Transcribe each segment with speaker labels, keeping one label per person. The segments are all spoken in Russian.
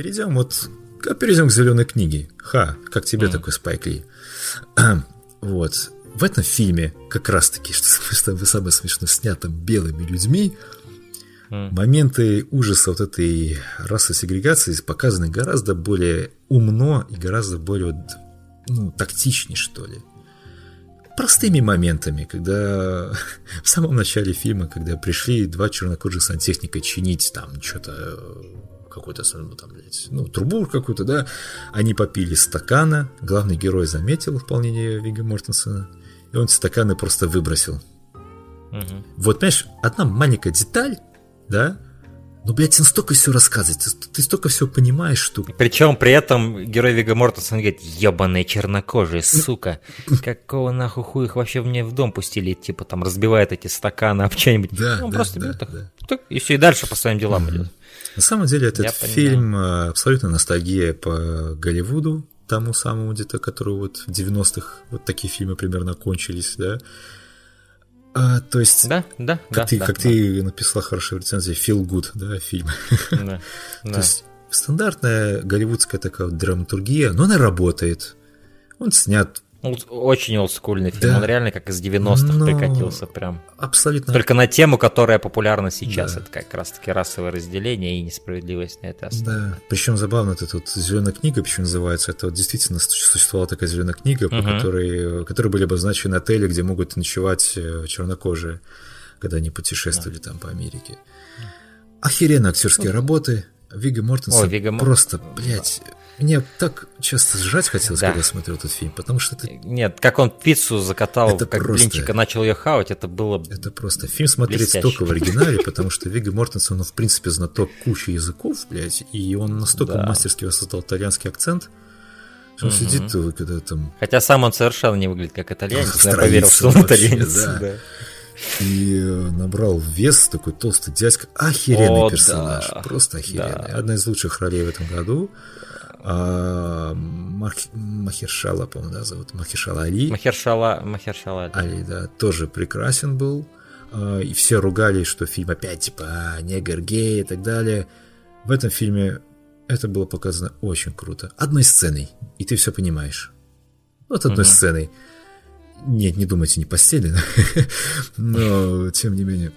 Speaker 1: перейдем вот перейдем к зеленой книге. Ха, как тебе mm. такой Спайк Ли? вот. В этом фильме как раз-таки, что самое смешное, снято белыми людьми, mm. моменты ужаса вот этой расы сегрегации показаны гораздо более умно и гораздо более ну, тактичнее, что ли простыми моментами, когда в самом начале фильма, когда пришли два чернокожих сантехника чинить там что-то какой-то, ну, там, блядь, ну, трубу какую-то, да, они попили стакана, главный герой заметил исполнение Вига Мортенсона, и он стаканы просто выбросил. Угу. Вот, понимаешь, одна маленькая деталь, да, ну, блядь, он столько все рассказывает, ты, ты столько всего понимаешь, что...
Speaker 2: Причем при этом герой Вига Мортенсон говорит, ебаные чернокожие, сука, какого нахуй хуй их вообще мне в дом пустили, типа там разбивает эти стаканы об что-нибудь. Да, он да, просто да, берет да. их, и все, и дальше по своим делам идет.
Speaker 1: На самом деле этот Я фильм понимаю. Э, абсолютно ностальгия по Голливуду, тому самому где-то, который вот в 90-х вот такие фильмы примерно кончились, да. А, то есть,
Speaker 2: да, да,
Speaker 1: как
Speaker 2: да,
Speaker 1: ты,
Speaker 2: да,
Speaker 1: как
Speaker 2: да.
Speaker 1: ты написала хорошую рецензию, feel good, да, фильм. Да, да. То есть стандартная голливудская такая драматургия, но она работает. Он снят
Speaker 2: очень олдскульный фильм. Да. Он реально как из 90-х Но... прикатился прям.
Speaker 1: Абсолютно.
Speaker 2: Только на тему, которая популярна сейчас. Да. Это как раз-таки расовое разделение и несправедливость на этой
Speaker 1: основе. Да. Причем забавно, это тут зеленая книга, почему называется. Это вот действительно существовала такая зеленая книга, угу. по которой, которой были обозначены отели, где могут ночевать э, чернокожие, когда они путешествовали да. там по Америке. Охеренно актерские ну, работы. Вига Мортенсон О, Вига просто, блядь, мне так часто сжать хотелось, да. когда смотрел этот фильм, потому что это...
Speaker 2: Нет, как он пиццу закатал, это как просто... блинчика начал ее хавать, это было
Speaker 1: Это просто фильм смотреть блестяще. только в оригинале, потому что Вига Мортенсон, он, в принципе, знаток кучи языков, блядь, и он настолько да. мастерски воссоздал итальянский акцент, что он угу. сидит, когда там...
Speaker 2: Хотя сам он совершенно не выглядит как итальянец, я поверил, что он итальянец. Да. Да.
Speaker 1: И э, набрал вес такой толстый дядька. Охеренный О, персонаж. Да. Просто охеренный. Да. Одна из лучших ролей в этом году. А, Мах... Махершала, по-моему, да, зовут Махершала Али.
Speaker 2: Махершала, Махершала
Speaker 1: Али. Да, тоже прекрасен был. А, и все ругались, что фильм опять типа а, негр, гей и так далее. В этом фильме это было показано очень круто. Одной сценой, и ты все понимаешь. Вот одной угу. сценой. Нет, не думайте, не постели, но тем не менее.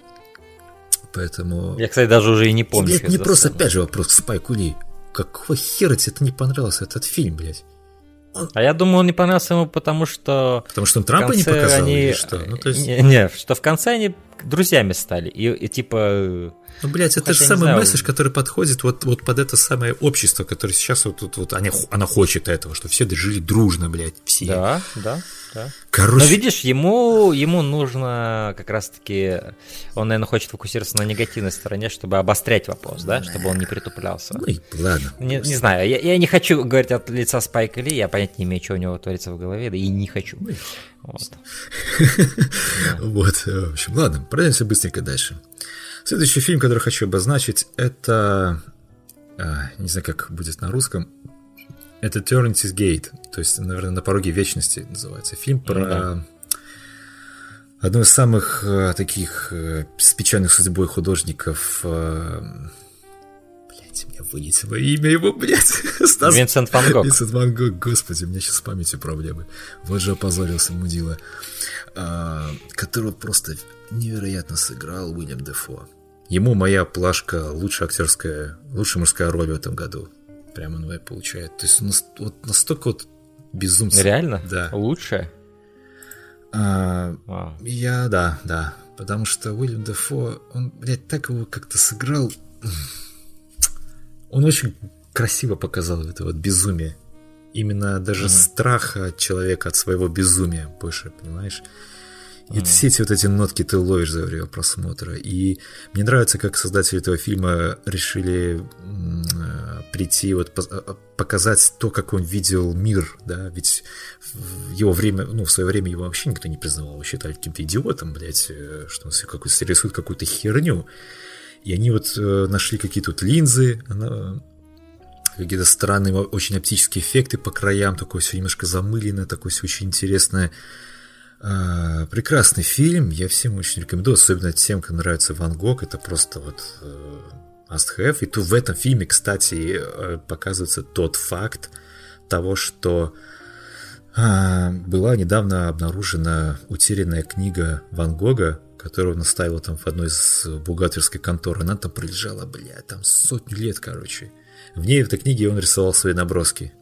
Speaker 1: Поэтому...
Speaker 2: Я, кстати, даже уже и не помню.
Speaker 1: Это не просто, опять же, вопрос к Спайку Ли какого хера тебе это не понравился, этот фильм, блядь?
Speaker 2: Он... А я думаю, он не понравился ему, потому что...
Speaker 1: Потому что он Трампа не показал они... или что?
Speaker 2: Ну, то есть... не, не, что в конце они друзьями стали. И, и типа...
Speaker 1: Ну, блядь, это же самый знаю... месседж, который подходит вот, вот под это самое общество, которое сейчас вот, вот, вот она, она хочет этого, что все жили дружно, блядь, все.
Speaker 2: Да, да. Да. Короче... Но видишь, ему, ему нужно как раз-таки, он, наверное, хочет фокусироваться на негативной стороне, чтобы обострять вопрос, да, чтобы он не притуплялся.
Speaker 1: Ну и ладно.
Speaker 2: Не, не знаю, я, я не хочу говорить от лица Спайка Ли, я понять не имею, что у него творится в голове, да и не хочу. Ну
Speaker 1: вот. вот, в общем, ладно, пройдемся быстренько дальше. Следующий фильм, который хочу обозначить, это, а, не знаю, как будет на русском, это Eternity's Gate, то есть, наверное, на пороге вечности называется. Фильм про да. одну из самых э, таких э, с печальных судьбой художников. Э, блять, мне вылетело имя его, блядь.
Speaker 2: Стас... Винсент Ван Гог.
Speaker 1: Винсент Ван Гог, господи, у меня сейчас с памятью проблемы. Вот же опозорился мудила. А, которого просто невероятно сыграл Уильям Дефо. Ему моя плашка лучшая актерская, лучшая мужская роль в этом году. Прямо НВ получает. То есть вот настолько вот безумно.
Speaker 2: Реально?
Speaker 1: Да.
Speaker 2: Лучше?
Speaker 1: А, Я, да, да. Потому что Уильям Дефо, он, блядь, так его как-то сыграл. Он очень красиво показал это вот безумие. Именно даже mm-hmm. страха человека от своего безумия больше, понимаешь? И mm. все эти вот эти нотки ты ловишь за время просмотра. И мне нравится, как создатели этого фильма решили э, прийти, вот э, показать то, как он видел мир, да, ведь в его время, ну, в свое время его вообще никто не признавал, его считали каким-то идиотом, блядь, э, что он какой-то рисует какую-то херню. И они вот нашли какие-то вот линзы, она, какие-то странные очень оптические эффекты по краям, такое все немножко замыленное, такое все очень интересное. А, прекрасный фильм, я всем очень рекомендую, особенно тем, кому нравится Ван Гог, это просто вот... Э, must have. И тут в этом фильме, кстати, э, показывается тот факт того, что а, была недавно обнаружена утерянная книга Ван Гога, которую он оставил там в одной из бухгалтерской конторы. Она там пролежала, бля, там сотню лет, короче. В ней, в этой книге, он рисовал свои наброски.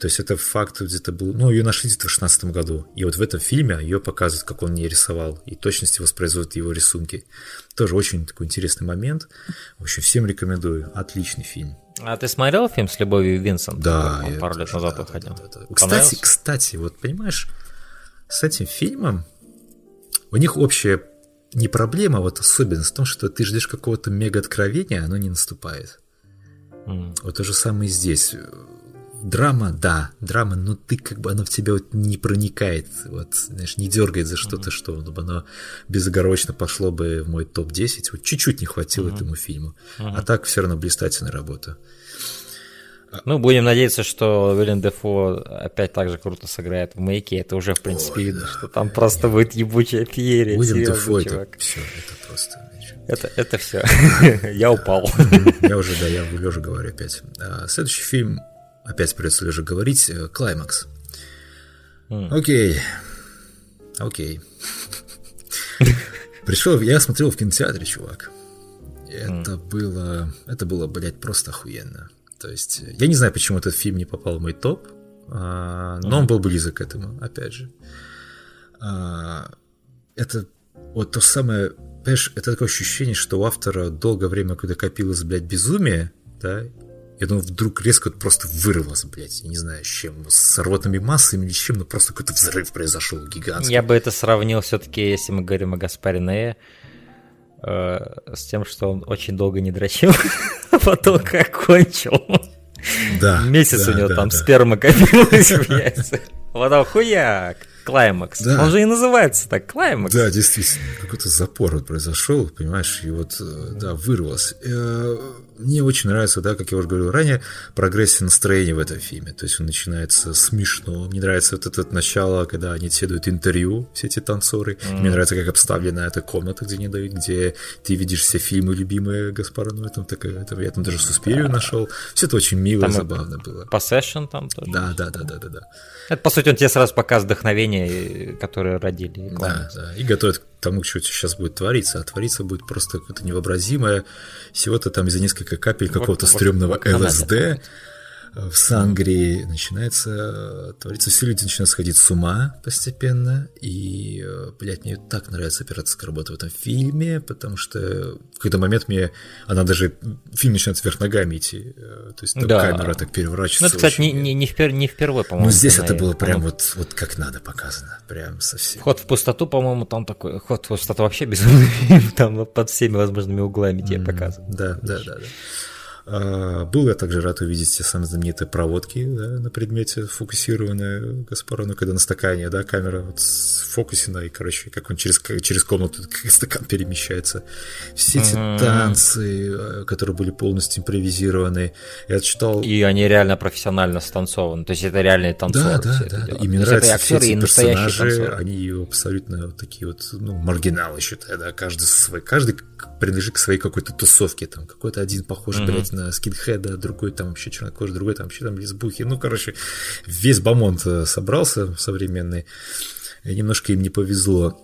Speaker 1: То есть это факт где-то был... Ну, ее нашли где-то в 16 году. И вот в этом фильме ее показывают, как он не рисовал. И точности воспроизводят его рисунки. Тоже очень такой интересный момент. В общем, всем рекомендую. Отличный фильм.
Speaker 2: А ты смотрел фильм с Любовью Винсент?
Speaker 1: Да.
Speaker 2: Он пару лет назад да, выходил. Да,
Speaker 1: да, да. Кстати, кстати, вот понимаешь, с этим фильмом у них общая не проблема, а вот особенность в том, что ты ждешь какого-то мега откровения, а оно не наступает. Mm. Вот то же самое и здесь драма, да, драма, но ты как бы, оно в тебя вот не проникает, вот, знаешь, не дергает за что-то, mm-hmm. что ну, оно безоговорочно пошло бы в мой топ-10, вот чуть-чуть не хватило mm-hmm. этому фильму, mm-hmm. а так все равно блистательная работа.
Speaker 2: Ну, будем надеяться, что Уильям Дефо опять так же круто сыграет в мейке. Это уже, в принципе, Ой, видно, да. что там просто будет ебучая феерия.
Speaker 1: Уильям Дефо, это все, это просто...
Speaker 2: Это, это все. я упал.
Speaker 1: я уже, да, я лежа говорю опять. А, следующий фильм опять придется лежа говорить, э, Клаймакс. Окей. Окей. Пришел, я смотрел в кинотеатре, чувак. Это было, это было, блядь, просто охуенно. То есть, я не знаю, почему этот фильм не попал в мой топ, а, но он был близок к этому, опять же. А, это вот то самое, понимаешь, это такое ощущение, что у автора долгое время какое-то копилось, блядь, безумие, да, и оно вдруг резко просто вырвалось, блядь, я не знаю, с чем, с рвотными массами или с чем, но просто какой-то взрыв произошел гигантский.
Speaker 2: Я бы это сравнил все-таки, если мы говорим о Гаспаре Нее, э, с тем, что он очень долго не дрочил, а потом как кончил.
Speaker 1: Да.
Speaker 2: Месяц
Speaker 1: да,
Speaker 2: у него
Speaker 1: да,
Speaker 2: там
Speaker 1: да.
Speaker 2: сперма копилась в яйцах. А потом хуяк. Клаймакс.
Speaker 1: Да.
Speaker 2: Он же и называется так, Клаймакс.
Speaker 1: Да, действительно, какой-то запор вот произошел, понимаешь, и вот, э, да, вырвалось. Мне очень нравится, да, как я уже говорил ранее, прогрессия настроения в этом фильме. То есть он начинается смешно. Мне нравится вот это начало, когда они седуют интервью, все эти танцоры. Mm. Мне нравится, как обставлена эта комната, где не дают, где ты видишь все фильмы любимые Гаспара ну, там такая, там, я там даже Суспирию нашел. Все это очень мило там и забавно было.
Speaker 2: Possession там тоже.
Speaker 1: Да, да, да, да, да, да.
Speaker 2: Это, по сути, он тебе сразу показывает вдохновение, которое родили.
Speaker 1: Да, да, и готовит к тому, что сейчас будет твориться, а твориться будет просто какое-то невообразимое, всего-то там из-за несколько капель какого-то вот, стрёмного вот, ЛСД, в Сангрии начинается твориться, все люди начинают сходить с ума постепенно, и, э, блядь, мне так нравится операторская работа в этом фильме, потому что в какой-то момент мне, она даже, фильм начинает вверх ногами идти, э, то есть там да. камера так переворачивается. Ну,
Speaker 2: это, кстати, не, не, не, впер, не впервые, по-моему.
Speaker 1: Ну, здесь это было прям вот, вот как надо показано, прям совсем.
Speaker 2: Вход в пустоту, по-моему, там такой, вход в пустоту вообще безумный фильм, там под всеми возможными углами тебе mm, показывают.
Speaker 1: Да, да, да, да. А, был я также рад увидеть те самые знаменитые проводки да, на предмете, фокусированные Гаспарону, когда на стакане, да, камера вот с фокусина, и, короче, как он через, через комнату как стакан перемещается. Все эти mm-hmm. танцы, э, которые были полностью импровизированы. Я читал...
Speaker 2: И они реально профессионально станцованы, то есть это реальные танцоры.
Speaker 1: Да, да, да. И мне нравятся все эти персонажи, они абсолютно вот такие вот, ну, маргиналы, считаю, да, каждый свой, каждый принадлежит к своей какой-то тусовке, там, какой-то один похож, mm-hmm. блядь, на скинхеда, другой там вообще чернокожий, другой там вообще там лесбухи. Ну, короче, весь бомонд э, собрался современный. И немножко им не повезло.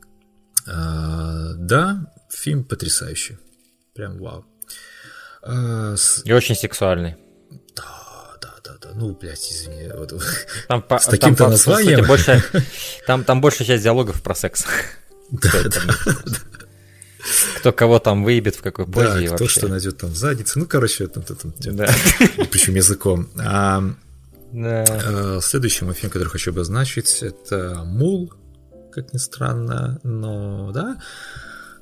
Speaker 1: а, да, фильм потрясающий. Прям вау.
Speaker 2: А, с... И очень сексуальный.
Speaker 1: Да, да, да, да. Ну, блядь, извини. Вот,
Speaker 2: там, с таким-то названием. Сути, больше, там, там большая часть диалогов про секс. Да, да, кто кого там выебет, в какой позе.
Speaker 1: Да, кто вообще. что найдет там в заднице. Ну, короче, там, там, там, да. причем языком. А, да. а, следующий мой фильм, который хочу обозначить, это «Мул», как ни странно, но, да,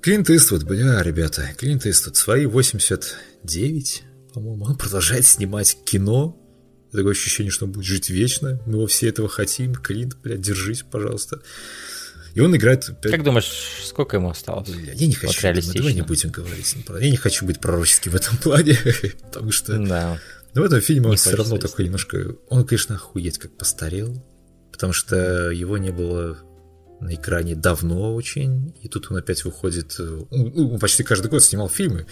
Speaker 1: Клинт Иствуд, бля, ребята, Клинт Иствуд, свои 89, по-моему, он продолжает снимать кино, такое ощущение, что он будет жить вечно, мы его все этого хотим, Клинт, блядь, держись, пожалуйста. И он играет...
Speaker 2: Как думаешь, сколько ему осталось?
Speaker 1: Я не хочу, вот думаю, давай не будем говорить. Я не хочу быть пророческим в этом плане, потому что... Да. Но в этом фильме он все равно такой немножко... Он, конечно, охуеть как постарел, потому что его не было на экране давно очень, и тут он опять выходит, э, ну, он почти каждый год снимал фильмы,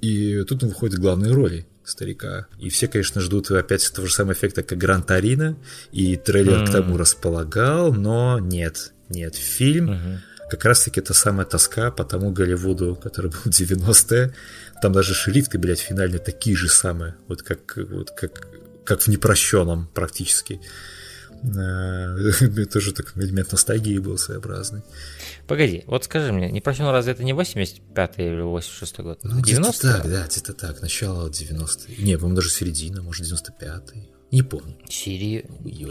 Speaker 1: и тут он выходит в главные роли старика. И все, конечно, ждут опять того же самого эффекта, как Гран Тарина, и трейлер mm. к тому располагал, но нет, нет, фильм... Mm-hmm как раз-таки это самая тоска по тому Голливуду, который был 90-е. Там даже шрифты, блядь, финальные такие же самые, вот как, вот как, как в непрощенном практически. Тоже такой элемент ностальгии был своеобразный.
Speaker 2: Погоди, вот скажи мне, непрощенный разве это не 85-й или 86-й год?
Speaker 1: Ну, 90 так, да, где-то так, начало 90-х. Не, по-моему, даже середина, может, 95-й. Не помню.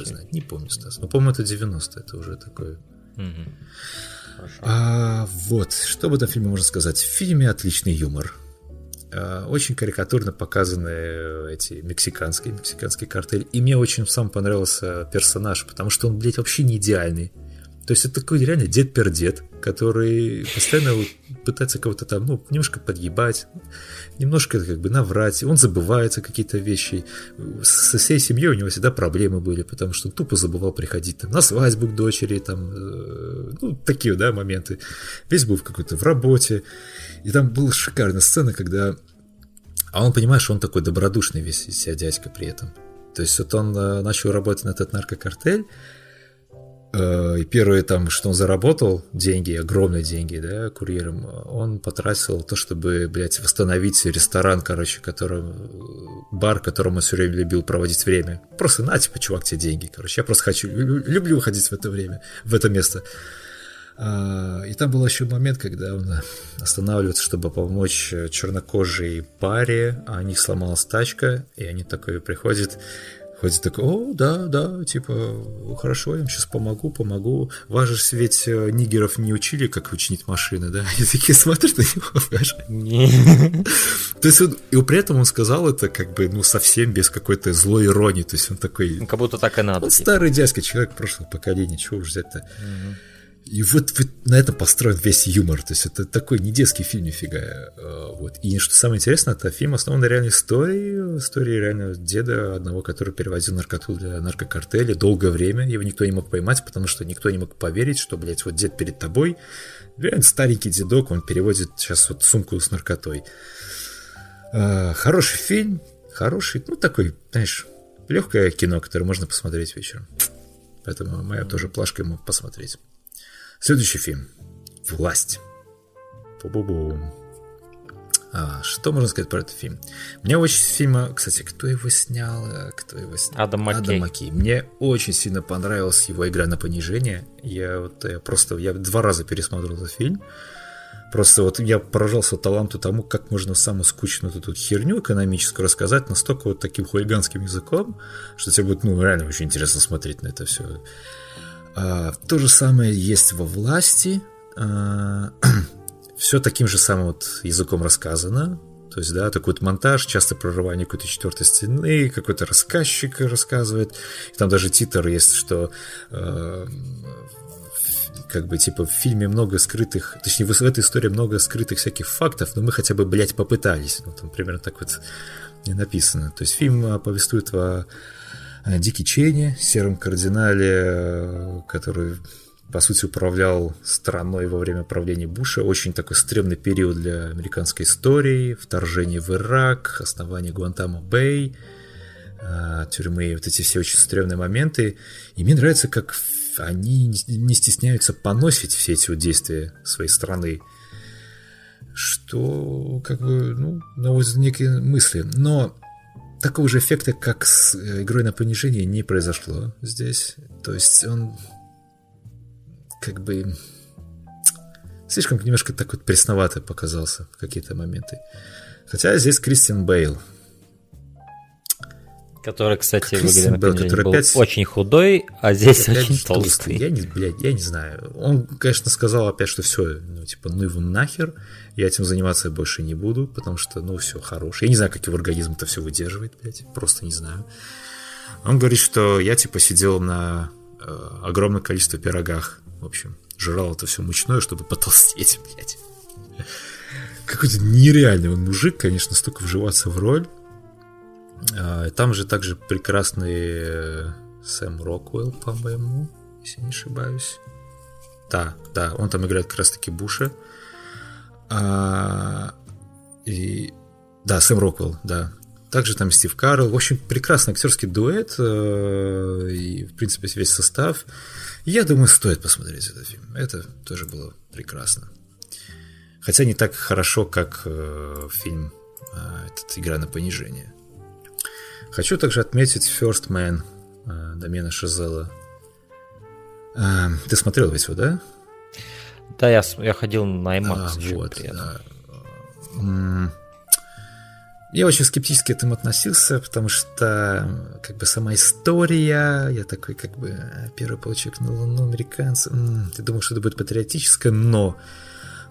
Speaker 1: Знает, не помню, Стас. Но, по-моему, это 90 это уже такое... Угу. А, вот, что об этом фильме можно сказать? В фильме отличный юмор. А, очень карикатурно показаны э, эти мексиканские, мексиканский картель. И мне очень сам понравился персонаж, потому что он, блядь, вообще не идеальный. То есть это такой реально дед-пердед, который постоянно пытается кого-то там, ну, немножко подъебать, немножко как бы наврать, он забывается какие-то вещи. Со всей семьей у него всегда проблемы были, потому что он тупо забывал приходить там на свадьбу к дочери, там, э, ну, такие, да, моменты. Весь был в какой-то в работе. И там была шикарная сцена, когда... А он, понимаешь, он такой добродушный весь себя дядька при этом. То есть вот он э, начал работать на этот наркокартель, и первое там, что он заработал, деньги, огромные деньги, да, курьером, он потратил то, чтобы, блядь, восстановить ресторан, короче, которым, бар, которым он все время любил проводить время. Просто на, типа, чувак, тебе деньги, короче, я просто хочу, люблю выходить в это время, в это место. А, и там был еще момент, когда он останавливается, чтобы помочь чернокожей паре, а у них сломалась тачка, и они такой приходят, Ходит такой, о, да, да, типа, хорошо, я им сейчас помогу, помогу. Вас же ведь э, нигеров не учили, как учинить машины, да? Они такие смотрят на него, То есть он, и при этом он сказал это как бы, ну, совсем без какой-то злой иронии, то есть он такой...
Speaker 2: Как будто так и надо. Он
Speaker 1: типа. старый дядька, человек прошлого поколения, чего уж взять-то. И вот, вот на этом построен весь юмор. То есть это такой не детский фильм нифига. А, вот. И что самое интересное, это фильм основан на реальной истории. Истории реально деда одного, который перевозил наркоту для наркокартеля долгое время. Его никто не мог поймать, потому что никто не мог поверить, что, блядь, вот дед перед тобой. Реально старенький дедок, он переводит сейчас вот сумку с наркотой. А, хороший фильм, хороший, ну такой, знаешь, легкое кино, которое можно посмотреть вечером. Поэтому моя тоже плашка ему посмотреть. Следующий фильм. Власть. Бу-бу-бу. А, что можно сказать про этот фильм? Мне очень фильма, кстати, кто его снял? Кто его снял?
Speaker 2: Адам Маккей. Адам Маккей.
Speaker 1: Мне очень сильно понравилась его игра на понижение. Я вот я просто я два раза пересмотрел этот фильм. Просто вот я поражался таланту тому, как можно самую скучную эту херню экономическую рассказать настолько вот таким хулиганским языком, что тебе будет, ну, реально очень интересно смотреть на это все. А, то же самое есть во власти. А, все таким же самым вот языком рассказано. То есть, да, такой вот монтаж, часто прорывание какой-то четвертой стены, какой-то рассказчик рассказывает. И там даже титр есть, что э, как бы, типа, в фильме много скрытых, точнее, в этой истории много скрытых всяких фактов, но мы хотя бы, блядь, попытались. Ну, там примерно так вот не написано. То есть фильм повествует о Э, Дики Чейни, сером кардинале, э, который по сути, управлял страной во время правления Буша. Очень такой стрёмный период для американской истории. Вторжение в Ирак, основание Гуантамо-Бэй, э, тюрьмы, вот эти все очень стрёмные моменты. И мне нравится, как они не стесняются поносить все эти вот действия своей страны. Что, как бы, ну, наводит некие мысли. Но такого же эффекта, как с э, игрой на понижение, не произошло здесь. То есть он как бы слишком немножко так вот пресновато показался в какие-то моменты. Хотя здесь Кристиан Бейл.
Speaker 2: Который, кстати, в игре на Бейл, который был опять... очень худой, а здесь опять очень толстый. толстый.
Speaker 1: Я не, блядь, я не знаю. Он, конечно, сказал опять, что все, ну, типа, ну его нахер я этим заниматься больше не буду, потому что, ну, все, хорош. Я не знаю, как его организм это все выдерживает, блядь, просто не знаю. Он говорит, что я, типа, сидел на э, огромном количестве пирогах, в общем, жрал это все мучное, чтобы потолстеть, блядь. Какой-то нереальный он мужик, конечно, столько вживаться в роль. А, там же также прекрасный э, Сэм Роквелл, по-моему, если не ошибаюсь. да, да, он там играет как раз-таки Буша. А, и, да, Сэм Роквелл, да. Также там Стив Карл. В общем, прекрасный актерский дуэт э, и, в принципе, весь состав. Я думаю, стоит посмотреть этот фильм. Это тоже было прекрасно. Хотя не так хорошо, как э, фильм этот «Игра на понижение». Хочу также отметить First Man э, Домена Шазела. Э, ты смотрел весь его, да?
Speaker 2: Да, я, я ходил на IMAX. А, вот,
Speaker 1: да. Я очень скептически к этому относился, потому что как бы сама история, я такой как бы первый получек на Луну американцы, ты думал, что это будет патриотическое, но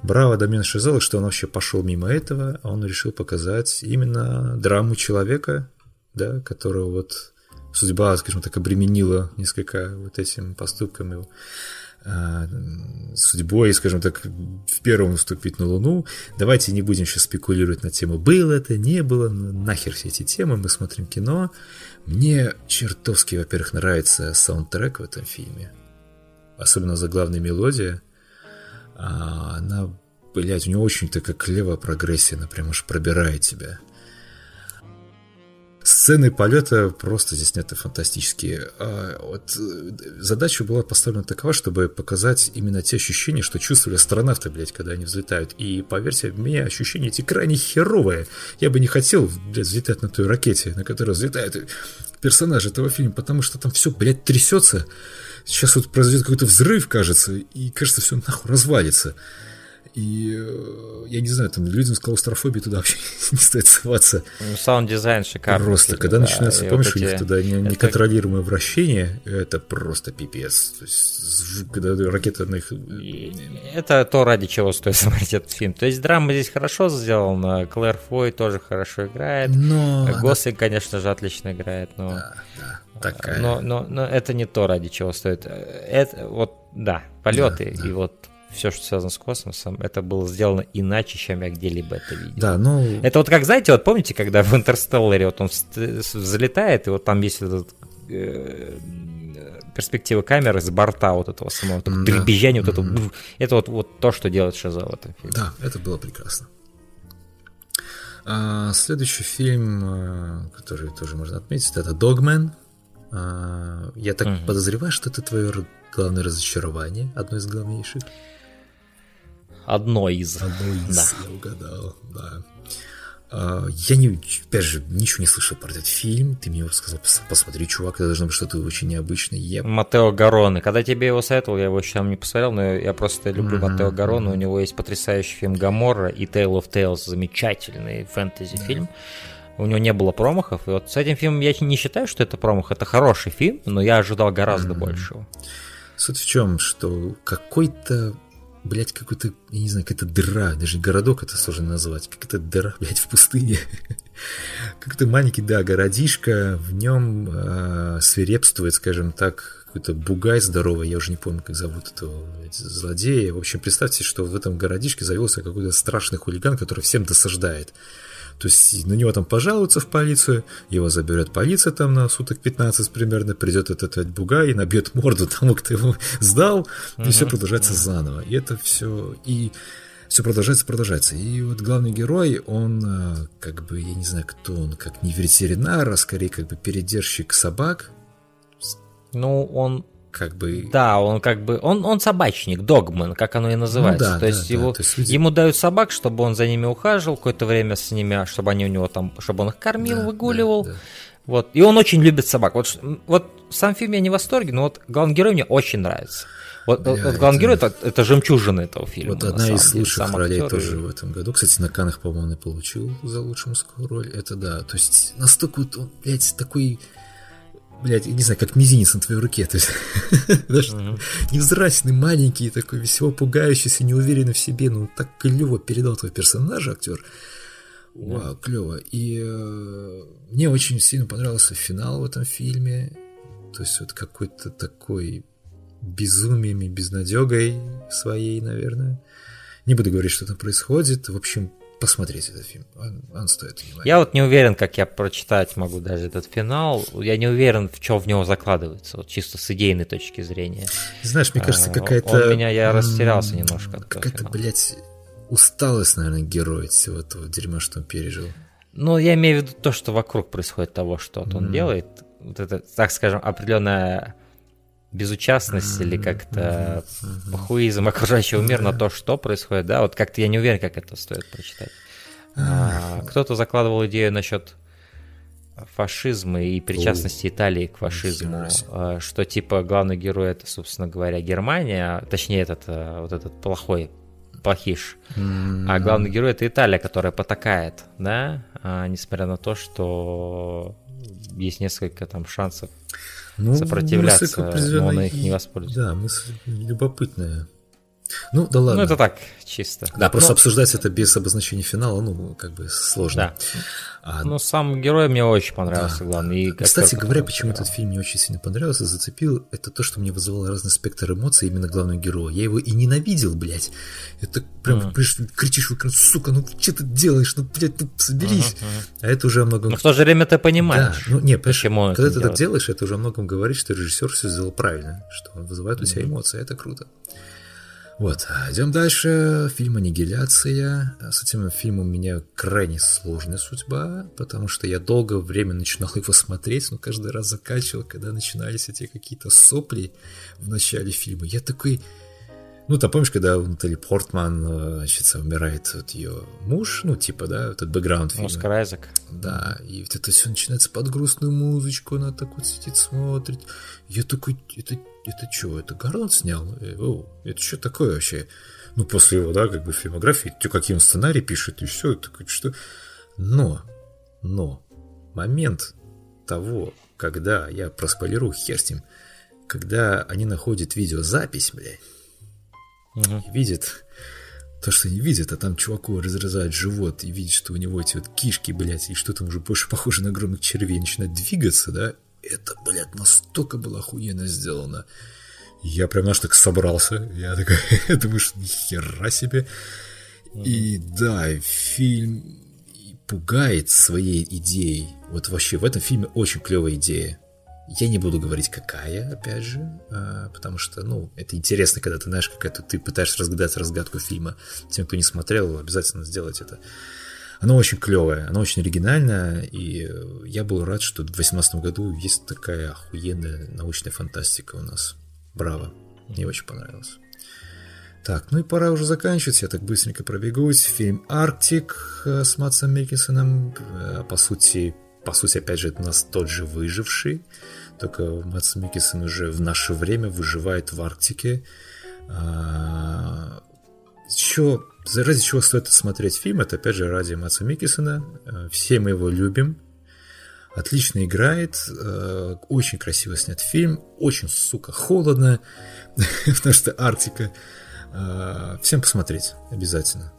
Speaker 1: браво Домен Шизела, что он вообще пошел мимо этого, а он решил показать именно драму человека, да, которого вот судьба, скажем так, обременила несколько вот этим поступком. А, судьбой, скажем так, в первом вступить на Луну. Давайте не будем сейчас спекулировать на тему, было это, не было, нахер все эти темы, мы смотрим кино. Мне чертовски, во-первых, нравится саундтрек в этом фильме. Особенно заглавная мелодия. А, она, блядь, у нее очень такая клевая прогрессия, она прям аж пробирает тебя. Сцены полета просто здесь сняты фантастические. А вот э, задача была поставлена такова, чтобы показать именно те ощущения, что чувствовали астронавты, блядь, когда они взлетают. И, поверьте, у меня ощущения эти крайне херовые. Я бы не хотел, блядь, взлетать на той ракете, на которой взлетают персонажи этого фильма, потому что там все, блядь, трясется. Сейчас вот произойдет какой-то взрыв, кажется, и, кажется, все нахуй развалится. И э, я не знаю, там людям с клаустрофобией туда вообще не стоит соваться.
Speaker 2: Ну, саунд-дизайн шикарный.
Speaker 1: Просто, когда да, начинается, помнишь, вот эти... у них туда неконтролируемое это... вращение, это просто пипец. То есть, когда ракета на их...
Speaker 2: Это то, ради чего стоит смотреть этот фильм. То есть драма здесь хорошо сделана, Клэр Фой тоже хорошо играет, но... Гослинг, конечно же, отлично играет, но... Да, да. Такая. Но, но, но это не то, ради чего стоит. Это вот, да, полеты да, да. и вот все, что связано с космосом, это было сделано иначе, чем я где-либо это видел.
Speaker 1: Да, ну...
Speaker 2: Это вот как, знаете, вот помните, когда в Интерстелларе вот он взлетает, и вот там есть этот э, перспектива камеры с борта вот этого самого, да. дребезжание, вот mm-hmm. это, это вот, вот то, что делает Шаза в этом
Speaker 1: фильме. Да, это было прекрасно. А, следующий фильм, э, который тоже можно отметить, это «Догмен». А, я так mm-hmm. подозреваю, что это твое главное разочарование, одно из главнейших.
Speaker 2: Одно из.
Speaker 1: Одно из, да. я угадал, да. А, я не, опять же, ничего не слышал про этот фильм. Ты мне сказал, посмотри, чувак, это должно быть что-то очень необычное. Я...
Speaker 2: Матео Гароне. Когда тебе его советовал, я его еще там не посмотрел, но я просто люблю mm-hmm. Матео Гароне. У него есть потрясающий фильм Гаморра и Tale of Tales, замечательный фэнтези-фильм. Yeah. У него не было промахов. И вот с этим фильмом я не считаю, что это промах. Это хороший фильм, но я ожидал гораздо mm-hmm. большего.
Speaker 1: Суть в чем, что какой-то блядь, какой-то, я не знаю, какая-то дыра, даже городок это сложно назвать, какая-то дыра, блядь, в пустыне. Как-то маленький, да, городишко, в нем э, свирепствует, скажем так, какой-то бугай здоровый, я уже не помню, как зовут этого блядь, злодея. В общем, представьте, что в этом городишке завелся какой-то страшный хулиган, который всем досаждает. То есть на него там пожалуются в полицию, его заберет полиция там на суток 15 примерно, придет этот, этот бугай и набьет морду тому, кто его сдал, и все продолжается заново. И это все... И все продолжается, продолжается. И вот главный герой, он э, как бы, я не знаю, кто он, как не ветеринар, а скорее как бы передержщик собак.
Speaker 2: Ну, он
Speaker 1: как бы...
Speaker 2: Да, он как бы... Он, он собачник, догман, как оно и называется. Ну, да, то, да, есть да, его, то есть ему дают собак, чтобы он за ними ухаживал какое-то время с ними, а чтобы они у него там... Чтобы он их кормил, да, выгуливал. Да, да. Вот. И он очень любит собак. Вот, вот сам фильм я не в восторге, но вот главный герой мне очень нравится. Вот, Бля, вот главный это... герой это, это жемчужина этого фильма.
Speaker 1: Вот одна из лучших ролей актер. тоже в этом году. Кстати, на Канах, по-моему, он и получил за лучшую мужскую роль. Это да. То есть настолько вот он, блядь, такой блядь, не знаю, как мизинец на твоей руке. То есть, невзрачный, маленький, такой весело пугающийся, неуверенный в себе, ну так клево передал твой персонаж, актер. Вау, клево. И э, мне очень сильно понравился финал в этом фильме. То есть вот какой-то такой безумиями, безнадегой своей, наверное. Не буду говорить, что там происходит. В общем, посмотреть этот фильм. Он, он стоит
Speaker 2: внимания. Я вот не уверен, как я прочитать могу даже этот финал. Я не уверен, в чем в него закладывается, вот чисто с идейной точки зрения.
Speaker 1: Знаешь, мне кажется, а, какая-то...
Speaker 2: Он меня, я растерялся немножко.
Speaker 1: Какая-то, блядь, усталость, наверное, героя всего этого дерьма, что он пережил.
Speaker 2: Ну, я имею в виду то, что вокруг происходит того, что вот он делает. Вот это, так скажем, определенная безучастность или как-то похуизм окружающего мира на то, что происходит, да, вот как-то я не уверен, как это стоит прочитать. А, кто-то закладывал идею насчет фашизма и причастности Италии к фашизму, а, что типа главный герой это, собственно говоря, Германия, а, точнее этот вот этот плохой плохиш, а главный герой это Италия, которая потакает, да, а, несмотря на то, что есть несколько там шансов ну, сопротивляться, но он их не воспользуется.
Speaker 1: Да, мысль любопытная. Ну, да ладно.
Speaker 2: Ну, это так, чисто.
Speaker 1: Да, просто но... обсуждать это без обозначения финала, ну, как бы сложно.
Speaker 2: Да. А... Ну, сам герой мне очень понравился, да. главное. И
Speaker 1: Кстати говоря, почему этот фильм мне очень сильно понравился, зацепил, это то, что мне вызывало разный спектр эмоций именно главного героя. Я его и ненавидел, блядь. Это прям, mm. понимаешь, кричишь в экран, сука, ну что ты делаешь, ну, блядь, ну соберись. Uh-huh. А это уже о многом...
Speaker 2: Но в то же время ты понимаешь,
Speaker 1: да, ну, не, почему когда ты делает. так делаешь, это уже о многом говорит, что режиссер все сделал правильно, что он вызывает у тебя эмоции, это круто. Вот, идем дальше. Фильм «Аннигиляция». С этим фильмом у меня крайне сложная судьба, потому что я долгое время начинал его смотреть, но каждый раз заканчивал, когда начинались эти какие-то сопли в начале фильма. Я такой... Ну, ты помнишь, когда у Натали Портман, э, значит, умирает вот ее муж, ну, типа, да, этот бэкграунд фильма.
Speaker 2: Оскар Айзек.
Speaker 1: Да, и вот это все начинается под грустную музычку, она так вот сидит, смотрит. Я такой, это это что, это Гарланд снял? О, это что такое вообще? Ну, после его, да, как бы фильмографии, то, какие он сценарий пишет, и все, это что... Но, но, момент того, когда, я проспойлерую, хер с ним, когда они находят видеозапись, блядь, угу. и видят то, что не видят, а там чуваку разрезают живот и видит, что у него эти вот кишки, блядь, и что там уже больше похоже на огромных червей, начинает двигаться, да, это, блядь, настолько было охуенно сделано. Я прям наш так собрался. Я такой, думаешь, нихера себе. И да, фильм пугает своей идеей. Вот вообще в этом фильме очень клевая идея. Я не буду говорить, какая, опять же, а, потому что, ну, это интересно, когда ты знаешь, как это ты пытаешься разгадать разгадку фильма. Тем, кто не смотрел, обязательно сделать это. Оно очень клевое, оно очень оригинальное, и я был рад, что в 2018 году есть такая охуенная научная фантастика у нас. Браво, мне очень понравилось. Так, ну и пора уже заканчивать, я так быстренько пробегусь. Фильм «Арктик» э, с Матсом Микельсоном, э, по сути, по сути, опять же, это у нас тот же «Выживший», только Матс Микельсон уже в наше время выживает в Арктике. А, Еще Ради чего стоит смотреть фильм, это опять же ради Матса Микисона. Э, все мы его любим. Отлично играет, э, очень красиво снят фильм, очень, сука, холодно, потому что Арктика. Всем посмотреть обязательно.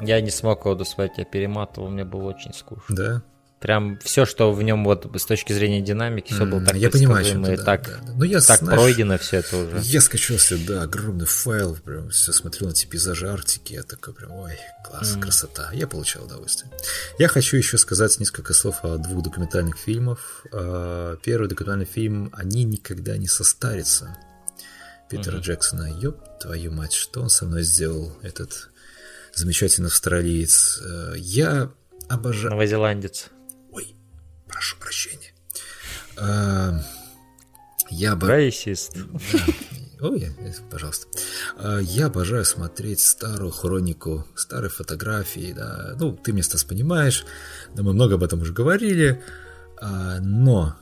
Speaker 2: Я не смог его досмотреть, я перематывал, мне было очень скучно.
Speaker 1: Да?
Speaker 2: Прям все, что в нем вот с точки зрения динамики, все было так
Speaker 1: Я понимаю, что да,
Speaker 2: так,
Speaker 1: да.
Speaker 2: Но я, так знаешь, пройдено все это уже.
Speaker 1: Я скачался, да, огромный файл, прям все смотрел на эти пейзажи Арктики, я такой прям, ой, класс, mm. красота. Я получал удовольствие. Я хочу еще сказать несколько слов о двух документальных фильмах. А, первый документальный фильм «Они никогда не состарятся» Питера mm-hmm. Джексона. Ёб твою мать, что он со мной сделал, этот замечательный австралиец. Э, я обожаю...
Speaker 2: Новозеландец
Speaker 1: прошу прощения. А, я
Speaker 2: бы... Рейсист.
Speaker 1: Ой, пожалуйста. А, я обожаю смотреть старую хронику, старые фотографии, да. Ну, ты меня, Стас, понимаешь, да, мы много об этом уже говорили, а, но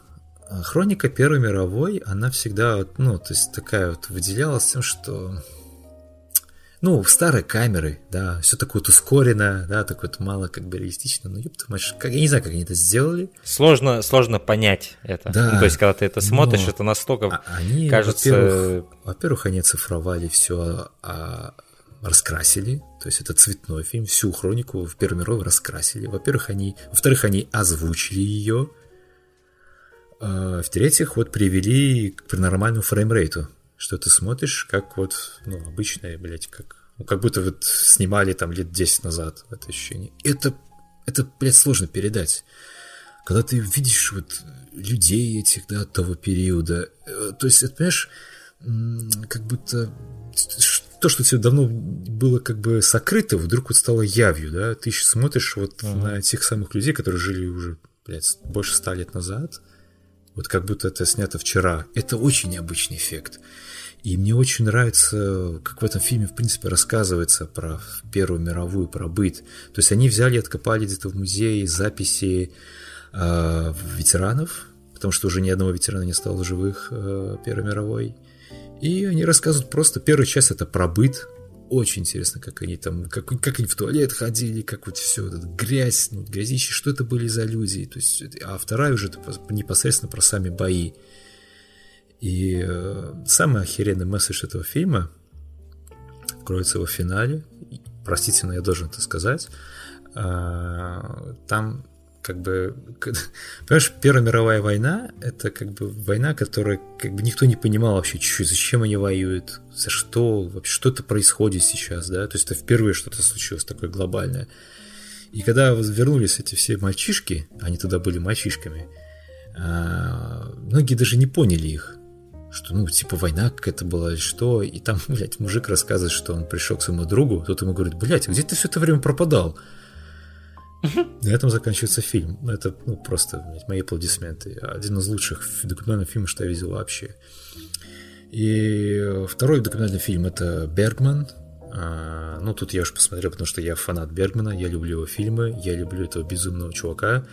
Speaker 1: хроника Первой мировой, она всегда, ну, то есть такая вот выделялась тем, что ну, старые камеры, да, все такое вот ускорено, да, такое вот мало как бы реалистично, но ёпта мать, как, я не знаю, как они это сделали.
Speaker 2: Сложно, сложно понять это. Да, ну, то есть, когда ты это смотришь, это настолько а они, кажется...
Speaker 1: Во-первых, во-первых, они оцифровали все, а, раскрасили, то есть это цветной фильм, всю хронику в Первой мировой раскрасили. Во-первых, они, во-вторых, они озвучили ее, а, в-третьих, вот привели к нормальному фреймрейту, что ты смотришь, как вот, ну, обычная, блядь, как Ну, как будто вот снимали там лет 10 назад это ощущение. Это, это, блядь, сложно передать. Когда ты видишь вот людей этих, да, того периода, э, то есть, это, понимаешь, как будто то, что тебе давно было как бы сокрыто, вдруг вот стало явью, да, ты еще смотришь вот uh-huh. на тех самых людей, которые жили уже, блядь, больше ста лет назад, вот как будто это снято вчера. Это очень необычный эффект. И мне очень нравится, как в этом фильме, в принципе, рассказывается про Первую мировую, про быт. То есть они взяли, откопали где-то в музее записи э, ветеранов, потому что уже ни одного ветерана не стало живых э, Первой мировой. И они рассказывают просто, первая часть это про быт, очень интересно, как они там, как, как они в туалет ходили, как вот все, вот грязь, грязище, что это были за люди. То есть, а вторая уже непосредственно про сами бои. И э, самый охеренный месседж этого фильма кроется во финале. Простите, но я должен это сказать. А, там как бы, понимаешь, Первая мировая война – это как бы война, которая как бы никто не понимал вообще чуть-чуть, зачем они воюют, за что, вообще что это происходит сейчас, да, то есть это впервые что-то случилось такое глобальное. И когда вернулись эти все мальчишки, они тогда были мальчишками, а, многие даже не поняли их, что, ну, типа, война какая-то была или что, и там, блядь, мужик рассказывает, что он пришел к своему другу, тот ему говорит, блядь, где ты все это время пропадал? На этом заканчивается фильм. Это ну, просто мои аплодисменты. Один из лучших документальных фильмов, что я видел вообще. И второй документальный фильм это Бергман. А, ну, тут я уж посмотрел, потому что я фанат Бергмана, я люблю его фильмы, я люблю этого безумного чувака.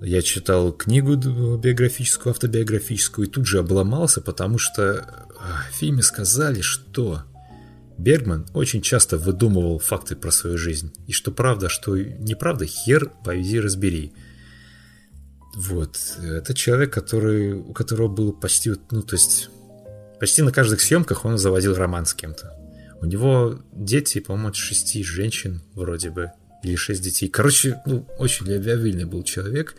Speaker 1: Я читал книгу биографическую, автобиографическую, и тут же обломался, потому что в фильме сказали, что Бергман очень часто выдумывал факты про свою жизнь. И что правда, что неправда, хер повези разбери. Вот. Это человек, который, у которого было почти, ну, то есть, почти на каждых съемках он заводил роман с кем-то. У него дети, по-моему, от шести женщин вроде бы, или шесть детей. Короче, ну, очень любвеобильный был человек.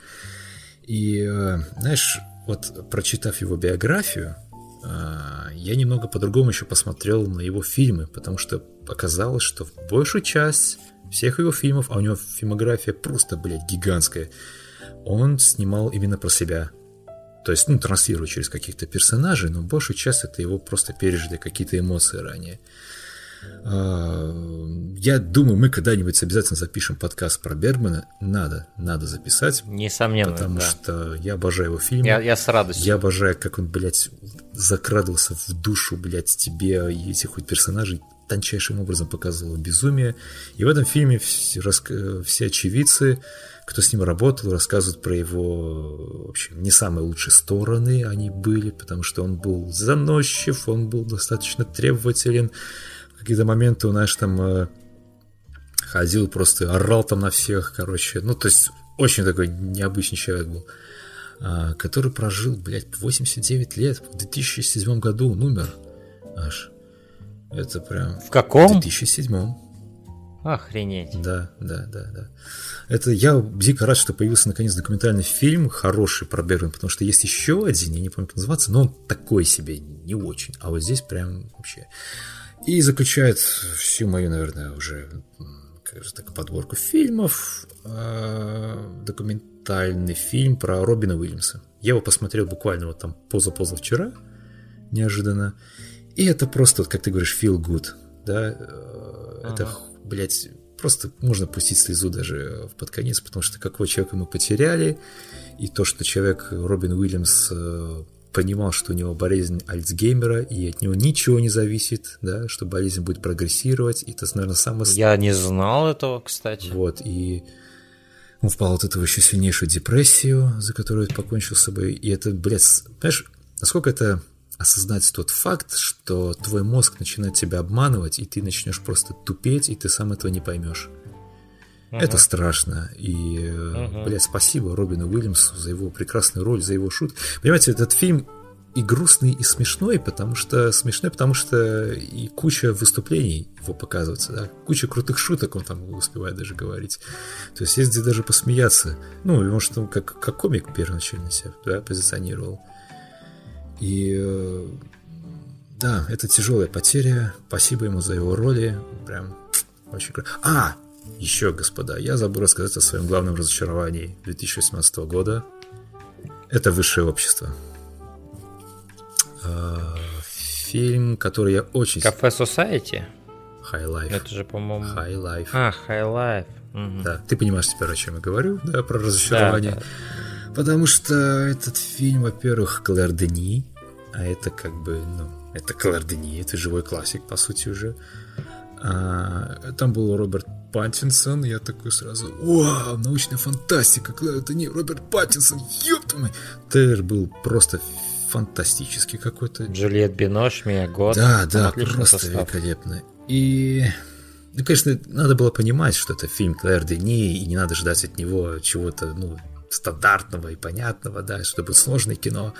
Speaker 1: И, э, знаешь, вот прочитав его биографию, а, я немного по-другому еще посмотрел на его фильмы, потому что оказалось, что большую часть всех его фильмов, а у него фильмография просто, блядь, гигантская, он снимал именно про себя. То есть, ну, транслируя через каких-то персонажей, но большую часть это его просто пережили какие-то эмоции ранее. А, я думаю, мы когда-нибудь обязательно запишем подкаст про Бергмана. Надо, надо записать.
Speaker 2: Несомненно,
Speaker 1: Потому
Speaker 2: да.
Speaker 1: что я обожаю его фильмы.
Speaker 2: Я, я с радостью.
Speaker 1: Я обожаю, как он, блядь, закрадывался в душу, блядь, тебе и этих хоть персонажей тончайшим образом показывал безумие. И в этом фильме все, все очевидцы, кто с ним работал, рассказывают про его, в общем, не самые лучшие стороны они были, потому что он был заносчив, он был достаточно требователен, какие-то моменты, знаешь, там э, ходил просто, орал там на всех, короче. Ну, то есть, очень такой необычный человек был. А, который прожил, блядь, 89 лет. В 2007 году он умер аж. Это прям...
Speaker 2: В каком?
Speaker 1: В 2007.
Speaker 2: Охренеть.
Speaker 1: Да, да, да, да. Это я дико рад, что появился наконец документальный фильм хороший про Бергман, потому что есть еще один, я не помню, как называется, но он такой себе, не очень. А вот здесь прям вообще и заключает всю мою, наверное, уже так, подборку фильмов э, документальный фильм про Робина Уильямса. Я его посмотрел буквально вот там поза-позавчера, неожиданно. И это просто, вот, как ты говоришь, feel good. Да? Э, ага. Это, блядь, просто можно пустить слезу даже в подконец, потому что какого человека мы потеряли, и то, что человек Робин Уильямс э, понимал, что у него болезнь Альцгеймера, и от него ничего не зависит, да, что болезнь будет прогрессировать, и это, наверное, самое...
Speaker 2: Я не знал этого, кстати.
Speaker 1: Вот, и он впал от этого еще сильнейшую депрессию, за которую покончил с собой, и это, блядь, понимаешь, насколько это осознать тот факт, что твой мозг начинает тебя обманывать, и ты начнешь просто тупеть, и ты сам этого не поймешь. Uh-huh. Это страшно. И, uh-huh. блядь, спасибо Робину Уильямсу за его прекрасную роль, за его шут. Понимаете, этот фильм и грустный, и смешной, потому что смешной, потому что и куча выступлений его показывается, да, куча крутых шуток он там успевает даже говорить. То есть есть где даже посмеяться. Ну, может, он как, как комик первоначально себя да, позиционировал. И да, это тяжелая потеря. Спасибо ему за его роли. Прям очень круто. А, еще, господа, я забыл рассказать о своем главном разочаровании 2018 года. Это высшее общество. А, фильм, который я очень...
Speaker 2: Кафе Society?
Speaker 1: High Life.
Speaker 2: Это же, по-моему...
Speaker 1: High Life.
Speaker 2: А, High Life.
Speaker 1: Угу. Да, ты понимаешь теперь, о чем я говорю, да, про разочарование. Да, да. Потому что этот фильм, во-первых, Клэр Дени, а это как бы, ну, это Клэр Дени, это живой классик, по сути, уже. А, там был Роберт Паттинсон, я такой сразу, вау, научная фантастика, Клэр Дени, Роберт Паттинсон, ёпта мой. Трейлер был просто фантастический какой-то.
Speaker 2: Джульет Бинош, Мия Год.
Speaker 1: Да, да, просто состав. великолепно. И ну, конечно, надо было понимать, что это фильм Клэр Дени, и не надо ждать от него чего-то, ну, стандартного и понятного, да, что будет сложное кино.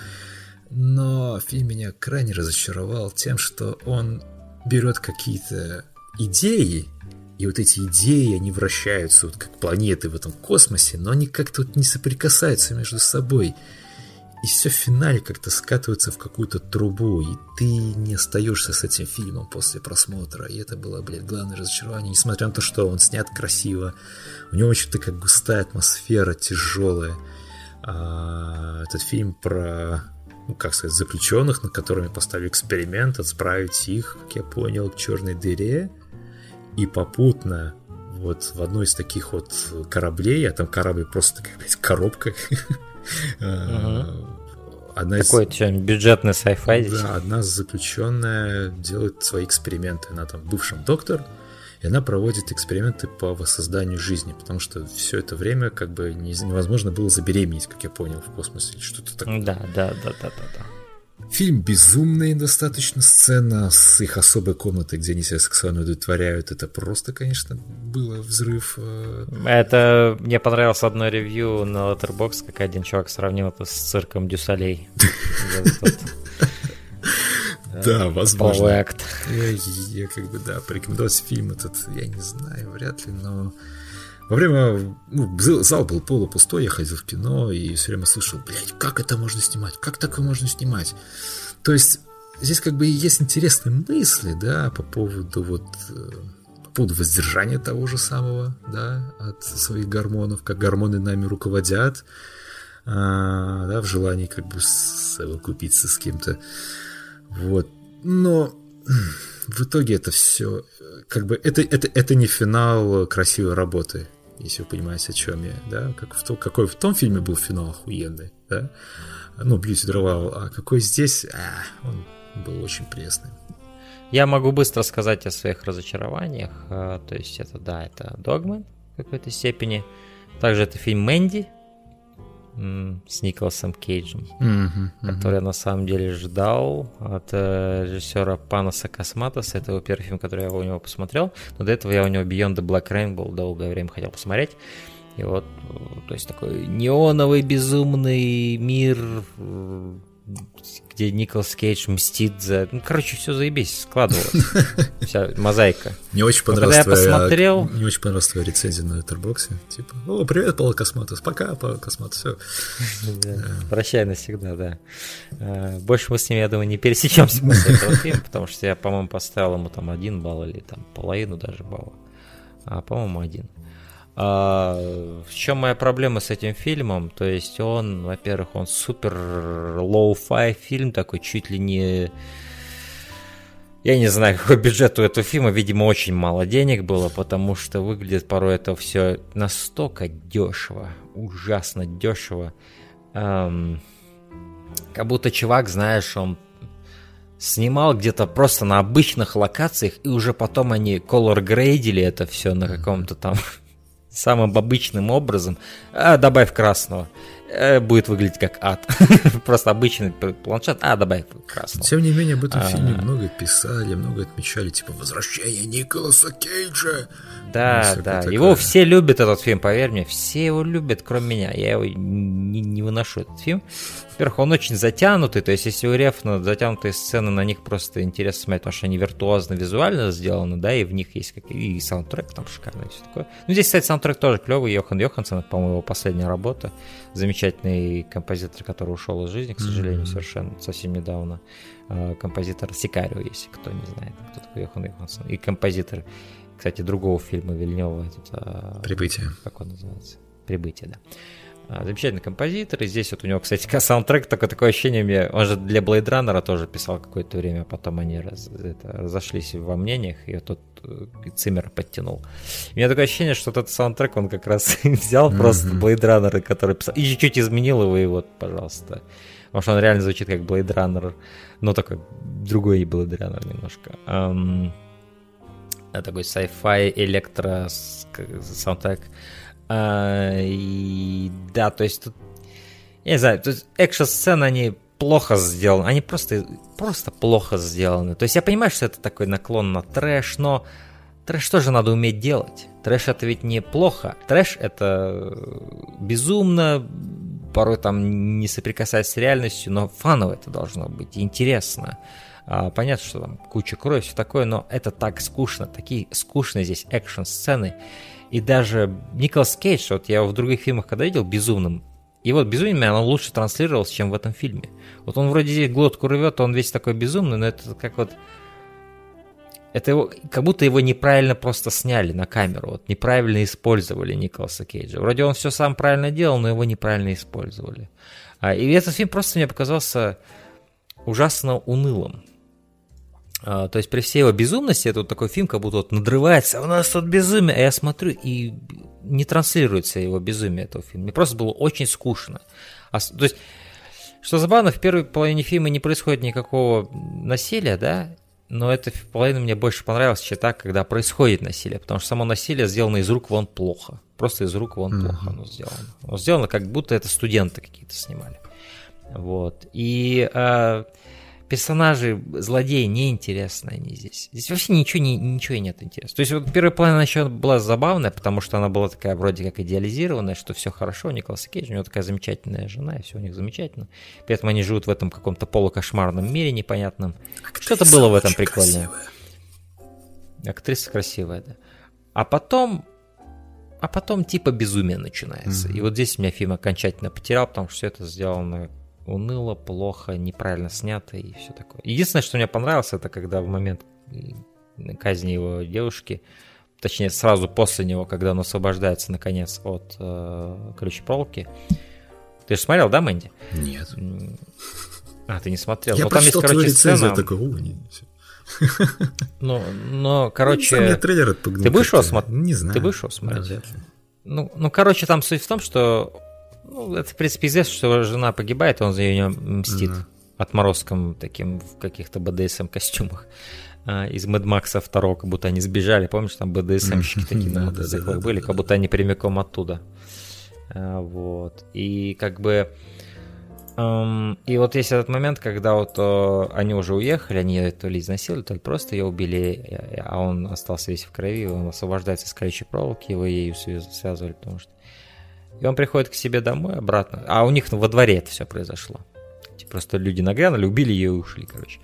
Speaker 1: Но фильм меня крайне разочаровал тем, что он берет какие-то идеи, и вот эти идеи, они вращаются вот как планеты в этом космосе, но они как-то вот не соприкасаются между собой и все в финале как-то скатывается в какую-то трубу, и ты не остаешься с этим фильмом после просмотра. И это было, блядь, главное разочарование. Несмотря на то, что он снят красиво, у него очень такая густая атмосфера, тяжелая. А, этот фильм про, ну, как сказать, заключенных, над которыми поставили эксперимент, отправить их, как я понял, к черной дыре. И попутно вот в одной из таких вот кораблей, а там корабль просто такая, блядь, коробка,
Speaker 2: Одна Такой из... что бюджетный sci-fi
Speaker 1: Да, одна заключенная делает свои эксперименты. Она там бывшим доктор, и она проводит эксперименты по воссозданию жизни, потому что все это время как бы невозможно было забеременеть, как я понял, в космосе, что-то такое.
Speaker 2: Да, да, да, да, да, да.
Speaker 1: Фильм безумный достаточно сцена с их особой комнатой, где они себя сексуально удовлетворяют. Это просто, конечно, было взрыв. Э.
Speaker 2: Это мне понравилось одно ревью на Letterboxd, как один чувак сравнил это с цирком Дюсалей.
Speaker 1: Да, возможно. Я, я как бы, да, порекомендовать фильм этот, я не знаю, вряд ли, но во время... Ну, зал был полупустой, я ходил в кино и все время слышал, блядь, как это можно снимать? Как такое можно снимать? То есть здесь как бы есть интересные мысли, да, по поводу вот э, по поводу воздержания того же самого, да, от своих гормонов, как гормоны нами руководят, а, да, в желании как бы совокупиться с кем-то, вот. Но в итоге это все, как бы, это, это, это не финал красивой работы если вы понимаете, о чем я, да, как в том, какой в том фильме был финал охуенный, да, ну, Бьюти Дрова, а какой здесь, а, он был очень пресный.
Speaker 2: Я могу быстро сказать о своих разочарованиях, а, то есть это, да, это Догман в какой-то степени, также это фильм Мэнди, с Николасом Кейджем, mm-hmm, mm-hmm. который я на самом деле ждал от э, режиссера Панаса Косматоса. Это его первый фильм, который я у него посмотрел. Но до этого я у него Beyond the Black Rainbow долгое время хотел посмотреть. И вот, то есть такой неоновый безумный мир где Николас Кейдж мстит за... Ну, короче, все заебись, складывалось. Вся мозаика.
Speaker 1: Мне очень понравилась твоя... посмотрел... Мне очень понравилась твоя рецензия на Letterboxd. Типа, о, привет, Панос Косматос, пока, Панос Косматос, все.
Speaker 2: Прощай навсегда, да. А, больше мы с ним, я думаю, не пересечемся после этого фильма, потому что я, по-моему, поставил ему там один балл или там половину даже балла. А, по-моему, один. А, в чем моя проблема с этим фильмом? То есть он, во-первых, он супер lo-fi фильм, такой чуть ли не... Я не знаю, какой бюджет у этого фильма, видимо, очень мало денег было, потому что выглядит порой это все настолько дешево, ужасно дешево. Эм, как будто чувак, знаешь, он снимал где-то просто на обычных локациях, и уже потом они color грейдили это все на каком-то там самым обычным образом, а, добавь красного. Э, будет выглядеть как ад. Просто обычный планшет, а, добавь красного.
Speaker 1: Тем не менее, об этом а... фильме много писали, много отмечали, типа «Возвращение Николаса Кейджа».
Speaker 2: Да, ну, да, такое. его все любят, этот фильм, поверь мне, все его любят, кроме меня. Я его не, не выношу, этот фильм. Во-первых, он очень затянутый, то есть если у Рефна затянутые сцены, на них просто интересно смотреть, потому что они виртуозно визуально сделаны, да, и в них есть как и саундтрек там шикарный, и все такое. Ну, здесь, кстати, саундтрек тоже клевый, Йохан Йоханссон, по-моему, его последняя работа, замечательный замечательный композитор, который ушел из жизни, к сожалению, mm-hmm. совершенно совсем недавно. Э, композитор Сикарио, если кто не знает, кто такой Йохан Йоханссон. И композитор, кстати, другого фильма Вильнева. Этот,
Speaker 1: э, Прибытие.
Speaker 2: Как он называется? Прибытие, да. А, замечательный композитор, и здесь вот у него, кстати, саундтрек, такое, такое ощущение, мне, он же для Blade Runner тоже писал какое-то время, а потом они раз, это, разошлись во мнениях, и тут э, Циммер подтянул. У меня такое ощущение, что этот саундтрек он как раз взял mm-hmm. просто Blade Runner, который писал, и чуть-чуть изменил его, и вот, пожалуйста. Потому что он реально звучит как Blade Runner, но такой другой Blade Runner немножко. Эм, такой sci-fi электро саундтрек. А, и, да, то есть тут, я не знаю, то есть экшн-сцены, они плохо сделаны, они просто, просто плохо сделаны. То есть я понимаю, что это такой наклон на трэш, но трэш тоже надо уметь делать. Трэш это ведь не плохо. Трэш это безумно, порой там не соприкасаясь с реальностью, но фаново это должно быть, интересно. Понятно, что там куча крови, все такое, но это так скучно, такие скучные здесь экшн-сцены. И даже Николас Кейдж, вот я его в других фильмах когда видел безумным, и вот безумие оно лучше транслировалось, чем в этом фильме. Вот он вроде здесь глотку рвет, он весь такой безумный, но это как вот... Это его, как будто его неправильно просто сняли на камеру, вот неправильно использовали Николаса Кейджа. Вроде он все сам правильно делал, но его неправильно использовали. А, и этот фильм просто мне показался ужасно унылым. А, то есть при всей его безумности, это вот такой фильм, как будто вот надрывается, у нас тут безумие, а я смотрю, и не транслируется его безумие этого фильма. Мне просто было очень скучно. А, то есть, что забавно, в первой половине фильма не происходит никакого насилия, да, но эта половина мне больше понравилась, чем так, когда происходит насилие, потому что само насилие сделано из рук вон плохо. Просто из рук вон mm-hmm. плохо оно сделано. Оно сделано, как будто это студенты какие-то снимали. Вот. И э, персонажи, злодеи неинтересны они здесь. Здесь вообще ничего, не, ничего нет интересного. То есть вот первая половина еще была забавная, потому что она была такая вроде как идеализированная, что все хорошо, Николас Кейдж, у него такая замечательная жена, и все у них замечательно. При этом они живут в этом каком-то полукошмарном мире непонятном. Что-то было в этом прикольное. Красивая. Актриса красивая, да. А потом а потом типа безумие начинается. Mm-hmm. И вот здесь меня фильм окончательно потерял, потому что все это сделано уныло, плохо, неправильно снято и все такое. Единственное, что мне понравилось, это когда в момент казни его девушки, точнее сразу после него, когда он освобождается наконец от э, ключ-проволоки. Ты же смотрел, да, Мэнди?
Speaker 1: Нет.
Speaker 2: А, ты не смотрел.
Speaker 1: Я
Speaker 2: ну, там
Speaker 1: есть, короче, сцена... такой, О, не,
Speaker 2: ну, но, короче...
Speaker 1: Ну, трейлер отпугнул.
Speaker 2: Ты будешь его смотреть?
Speaker 1: Не знаю.
Speaker 2: Ты будешь его смотреть? Ну, ну, короче, там суть в том, что ну, это, в принципе, известно, что жена погибает, и он за нее мстит. Mm-hmm. Отморозком таким в каких-то БДСМ костюмах а, из Мэд Макса 2, как будто они сбежали, помнишь, там БДСМщики такие на мотоциклах были, как будто они прямиком оттуда. А, вот. И как бы... и вот есть этот момент, когда вот они уже уехали, они ее то ли изнасиловали, то ли просто ее убили, а он остался весь в крови, он освобождается из колючей проволоки, его ею связывали, потому что и он приходит к себе домой обратно. А у них во дворе это все произошло. Типа просто люди нагрянули, убили ее и ушли, короче.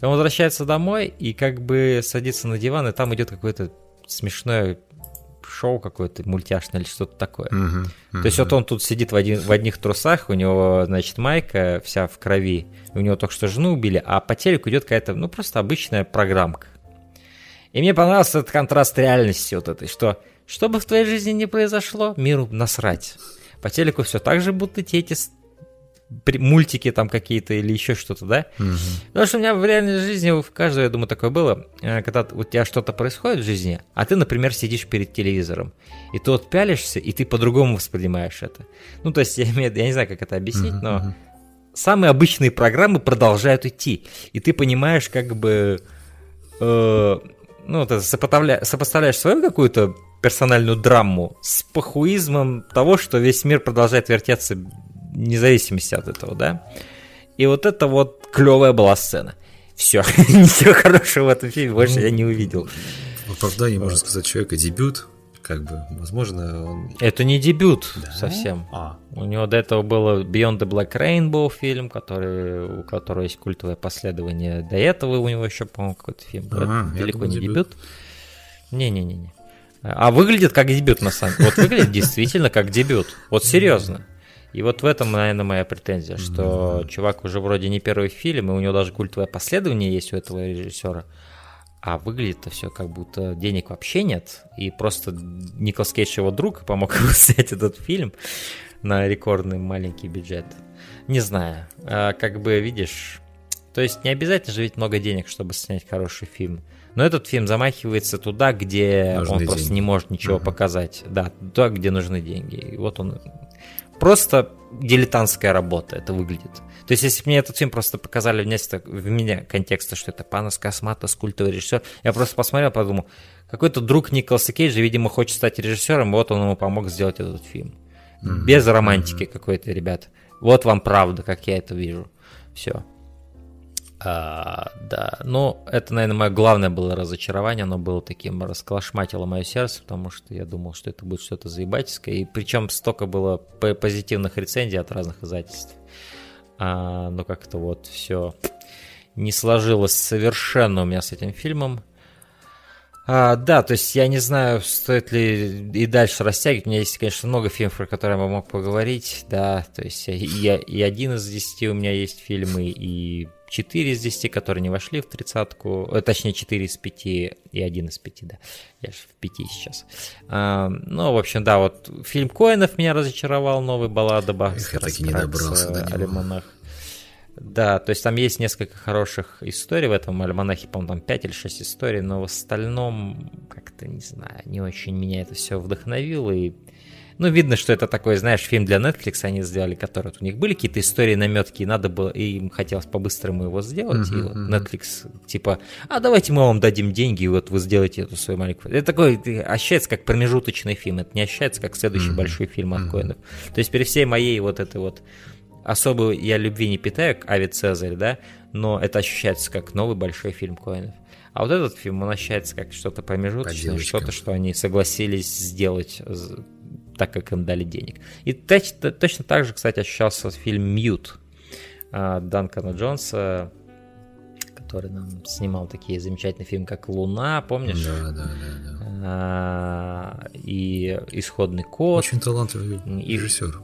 Speaker 2: И он возвращается домой и как бы садится на диван, и там идет какое-то смешное шоу какое-то мультяшное или что-то такое. Uh-huh, uh-huh. То есть вот он тут сидит в, один, в одних трусах, у него, значит, майка вся в крови, у него только что жену убили, а по телеку идет какая-то, ну, просто обычная программка. И мне понравился этот контраст реальности вот этой, что что бы в твоей жизни не произошло, миру насрать. По телеку все так же будут идти эти мультики там какие-то или еще что-то, да? Угу. Потому что у меня в реальной жизни, в каждой, я думаю, такое было, э, когда у тебя что-то происходит в жизни, а ты, например, сидишь перед телевизором, и ты вот пялишься, и ты по-другому воспринимаешь это. Ну, то есть, я, имею, я не знаю, как это объяснить, угу, но угу. самые обычные программы продолжают идти, и ты понимаешь, как бы... Э, ну, ты сопоставляешь свою какую-то персональную драму с похуизмом того, что весь мир продолжает вертеться вне зависимости от этого, да? И вот это вот клевая была сцена. Все, ничего хорошего в этом фильме больше я не увидел.
Speaker 1: В оправдании, можно сказать, человека дебют, как бы, возможно, он...
Speaker 2: Это не дебют да? совсем. А. У него до этого было Beyond the Black Rainbow фильм, который, у которого есть культовое последование. До этого у него еще, по-моему, какой-то фильм. А, Это далеко не дебют. Не-не-не. А выглядит как дебют, на самом деле. Вот выглядит действительно как дебют. Вот серьезно. И вот в этом, наверное, моя претензия, что чувак уже вроде не первый фильм, и у него даже культовое последование есть у этого режиссера, а выглядит-то все как будто денег вообще нет, и просто Николас Кейдж его друг помог ему снять этот фильм на рекордный маленький бюджет. Не знаю, а, как бы видишь, то есть не обязательно же ведь много денег, чтобы снять хороший фильм. Но этот фильм замахивается туда, где нужны он деньги. просто не может ничего uh-huh. показать. Да, туда, где нужны деньги. И вот он просто дилетантская работа это выглядит. То есть, если бы мне этот фильм просто показали вместо в меня контекста, что это Панос Косматос, культовый режиссер, я просто посмотрел, подумал, какой-то друг Николаса Кейджа, видимо, хочет стать режиссером, вот он ему помог сделать этот фильм. Mm-hmm. Без романтики mm-hmm. какой-то, ребят. Вот вам правда, как я это вижу. Все. А, да, ну, это, наверное, мое главное было разочарование, оно было таким, расколошматило мое сердце, потому что я думал, что это будет что-то заебательское, и причем столько было позитивных рецензий от разных издательств. А, но как-то вот все не сложилось совершенно у меня с этим фильмом. А, да, то есть я не знаю, стоит ли и дальше растягивать. У меня есть, конечно, много фильмов, про которые я мог поговорить. Да, то есть я, и один из десяти у меня есть фильмы, и 4 из 10, которые не вошли в тридцатку, э, точнее 4 из 5 и 1 из 5, да, я же в 5 сейчас. А, ну, в общем, да, вот фильм Коинов меня разочаровал, новый баллада Бахс.
Speaker 1: Я таки не добрался до
Speaker 2: него. Да, то есть там есть несколько хороших историй в этом альманахе, по-моему, там 5 или 6 историй, но в остальном, как-то, не знаю, не очень меня это все вдохновило, и ну, видно, что это такой, знаешь, фильм для Netflix они сделали, который вот у них были какие-то истории, наметки, и надо было, и им хотелось по-быстрому его сделать, uh-huh, и вот Netflix типа, а давайте мы вам дадим деньги, и вот вы сделаете эту свою маленькую... Это такой, ощущается как промежуточный фильм, это не ощущается как следующий uh-huh, большой фильм от uh-huh. Коинов. То есть при всей моей вот этой вот особо я любви не питаю к Ави Цезарь, да, но это ощущается как новый большой фильм Коинов. А вот этот фильм, он ощущается как что-то промежуточное, что-то, что они согласились сделать так, как им дали денег. И точно, точно так же, кстати, ощущался фильм «Мьют» а, Данкана Джонса, который нам снимал такие замечательные фильмы, как «Луна», помнишь?
Speaker 1: Да, да, да. да.
Speaker 2: А, и «Исходный код».
Speaker 1: Очень талантливый режиссер.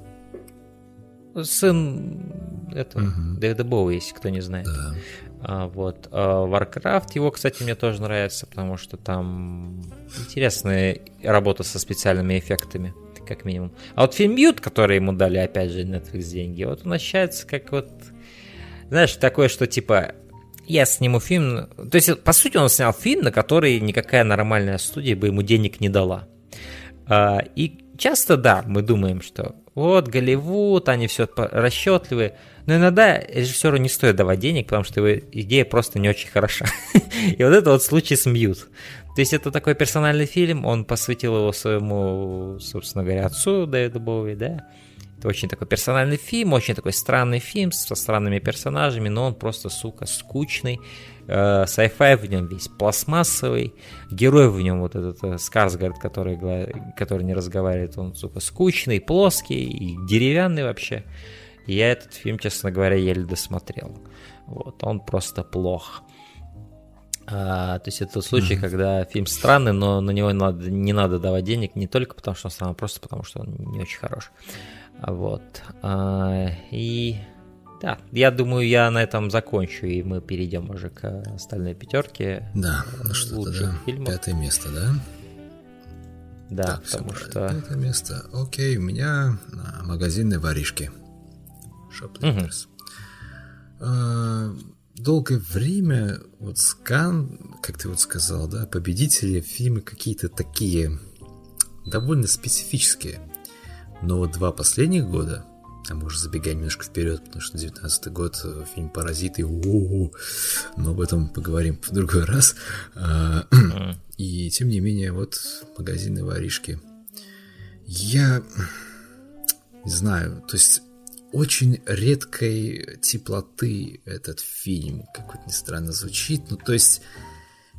Speaker 2: Сын этого, угу. Дэвида Боуи, если кто не знает. Да. А, вот. А, Warcraft, его, кстати, мне тоже нравится, потому что там интересная работа со специальными эффектами как минимум. А вот фильм Мьют, который ему дали, опять же, Netflix деньги, вот он ощущается как вот, знаешь, такое, что типа, я сниму фильм... То есть, по сути, он снял фильм, на который никакая нормальная студия бы ему денег не дала. А, и часто, да, мы думаем, что вот Голливуд, они все расчетливые, но иногда режиссеру не стоит давать денег, потому что его идея просто не очень хороша. И вот это вот случай с Мьют. То есть это такой персональный фильм, он посвятил его своему, собственно говоря, отцу Дэвиду Боуи, да. Это очень такой персональный фильм, очень такой странный фильм со странными персонажами, но он просто, сука, скучный. Э, sci-fi в нем весь пластмассовый. Герой в нем вот этот э, Скарсгард, который, который не разговаривает, он, сука, скучный, плоский и деревянный вообще. И я этот фильм, честно говоря, еле досмотрел. Вот, он просто плох. А, то есть это тот случай, mm-hmm. когда фильм странный, но на него надо, не надо давать денег не только потому, что он странный, а просто потому, что он не очень хорош. Вот. А, и да, я думаю, я на этом закончу, и мы перейдем уже к остальной пятерке.
Speaker 1: Да, ну что да. Фильмов. Пятое место, да?
Speaker 2: Да, так, потому что...
Speaker 1: Пятое место. Окей, у меня а, магазинные воришки. Shoplifters. Угу долгое время вот Скан, как ты вот сказал, да, победители фильмы какие-то такие довольно специфические. Но вот два последних года, а мы уже забегаем немножко вперед, потому что 19 год, э, фильм «Паразиты», у-у-у, но об этом поговорим в другой раз. А, и тем не менее, вот магазины воришки. Я не знаю, то есть очень редкой теплоты этот фильм, как вот ни странно звучит. Ну, то есть,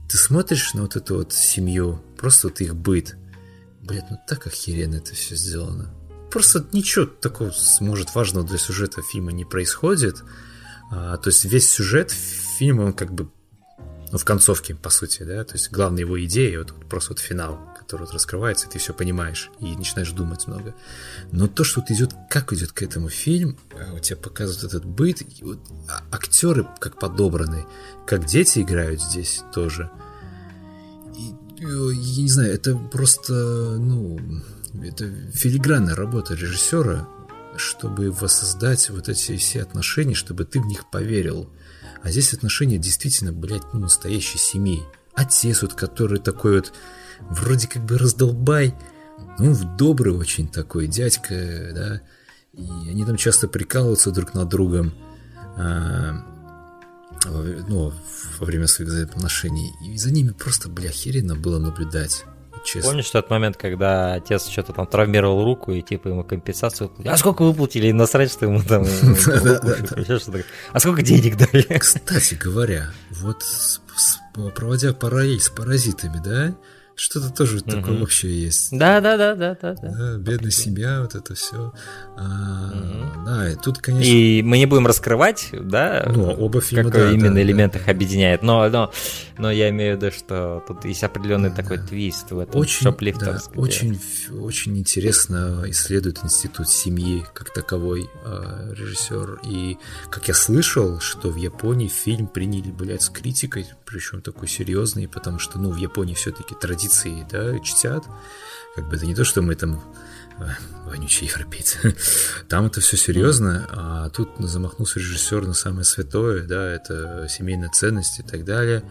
Speaker 1: ты смотришь на вот эту вот семью, просто вот их быт. Блять, ну так охеренно это все сделано. Просто ничего такого, может, важного для сюжета фильма не происходит. А, то есть весь сюжет фильма, он как бы ну, в концовке, по сути, да, то есть главная его идея, вот, вот просто вот финал, который вот раскрывается, и ты все понимаешь, и начинаешь думать много. Но то, что вот идет, как идет к этому фильм, у тебя показывают этот быт, вот, а, актеры как подобраны, как дети играют здесь тоже. И, я не знаю, это просто, ну, это филигранная работа режиссера, чтобы воссоздать вот эти все отношения, чтобы ты в них поверил. А здесь отношения действительно, блядь, ну, настоящей семьи. Отец вот, который такой вот, вроде как бы раздолбай, ну, добрый очень такой дядька, да, и они там часто прикалываются друг над другом, а, ну, во время своих взаимоотношений, и за ними просто, бля, херенно было наблюдать
Speaker 2: честно. Помнишь тот момент, когда отец что-то там травмировал руку и типа ему компенсацию выплатили? А сколько выплатили? И насрать, что ему там... А сколько денег дали?
Speaker 1: Кстати говоря, вот проводя параллель с паразитами, да, что-то тоже угу. такое вообще есть.
Speaker 2: Да, да, да, да, да.
Speaker 1: да бедная семья, вот это все. А, угу. Да, и тут, конечно.
Speaker 2: И мы не будем раскрывать, да,
Speaker 1: ну, оба фильма,
Speaker 2: какой
Speaker 1: да,
Speaker 2: именно
Speaker 1: да,
Speaker 2: элемент
Speaker 1: да.
Speaker 2: их объединяет. Но, но, но я имею в виду, что тут есть определенный да, такой твист в этом
Speaker 1: очень, да, очень, очень интересно исследует институт семьи как таковой э, режиссер. И как я слышал, что в Японии фильм приняли, блядь, с критикой, причем такой серьезный, потому что, ну, в Японии все-таки традиции, да, чтят. Как бы это не то, что мы там э, вонючие европейцы. Там это все серьезно, а тут замахнулся режиссер на самое святое, да, это семейная ценность и так далее.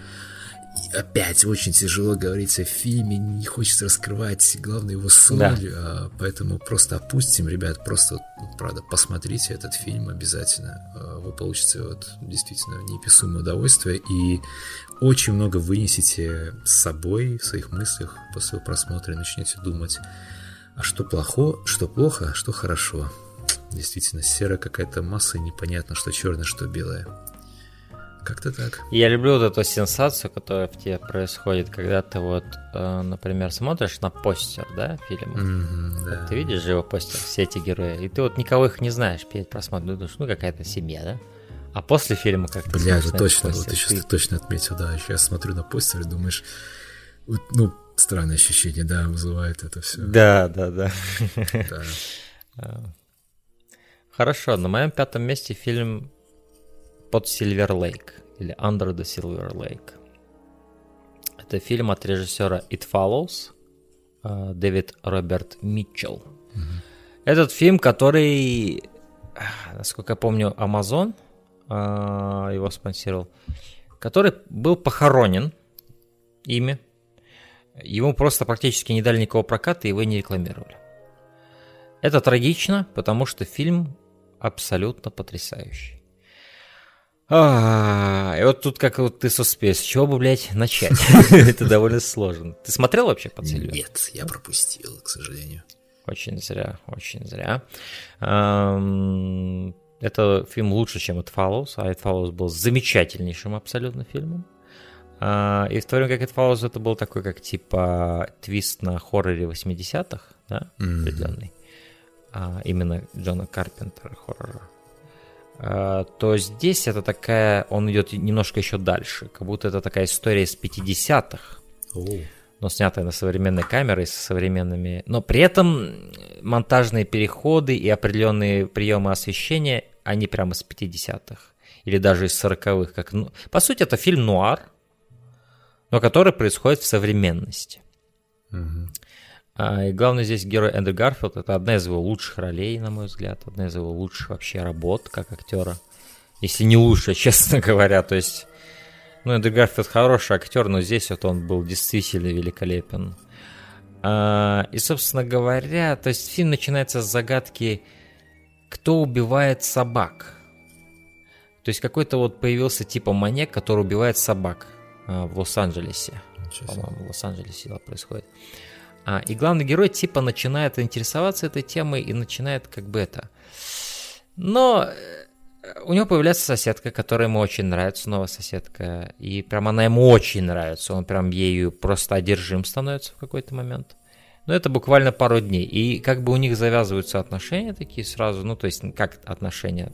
Speaker 1: И опять очень тяжело говорить о фильме, не хочется раскрывать, главное его соль, да. а, поэтому просто опустим, ребят, просто, вот, правда, посмотрите этот фильм обязательно, а, вы получите вот действительно неописуемое удовольствие и очень много вынесете с собой в своих мыслях после просмотра и начнете думать, а что плохо, что плохо, а что хорошо. Действительно, серая какая-то масса, и непонятно, что черное, что белое. Как-то так.
Speaker 2: Я люблю вот эту сенсацию, которая в тебе происходит, когда ты вот, э, например, смотришь на постер, да, фильма.
Speaker 1: Mm-hmm, да.
Speaker 2: Ты видишь же его постер, все эти герои, и ты вот никого их не знаешь перед просмотром, думаешь, ну какая-то семья, да? А после фильма как
Speaker 1: то Бля, это точно, вот ты сейчас ты... точно отметил, да. Сейчас смотрю на постер и думаешь, ну, странное ощущение, да, вызывает это все.
Speaker 2: Да, да, да. А. Хорошо, на моем пятом месте фильм под Silver Lake или Under the Silver Lake. Это фильм от режиссера It Follows, а, Дэвид Роберт Митчелл. Этот фильм, который, насколько я помню, Amazon – а, его спонсировал, который был похоронен ими. Ему просто практически не дали никакого проката, и его не рекламировали. Это трагично, потому что фильм абсолютно потрясающий. А, и вот тут как вот ты суспеешь, с чего бы, блядь, начать? Это довольно сложно. Ты смотрел вообще по
Speaker 1: Нет, я пропустил, к сожалению.
Speaker 2: Очень зря, очень зря. Это фильм лучше, чем It Follows, а It Follows был замечательнейшим абсолютно фильмом. А, и в то время как It Follows это был такой, как типа твист на хорроре 80-х, да, mm-hmm. определенный. А, именно Джона Карпентера хоррора. А, то здесь это такая, он идет немножко еще дальше, как будто это такая история из 50-х. Oh но снятая на современной камерой со современными... Но при этом монтажные переходы и определенные приемы освещения они прямо с 50-х или даже из 40-х. Как, ну, по сути, это фильм нуар, но который происходит в современности.
Speaker 1: Угу.
Speaker 2: А, и главный здесь герой Эндрю Гарфилд. Это одна из его лучших ролей, на мой взгляд. Одна из его лучших вообще работ как актера. Если не лучше, честно говоря. То есть, ну, Эндрю Гарфилд хороший актер, но здесь вот он был действительно великолепен. А, и, собственно говоря, то есть фильм начинается с загадки кто убивает собак. То есть какой-то вот появился типа маньяк, который убивает собак а, в Лос-Анджелесе. По-моему, в Лос-Анджелесе дело происходит. А, и главный герой типа начинает интересоваться этой темой и начинает как бы это. Но э, у него появляется соседка, которая ему очень нравится, новая соседка. И прям она ему очень нравится. Он прям ею просто одержим становится в какой-то момент. Но это буквально пару дней. И как бы у них завязываются отношения такие сразу, ну то есть как отношения?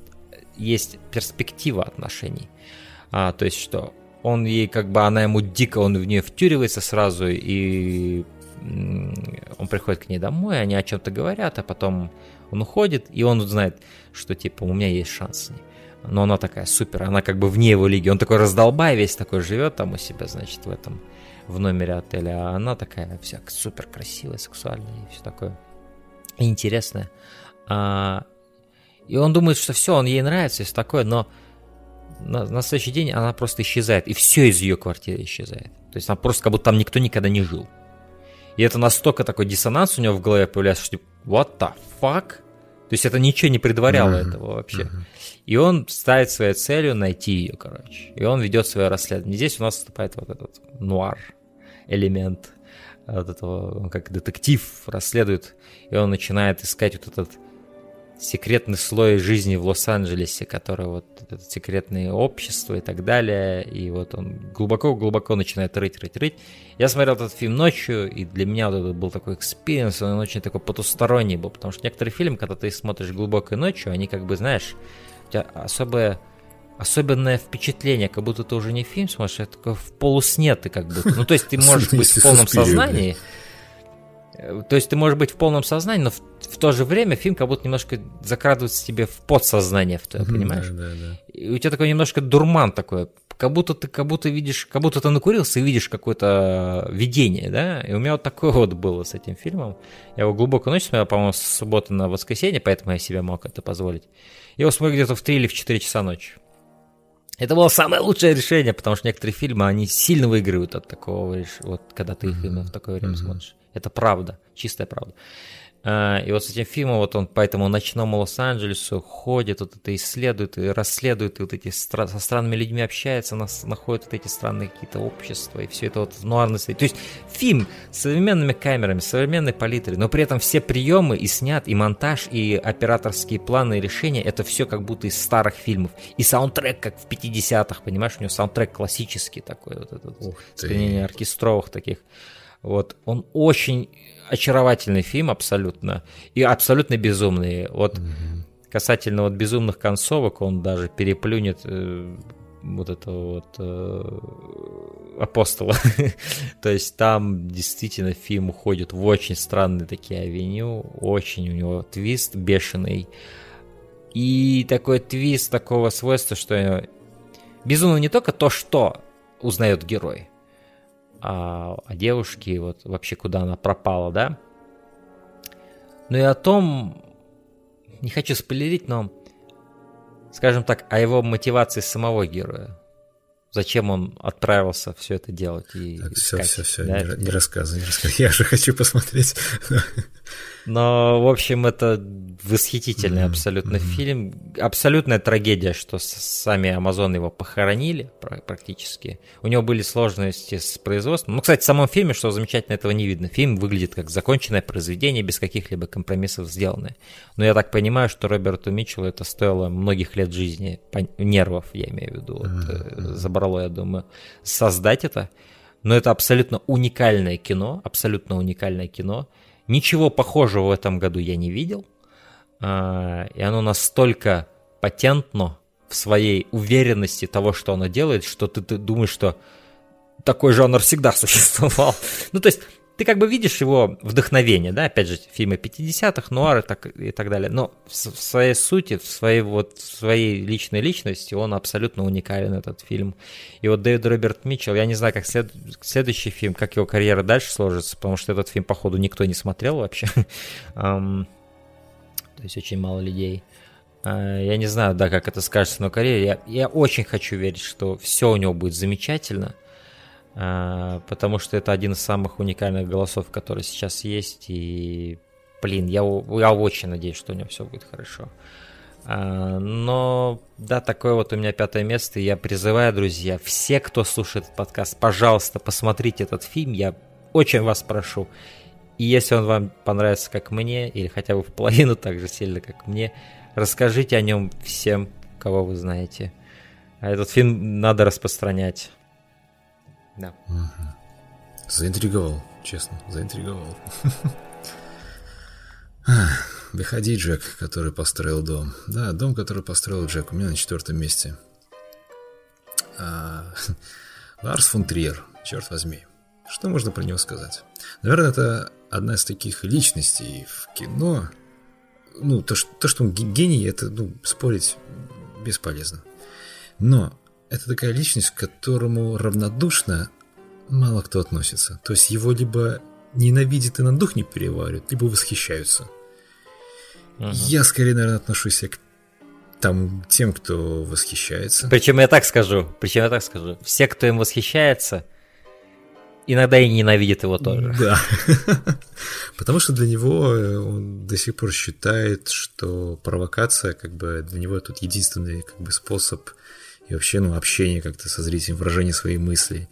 Speaker 2: Есть перспектива отношений. А, то есть что он ей как бы, она ему дико, он в нее втюривается сразу и он приходит к ней домой, они о чем-то говорят, а потом он уходит, и он знает, что типа у меня есть шанс с ней. Но она такая супер, она как бы вне его лиги. Он такой раздолбай весь такой живет там у себя, значит, в этом, в номере отеля. А она такая вся супер красивая, сексуальная и все такое. Интересное. А, и он думает, что все, он ей нравится и все такое, но на, на следующий день она просто исчезает. И все из ее квартиры исчезает. То есть она просто как будто там никто никогда не жил. И это настолько такой диссонанс у него в голове появляется, что what the fuck? То есть это ничего не предваряло mm-hmm. этого вообще. Mm-hmm. И он ставит своей целью найти ее, короче. И он ведет свое расследование. Здесь у нас вступает вот этот нуар элемент вот этого, как детектив расследует, и он начинает искать вот этот секретный слой жизни в Лос-Анджелесе, который вот это секретное общество и так далее, и вот он глубоко-глубоко начинает рыть, рыть, рыть. Я смотрел этот фильм ночью, и для меня вот это был такой experience, он очень такой потусторонний был, потому что некоторые фильмы, когда ты смотришь глубокой ночью, они как бы, знаешь, у тебя особое особенное впечатление, как будто ты уже не фильм смотришь, а такое в полусне ты как будто. Ну, то есть ты можешь быть в полном сознании, то есть ты можешь быть в полном сознании, но в, в то же время фильм как будто немножко закрадывается тебе в подсознание, в твое, понимаешь? Да, да, да. И у тебя такой немножко дурман такой, как будто ты как будто видишь, как будто ты накурился и видишь какое-то видение, да? И у меня вот такое вот было с этим фильмом. Я его глубоко ночью смотрел, по-моему, с субботы на воскресенье, поэтому я себе мог это позволить. Я его смотрю где-то в 3 или в 4 часа ночи. Это было самое лучшее решение, потому что некоторые фильмы, они сильно выигрывают от такого, вот когда ты их именно в такое время смотришь. Это правда, чистая правда. А, и вот с этим фильмом, вот он по этому ночному Лос-Анджелесу ходит, вот это исследует и расследует, и вот эти стра- со странными людьми общается, нас, находит вот эти странные какие-то общества, и все это вот в нуарной. То есть фильм с современными камерами, современной палитрой, но при этом все приемы и снят, и монтаж, и операторские планы и решения, это все как будто из старых фильмов. И саундтрек, как в 50-х, понимаешь, у него саундтрек классический такой, вот этот, исполнение оркестровых таких. Вот, он очень очаровательный фильм абсолютно и абсолютно безумный. Вот mm-hmm. касательно вот безумных концовок, он даже переплюнет э, вот этого вот э, апостола. То есть там действительно фильм уходит в очень странные такие авеню, очень у него твист бешеный. И такой твист такого свойства, что безумно не только то, что узнает герой, о, о девушке, вот вообще куда она пропала, да. Ну и о том, не хочу спойлерить, но, скажем так, о его мотивации самого героя. Зачем он отправился все это делать и
Speaker 1: так, искать, все, все, все, да? не, не рассказывай, не рассказывай. Я же хочу посмотреть.
Speaker 2: Но, в общем, это восхитительный mm-hmm. абсолютно mm-hmm. фильм. Абсолютная трагедия, что сами Амазон его похоронили практически. У него были сложности с производством. Ну, кстати, в самом фильме, что замечательно, этого не видно. Фильм выглядит как законченное произведение, без каких-либо компромиссов сделанное. Но я так понимаю, что Роберту Митчеллу это стоило многих лет жизни, нервов, я имею в виду, вот, mm-hmm. забрало, я думаю, создать это. Но это абсолютно уникальное кино, абсолютно уникальное кино. Ничего похожего в этом году я не видел. А, и оно настолько патентно в своей уверенности того, что оно делает, что ты, ты думаешь, что такой жанр всегда существовал. Ну, то есть, ты как бы видишь его вдохновение, да, опять же, фильмы 50-х, нуары так, и так далее, но в, в своей сути, в своей, вот, в своей личной личности он абсолютно уникален, этот фильм. И вот Дэвид Роберт Митчелл, я не знаю, как след, следующий фильм, как его карьера дальше сложится, потому что этот фильм, походу, никто не смотрел вообще. То есть очень мало людей. А, я не знаю, да, как это скажется на карьере. Я, я очень хочу верить, что все у него будет замечательно – потому что это один из самых уникальных голосов, которые сейчас есть, и, блин, я, я очень надеюсь, что у него все будет хорошо. А, но, да, такое вот у меня пятое место, и я призываю, друзья, все, кто слушает этот подкаст, пожалуйста, посмотрите этот фильм, я очень вас прошу. И если он вам понравится, как мне, или хотя бы в половину так же сильно, как мне, расскажите о нем всем, кого вы знаете. А этот фильм надо распространять. Да.
Speaker 1: Угу. Заинтриговал, честно, заинтриговал. Выходи, Джек, который построил дом. Да, дом, который построил Джек, у меня на четвертом месте. А, Ларс фон Триер, черт возьми. Что можно про него сказать? Наверное, это одна из таких личностей в кино. Ну, то, что, то, что он гений, это, ну, спорить бесполезно. Но это такая личность, к которому равнодушно мало кто относится. То есть его либо ненавидят и на дух не переваривают, либо восхищаются. Угу. Я скорее, наверное, отношусь к там тем, кто восхищается.
Speaker 2: Причем я так скажу, причем я так скажу, все, кто им восхищается, иногда и ненавидят его тоже.
Speaker 1: Да. Потому что для него э, он до сих пор считает, что провокация, как бы для него тут единственный как бы способ и вообще ну, общение как-то со зрителем, выражение своих мыслей.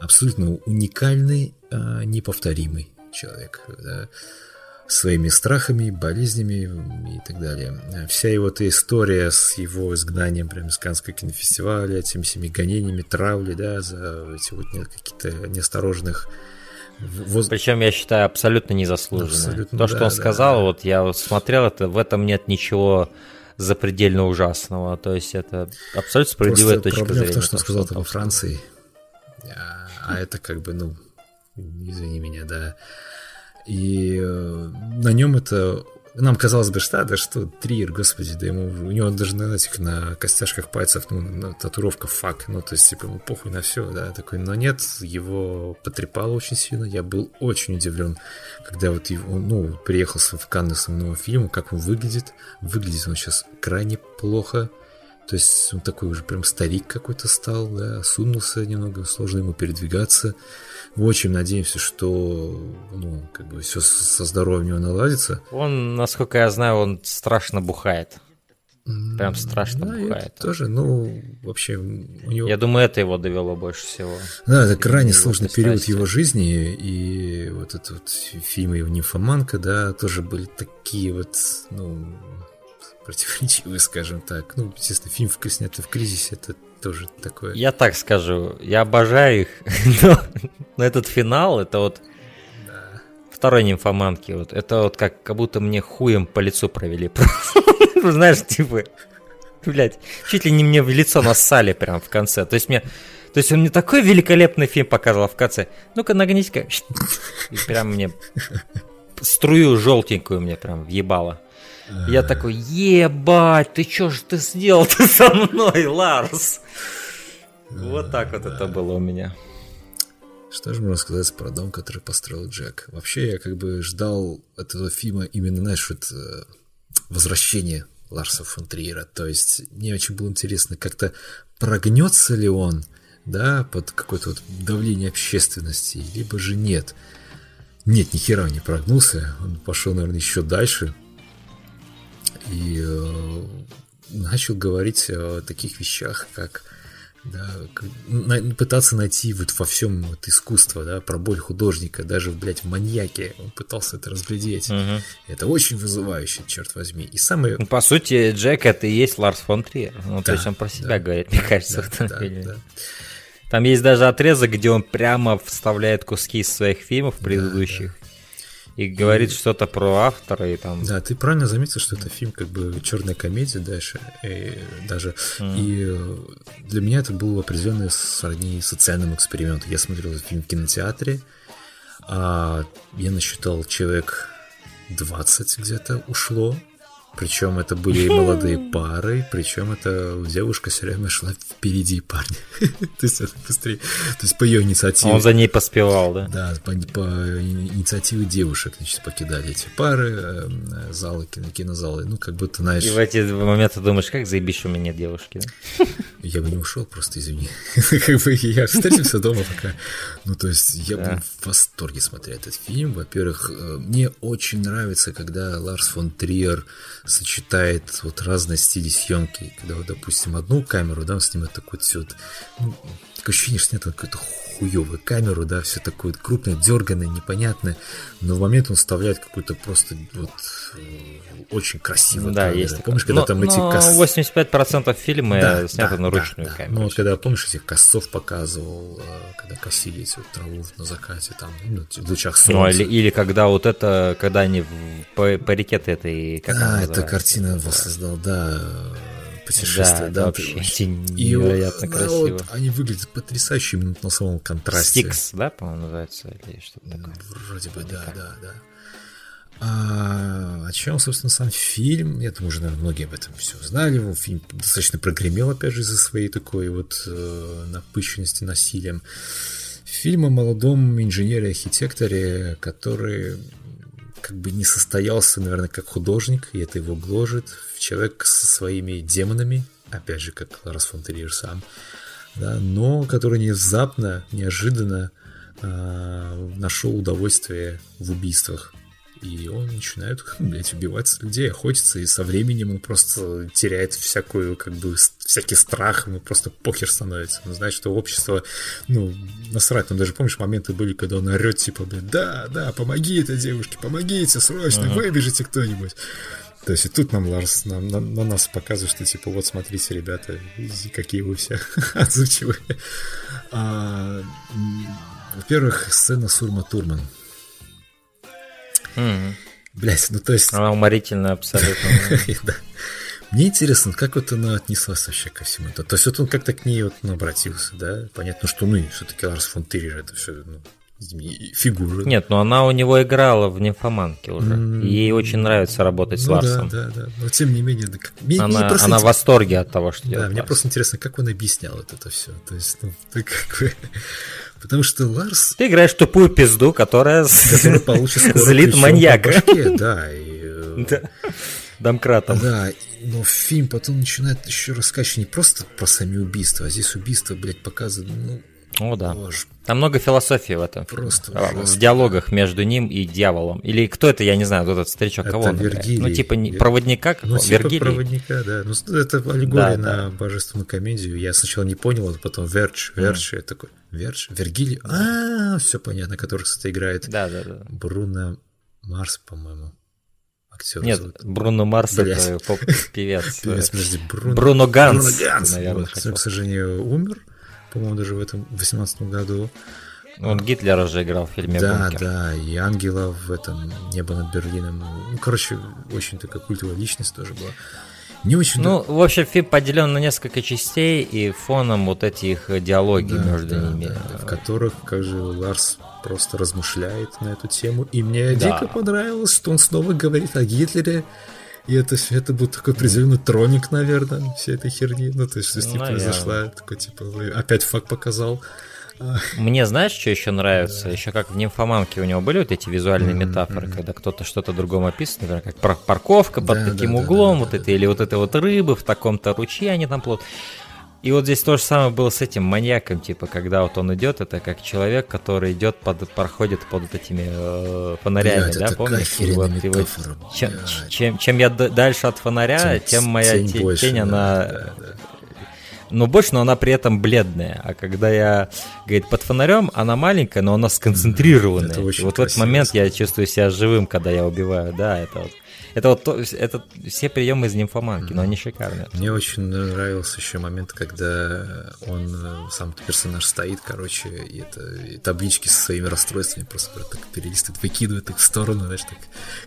Speaker 1: Абсолютно уникальный, а, неповторимый человек. Да своими страхами, болезнями и так далее. Вся его эта история с его изгнанием прямо из Каннского кинофестиваля, этими всеми гонениями, травли, да, за эти вот какие-то неосторожных
Speaker 2: Воз... Причем, я считаю, абсолютно незаслуженно. Абсолютно, То, что да, он сказал, да. вот я смотрел это, в этом нет ничего запредельно ужасного. То есть это абсолютно справедливая Просто точка проблема зрения. в том,
Speaker 1: что он сказал это во Франции. А, а это как бы, ну, извини меня, да, и э, на нем это нам казалось бы, что, да что, Триер, господи, да ему, у него даже на этих, на костяшках пальцев, ну, на, татуировка фак, ну, то есть, типа, ему похуй на все, да, такой, но нет, его потрепало очень сильно, я был очень удивлен, когда вот его, ну, приехал в Канны с нового фильма, как он выглядит, выглядит он сейчас крайне плохо, то есть он такой уже прям старик какой-то стал, да, сунулся немного, сложно ему передвигаться, очень надеемся, что ну, как бы все со здоровьем у него наладится.
Speaker 2: Он, насколько я знаю, он страшно бухает. Прям страшно да, бухает.
Speaker 1: Тоже, ну, вообще у
Speaker 2: него... Я думаю, это его довело больше всего.
Speaker 1: Да, это крайне сложный период его жизни, и вот этот вот фильм его «Нимфоманка», да, тоже были такие вот, ну, противоречивые, скажем так. Ну, естественно, фильм снятый в кризисе, это тоже такое.
Speaker 2: Я так скажу, я обожаю их, но, но этот финал, это вот да. второй нимфоманки, вот, это вот как, как будто мне хуем по лицу провели. Знаешь, типа, блядь, чуть ли не мне в лицо нассали прям в конце. То есть мне то есть он мне такой великолепный фильм показывал в конце. Ну-ка, нагнись-ка. И прям мне струю желтенькую мне прям въебало. Я такой, ебать, ты чё ж ты сделал ты со мной, Ларс? Вот так вот это было у меня.
Speaker 1: Что же можно сказать про дом, который построил Джек? Вообще, я как бы ждал этого фильма именно, знаешь, вот э, возвращение Ларса фон Триера. То есть мне очень было интересно, как-то прогнется ли он, да, под какое-то вот давление общественности, либо же нет. Нет, ни хера не прогнулся. Он пошел, наверное, еще дальше и э, начал говорить о таких вещах, как да, на, пытаться найти вот во всем вот искусство, да, про боль художника, даже, блядь, в маньяке он пытался это разглядеть. Угу. Это очень вызывающе, черт возьми. И самое...
Speaker 2: Ну, по сути, Джек это и есть Ларс фон Триер. Ну, да, то есть он про себя да, говорит, мне кажется, да, в этом
Speaker 1: да, фильме. Да.
Speaker 2: Там есть даже отрезок, где он прямо вставляет куски из своих фильмов предыдущих. Да, да и говорит что-то про автора и там.
Speaker 1: Да, ты правильно заметил, что это фильм как бы черная комедия дальше, и даже. Mm. И для меня это был определенный сродни социальному эксперименту. Я смотрел этот фильм в кинотеатре, а я насчитал человек 20 где-то ушло причем это были молодые пары, причем эта девушка все время шла впереди парня. То есть это быстрее. То есть по ее инициативе.
Speaker 2: Он за ней поспевал, да?
Speaker 1: Да, по, по инициативе девушек, значит, покидали эти пары, э, залы, кино, кинозалы. Ну, как будто, знаешь...
Speaker 2: И в эти моменты думаешь, как заебись, у меня нет девушки, да?
Speaker 1: Я бы не ушел, просто извини. Как бы я встретился дома пока. Ну, то есть я был в восторге смотря этот фильм. Во-первых, э, мне очень нравится, когда Ларс фон Триер сочетает вот разные стили съемки. Когда, вот, допустим, одну камеру, да, он снимает такой вот, ну, такое ощущение, что нет какой-то хуевую камеру, да, все такое крупное, дерганное, непонятное, но в момент он вставляет какую-то просто вот э, очень красивую
Speaker 2: да, камеру. Есть помнишь, когда но, там эти кос... 85% фильма да, сняты да, на ручную да, камеру.
Speaker 1: Ну, вот когда, помнишь, этих косцов показывал, э, когда косили эти вот траву на закате, там, ну, в лучах солнца. Ну,
Speaker 2: или, или когда вот это, когда они по, по реке этой,
Speaker 1: как Да, эта картина воссоздал, да, путешествие, да.
Speaker 2: да вообще невероятно и, красиво. Вот,
Speaker 1: они выглядят потрясающе именно на самом контрасте.
Speaker 2: Стикс, да, по-моему, называется, или что-то такое?
Speaker 1: Вроде бы, да, да, да. А, о чем, собственно, сам фильм? Я думаю, уже, наверное, многие об этом все знали. Фильм достаточно прогремел, опять же, из-за своей такой вот э, напыщенности насилием. Фильм о молодом инженере-архитекторе, который как бы не состоялся, наверное, как художник, и это его гложет. Человек со своими демонами, опять же, как Ларс фон Триер сам, да, но который внезапно, неожиданно э, нашел удовольствие в убийствах и он начинает, блядь, убивать людей, охотиться, и со временем он просто теряет всякую, как бы, всякий страх, ему просто похер становится. Он знает, что общество, ну, насрать, он даже, помнишь, моменты были, когда он орет, типа, блядь, да, да, помоги этой девушке, помогите, срочно, uh-huh. выбежите кто-нибудь. То есть и тут нам Ларс на, на, на нас показывает, что типа вот смотрите, ребята, какие вы все отзывчивые. А, во-первых, сцена Сурма Турман.
Speaker 2: Mm-hmm.
Speaker 1: Блять, ну то есть...
Speaker 2: Она уморительная абсолютно.
Speaker 1: да. Мне интересно, как вот она отнеслась вообще ко всему это. То есть вот он как-то к ней вот ну, обратился, да? Понятно, что ну все-таки Ларс фон Тирер это все ну, фигура.
Speaker 2: Нет, но она у него играла в «Нимфоманке» уже. Mm-hmm. Ей очень нравится работать с ну, Ларсом.
Speaker 1: Да, да, да. Но тем не менее... Да, как...
Speaker 2: мне, она, мне она в восторге от того, что
Speaker 1: да, мне Ларс. просто интересно, как он объяснял вот это все. То есть, ну, ты как. Потому что Ларс...
Speaker 2: Ты играешь тупую пизду, которая,
Speaker 1: которая получит
Speaker 2: злит маньяка.
Speaker 1: Башке, да, и... Э,
Speaker 2: да. Домкратом.
Speaker 1: Да, но фильм потом начинает еще рассказывать не просто про сами убийства, а здесь убийства, блядь, показывают, ну,
Speaker 2: о, да. Боже. Там много философии в этом.
Speaker 1: Просто
Speaker 2: а, В диалогах между ним и дьяволом. Или кто это, я не знаю, этот старичок, кого он
Speaker 1: Вергилий.
Speaker 2: Ну, типа не, проводника
Speaker 1: Ну, типа Вергилий. проводника, да. Ну, это аллегория да, на да. божественную комедию. Я сначала не понял, а потом Верч, Верч, мм. я такой, Верч, Вергилий, а, все понятно, который, кстати, играет
Speaker 2: да, да, да.
Speaker 1: Бруно Марс, по-моему.
Speaker 2: Актер Нет, зовут. Бруно Марс это поп-певец.
Speaker 1: Певец, подожди,
Speaker 2: Бруно. Бруно Ганц.
Speaker 1: Бруно Ганц, наверное, вот, к сожалению, умер по-моему, даже в этом 18 году.
Speaker 2: Он Гитлера же играл в фильме
Speaker 1: Да,
Speaker 2: «Бункер».
Speaker 1: да, и Ангела в этом «Небо над Берлином». Ну, короче, очень такая культовая личность тоже была. Не очень...
Speaker 2: Ну, в общем, фильм поделен на несколько частей, и фоном вот этих диалоги да, между да, ними. Да,
Speaker 1: в которых, как же, Ларс просто размышляет на эту тему. И мне да. дико понравилось, что он снова говорит о Гитлере, и это, это был такой определенный троник, наверное, всей этой херни. Ну, то есть, что с ним произошла, такой, типа, опять факт показал.
Speaker 2: Мне знаешь, что еще нравится? Еще как в нимфоманке у него были вот эти визуальные mm-hmm. метафоры, когда кто-то что-то другому описывает, например, как парковка под да, таким да, углом, да, вот да, это, да. или вот это вот рыбы в таком-то ручье они там плывут. И вот здесь то же самое было с этим маньяком, типа, когда вот он идет, это как человек, который идет, под, проходит под вот этими э, фонарями, Блядь, да, помнишь? И вот, и вот, чем, чем, чем я дальше от фонаря, тем, тем моя тень, тень, больше, тень она... Да, да. Но больше, но она при этом бледная. А когда я, говорит, под фонарем, она маленькая, но она сконцентрированная. Это очень и вот в этот момент я чувствую себя живым, когда я убиваю. Да, это вот это вот то, это все приемы из нимфоманки, но они шикарные.
Speaker 1: Мне очень нравился еще момент, когда он, э, сам персонаж стоит, короче, и это и таблички со своими расстройствами просто так перелистывает, выкидывает их в сторону, знаешь, так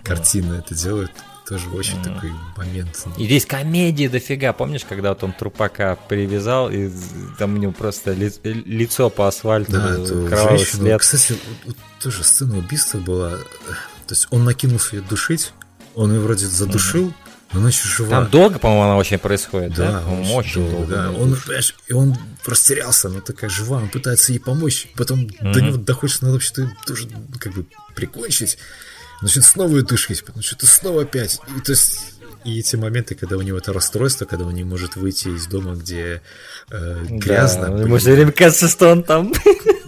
Speaker 1: картинно это делает тоже очень mm. такой момент.
Speaker 2: И здесь комедии дофига. Помнишь, когда вот он трупака привязал, и там у него просто ли, лицо по асфальту, да, кровавый след.
Speaker 1: Кстати, вот, вот тоже сцена убийства была. То есть он накинулся ее душить, он ее вроде задушил, mm но она еще жива.
Speaker 2: Там долго, по-моему, она очень происходит,
Speaker 1: да? Да, очень, очень долго. Да. Он, понимаешь, и он растерялся, она такая жива, он пытается ей помочь, потом mm-hmm. до него доходит, что надо вообще-то тоже как бы прикончить. Значит, снова ее дышать, потом что-то снова опять. И, то есть, и эти моменты, когда у него это расстройство, когда он не может выйти из дома, где э, грязно.
Speaker 2: Да, ему все время кажется, что он там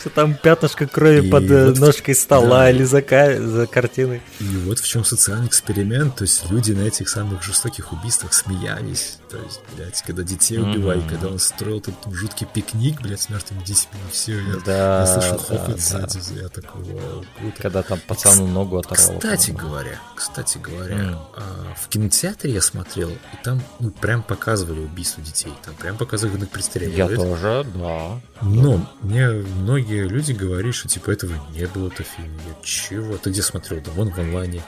Speaker 2: что там пятнышко крови и под э, вот, ножкой стола да. или за, за картиной.
Speaker 1: И вот в чем социальный эксперимент. То есть люди на этих самых жестоких убийствах смеялись. То есть, блядь, когда детей mm-hmm. убивали, когда он строил этот жуткий пикник, блядь, с мертвыми детьми. Все, я, да, я слышал да, хохот да. сзади. Я такой, вау,
Speaker 2: круто. Когда там пацану ногу оторвало.
Speaker 1: Кстати говоря, кстати говоря, mm. а, в кинотеатре я смотрел, и там ну, прям показывали убийство детей. Там прям показывали, как их пристреливают.
Speaker 2: Я тоже, да.
Speaker 1: Но мне многие люди говорят, что типа этого не было то фильме. Я чего? Ты где смотрел? Да вон в онлайне.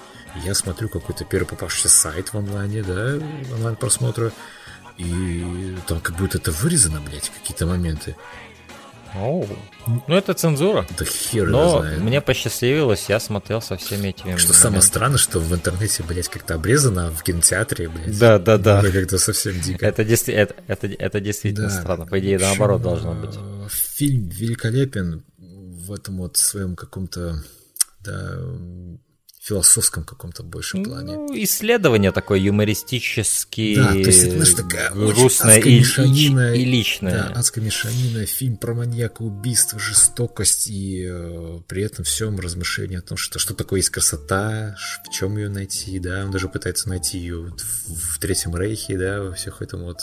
Speaker 1: Я смотрю какой-то первый попавшийся сайт в онлайне, да, онлайн просмотра. И там как будто это вырезано, блядь, какие-то моменты.
Speaker 2: Оу. Ну, это цензура.
Speaker 1: Да хер
Speaker 2: Но
Speaker 1: знает.
Speaker 2: мне посчастливилось, я смотрел со всеми этими...
Speaker 1: Что самое странное, что в интернете, блядь, как-то обрезано, а в кинотеатре, блядь.
Speaker 2: Да, да, да.
Speaker 1: Это как-то совсем дико.
Speaker 2: Это, действи- это, это, это действительно
Speaker 1: Да.
Speaker 2: странно. По идее, наоборот должно быть.
Speaker 1: Э, Фильм великолепен в этом вот своем каком-то, да, философском каком-то большем плане.
Speaker 2: Ну, исследование такое юмористически
Speaker 1: Да, то есть это, знаешь, такая адская
Speaker 2: и,
Speaker 1: мешанина.
Speaker 2: и личное.
Speaker 1: Да, адская мешанина, фильм про маньяка, убийство, жестокость и э, при этом всем размышление о том, что, что такое есть красота, в чем ее найти, да, он даже пытается найти ее в, в Третьем Рейхе, да, во всех этом вот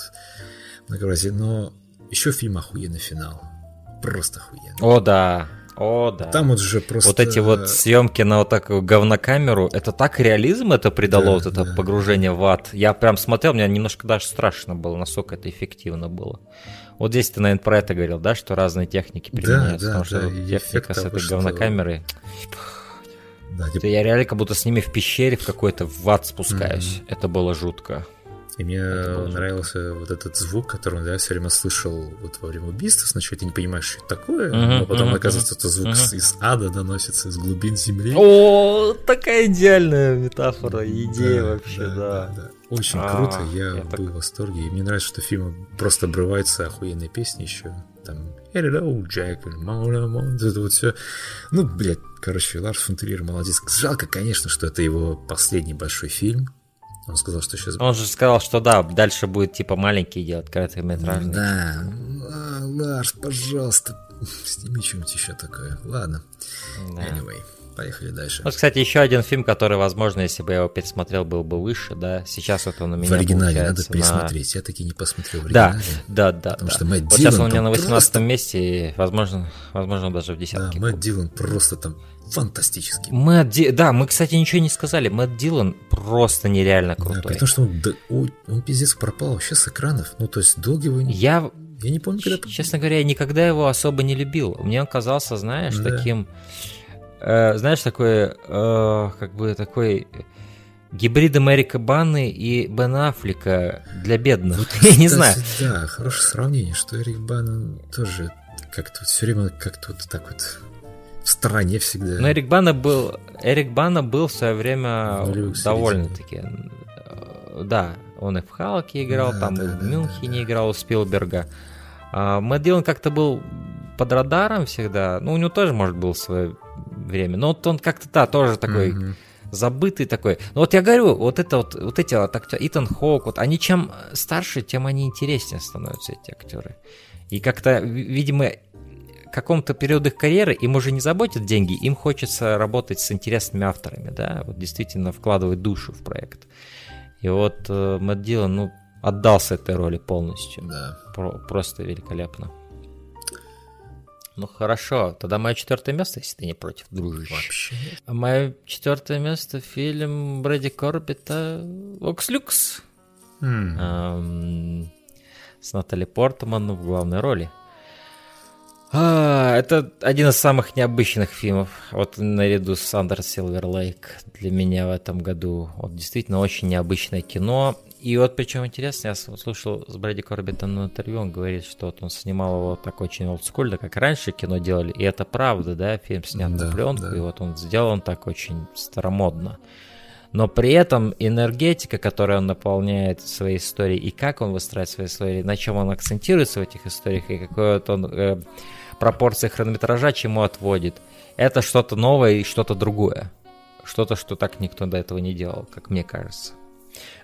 Speaker 1: многообразии, но еще фильм охуенный финал, просто охуенный.
Speaker 2: О, да. О, да.
Speaker 1: Там вот же просто...
Speaker 2: Вот эти вот съемки на вот такую говнокамеру, это так реализм это придало,
Speaker 1: Да,
Speaker 2: вот это
Speaker 1: да.
Speaker 2: погружение в ад. Я прям смотрел, мне немножко даже страшно было, насколько это эффективно было. Вот здесь ты, наверное, про это говорил, да, что разные техники применяются,
Speaker 1: да,
Speaker 2: потому что
Speaker 1: да,
Speaker 2: техника с
Speaker 1: того,
Speaker 2: этой
Speaker 1: что-
Speaker 2: говнокамерой,
Speaker 1: Да,
Speaker 2: это я реально как будто с ними в пещере в какой-то в ад спускаюсь. Это было жутко.
Speaker 1: И мне нравился вот этот звук, который он, да, все время слышал вот во время убийства. Сначала ты не понимаешь, что это такое,
Speaker 2: Мгм,
Speaker 1: но потом
Speaker 2: мгм,
Speaker 1: оказывается, это звук с- из ада доносится, из глубин земли.
Speaker 2: О, такая идеальная метафора, идея
Speaker 1: Да,
Speaker 2: вообще, да.
Speaker 1: Очень
Speaker 2: А,
Speaker 1: круто, я,
Speaker 2: я так-
Speaker 1: был в восторге. И мне нравится, что фильм просто обрывается охуенной песни еще. Там Hello, Jack, это вот все. Ну, блядь, короче, Ларс фон Триер молодец. Жалко, конечно, что это его последний большой фильм. Он сказал, что сейчас
Speaker 2: Он же сказал, что да, дальше будет типа маленький делать короткометражный.
Speaker 1: Да, а, Ларс, пожалуйста, сними что-нибудь еще такое. Ладно.
Speaker 2: Да.
Speaker 1: Anyway, поехали дальше.
Speaker 2: Вот, кстати, еще один фильм, который, возможно, если бы я его пересмотрел, был бы выше, да. Сейчас вот он у меня
Speaker 1: в оригинале надо
Speaker 2: получается на-
Speaker 1: пересмотреть. Я таки не посмотрел в
Speaker 2: Да,
Speaker 1: оригинале.
Speaker 2: да, да.
Speaker 1: Потому
Speaker 2: да.
Speaker 1: что Мэтт
Speaker 2: вот сейчас
Speaker 1: Дилан
Speaker 2: он у меня на 18
Speaker 1: просто-
Speaker 2: месте, и, возможно, возможно, даже в
Speaker 1: Да,
Speaker 2: десятке.
Speaker 1: Мэтт Дилан просто там фантастический.
Speaker 2: Мэтт Ди- Да, мы, кстати, ничего не сказали. Мэтт Дилан просто нереально
Speaker 1: Да,
Speaker 2: крутой.
Speaker 1: при том, что он, да, он, он пиздец пропал вообще с экранов. Ну, то есть долго его... не-
Speaker 2: Я,
Speaker 1: Я не помню, когда...
Speaker 2: честно говоря, я никогда его особо не любил. Мне он казался, знаешь,
Speaker 1: Да.
Speaker 2: таким... э, знаешь, такой... э, как бы такой... Гибрид Америка Баны и Бен Аффлека для бедных.
Speaker 1: Вот,
Speaker 2: я не знаю.
Speaker 1: Да, хорошее сравнение, что Эрик Баннон тоже как-то вот все время как-то вот так вот в стороне всегда.
Speaker 2: Но Эрик Бана был, Эрик Бана был в свое время довольно-таки. э, Да, он и в Халке играл,
Speaker 1: Да,
Speaker 2: там
Speaker 1: да,
Speaker 2: и
Speaker 1: да,
Speaker 2: в Мюнхене играл у Спилберга. А Мэтт Дилан как-то был под радаром всегда. Ну, у него тоже, может, было свое время. Но вот он как-то, да, тоже такой
Speaker 1: Мгм.
Speaker 2: забытый такой. Ну вот я говорю, вот это вот, вот эти вот актеры, Итан Хоук, вот они чем старше, тем они интереснее становятся, эти актеры. И как-то, ви- видимо, каком-то периоду их карьеры им уже не заботят деньги, им хочется работать с интересными авторами, да, вот действительно вкладывать душу в проект. И вот э, Мэтт Дилан, ну, отдался этой роли полностью.
Speaker 1: Да.
Speaker 2: Про- просто великолепно. Ну хорошо, тогда мое четвертое место, если ты не против, дружище.
Speaker 1: Вообще.
Speaker 2: А Мое четвертое место фильм Брэди Корбита «Окс Люкс»
Speaker 1: М.
Speaker 2: Эм, с Натали Портман в главной роли. А, это один из самых необычных фильмов. Вот наряду с Андер Силвер Лейк для меня в этом году. Вот действительно очень необычное кино. И вот причем интересно, я слушал с Брэди Корбитом на интервью, он говорит, что вот он снимал его так очень олдскульно, как раньше кино делали. И это правда, да, фильм снят
Speaker 1: Да,
Speaker 2: на пленку,
Speaker 1: да.
Speaker 2: и вот он сделан так очень старомодно. Но при этом энергетика, которой он наполняет свои истории, и как он выстраивает свои истории, на чем он акцентируется в этих историях, и какой вот он э, пропорции хронометража чему отводит, это что-то новое и что-то другое. Что-то, что так никто до этого не делал, как мне кажется.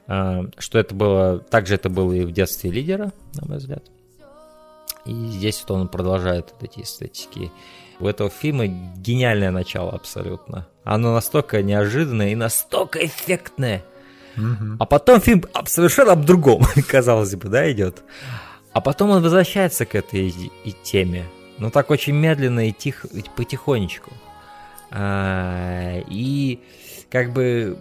Speaker 2: А, Что это было, также это было и в детстве лидера, на мой взгляд. И здесь вот он продолжает вот эти эстетики. У этого фильма гениальное начало абсолютно. Оно настолько неожиданное и настолько эффектное.
Speaker 1: Мгм.
Speaker 2: А потом фильм совершенно об другом, казалось бы, да, идет. А потом он возвращается к этой и теме. Но так очень медленно и тихо, потихонечку. А, и как бы